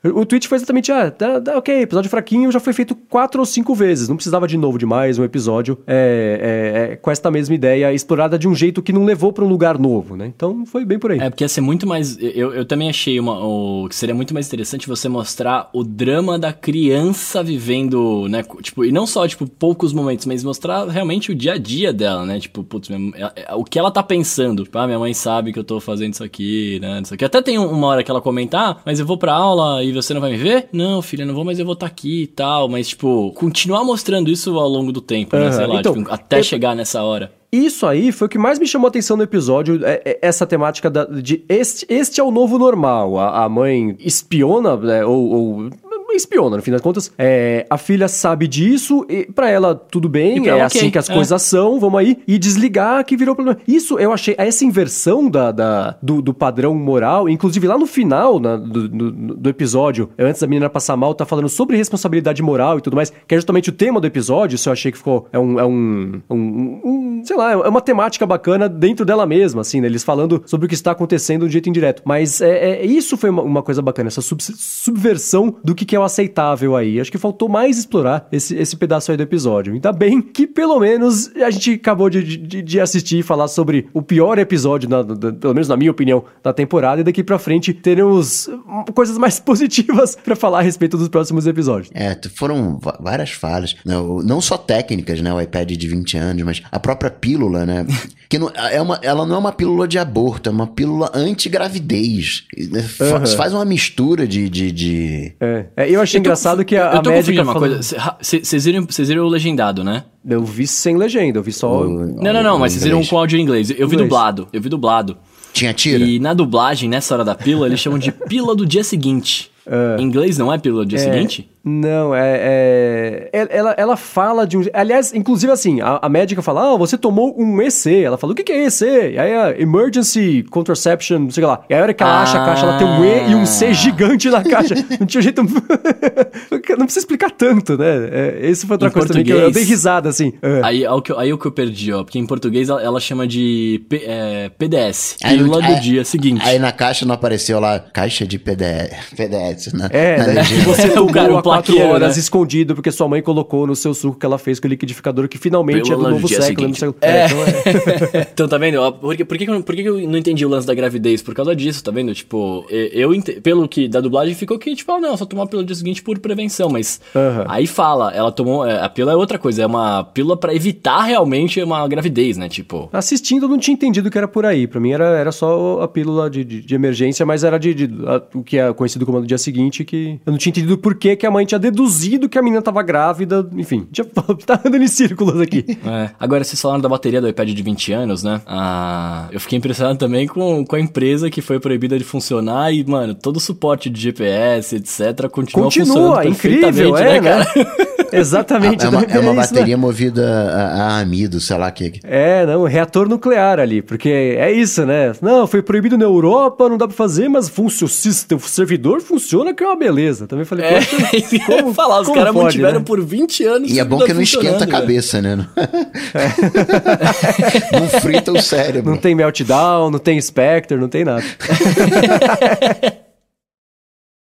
O tweet foi exatamente, ah, tá, tá, ok, episódio fraquinho já foi feito quatro ou cinco vezes. Não precisava de novo de mais um episódio é, é, é, com esta mesma ideia, explorada de um jeito que não levou pra um lugar novo, né? Então foi bem por aí. É, porque ia ser muito mais. Eu, eu também achei uma, o, que seria muito mais interessante você mostrar o drama da criança vivendo, né? Tipo, e não só, tipo, poucos momentos, mas mostrar realmente o dia a dia dela, né? Tipo, putz, minha- é- é- o que ela tá pensando. Tipo, ah, minha mãe sabe que eu tô fazendo isso aqui, né? Isso aqui. Até tem um- uma hora que ela comenta, ah, mas eu vou pra aula e você não vai me ver? Não, filha, não vou, mas eu vou estar aqui e tal. Mas, tipo, continuar mostrando isso ao longo do tempo, né? Aham, Sei lá, então, tipo, até eu- chegar nessa hora. Isso aí foi o que mais me chamou a atenção no episódio, é- é essa temática da- de este, este é o novo normal. A, a mãe espiona, né, ou, ou- espiona, no fim das contas. É, a filha sabe disso, e pra ela tudo bem, é ela, assim que as é. coisas são, vamos aí, e desligar que virou problema. Isso eu achei, essa inversão da, da- do, do padrão moral, inclusive lá no final na- do, do- do episódio, antes da menina passar mal, tá falando sobre responsabilidade moral e tudo mais, que é justamente o tema do episódio, isso eu achei que ficou, é um, é um, um- um- sei lá, é uma temática bacana dentro dela mesma, assim, né, eles falando sobre o que está acontecendo de jeito indireto, mas é, é- isso foi uma, uma coisa bacana, essa sub- subversão do que, que é o aceitável aí, acho que faltou mais explorar esse, esse pedaço aí do episódio, ainda bem que pelo menos a gente acabou de, de, de assistir e falar sobre o pior episódio, na- da- pelo menos na minha opinião, da temporada, e daqui pra frente teremos coisas mais positivas pra falar a respeito dos próximos episódios. É, foram várias falhas. né? O- Não só técnicas, né? O iPad de 20 anos, mas a própria pílula, né? Que não, é uma, ela não é uma pílula de aborto, é uma pílula anti-gravidez. Aham. Faz uma mistura de. de, de- É, é, eu achei Eu tô engraçado que a, a eu tô médica confundindo uma falou... coisa. Vocês viram, vocês viram o legendado, né? Eu vi sem legenda, eu vi só... Não, não, não, mas vocês viram com áudio em inglês. Eu vi Inglês. dublado, eu vi dublado. Tinha tiro? E na dublagem, nessa hora da pílula, eles chamam de pílula do dia seguinte. Em inglês não é pílula do dia seguinte? Não, é, é- é- Ela, ela fala de um. Aliás, inclusive assim, a, a médica fala: Ah, você tomou um EC. Ela fala: O que, que é EC? E aí a Emergency Contraception, não sei lá. E aí a hora que ela acha a caixa, ela tem um E e um C gigante na caixa. Não tinha jeito. não precisa explicar tanto, né? É, esse foi outra Em coisa também que eu, eu dei risada, assim. É. Aí, é o que, eu- aí é o que eu perdi, ó. Porque em português ela, ela chama de P- é, PDS. Aí Pílula não- do aí- dia seguinte. Aí na caixa não apareceu lá, caixa de PDS, PDS né? É, Na né? você tomou cara, o quatro plaqueiro, horas né? escondido porque sua mãe colocou no seu suco que ela fez com o liquidificador que finalmente é do novo século. não sei- É, então é. então, tá vendo? Por, que, por, que, por que eu não entendi o lance da gravidez? Por causa disso, tá vendo? Tipo, eu pelo que da dublagem ficou que, tipo, ah, não, só tomar pelo dia seguinte por prevenção, mas Aham. aí fala, ela tomou, é, a pílula é outra coisa, é uma pílula pra evitar realmente uma gravidez, né? Tipo, Assistindo, eu não tinha entendido que era por aí. Pra mim era, era só a pílula de, de, de emergência, mas era de, de- a- o que é conhecido como do dia seguinte, que eu não tinha entendido por que que a mãe tinha deduzido que a menina tava grávida. Enfim, já tá andando em círculos aqui. É. Agora, vocês falaram da bateria do iPad de 20 anos, né? Ah, eu fiquei impressionado também com, com a empresa que foi proibida de funcionar e, mano, todo o suporte de GPS, etc., continua, funcionando Continua, incrível, é, né, né? Exatamente. É uma, é uma isso, né? bateria movida a, a amido, sei lá o que. É, não, reator nuclear ali, porque é isso, né? Não, foi proibido na Europa, não dá pra fazer, mas funcio, o sistema, o servidor funciona que é uma beleza. Também falei, É, como- falar, os caras mantiveram né? por 20 anos. E é bom que não esquenta a velho. cabeça, né? não frita o cérebro. Não tem meltdown, não tem Spectre, não tem nada.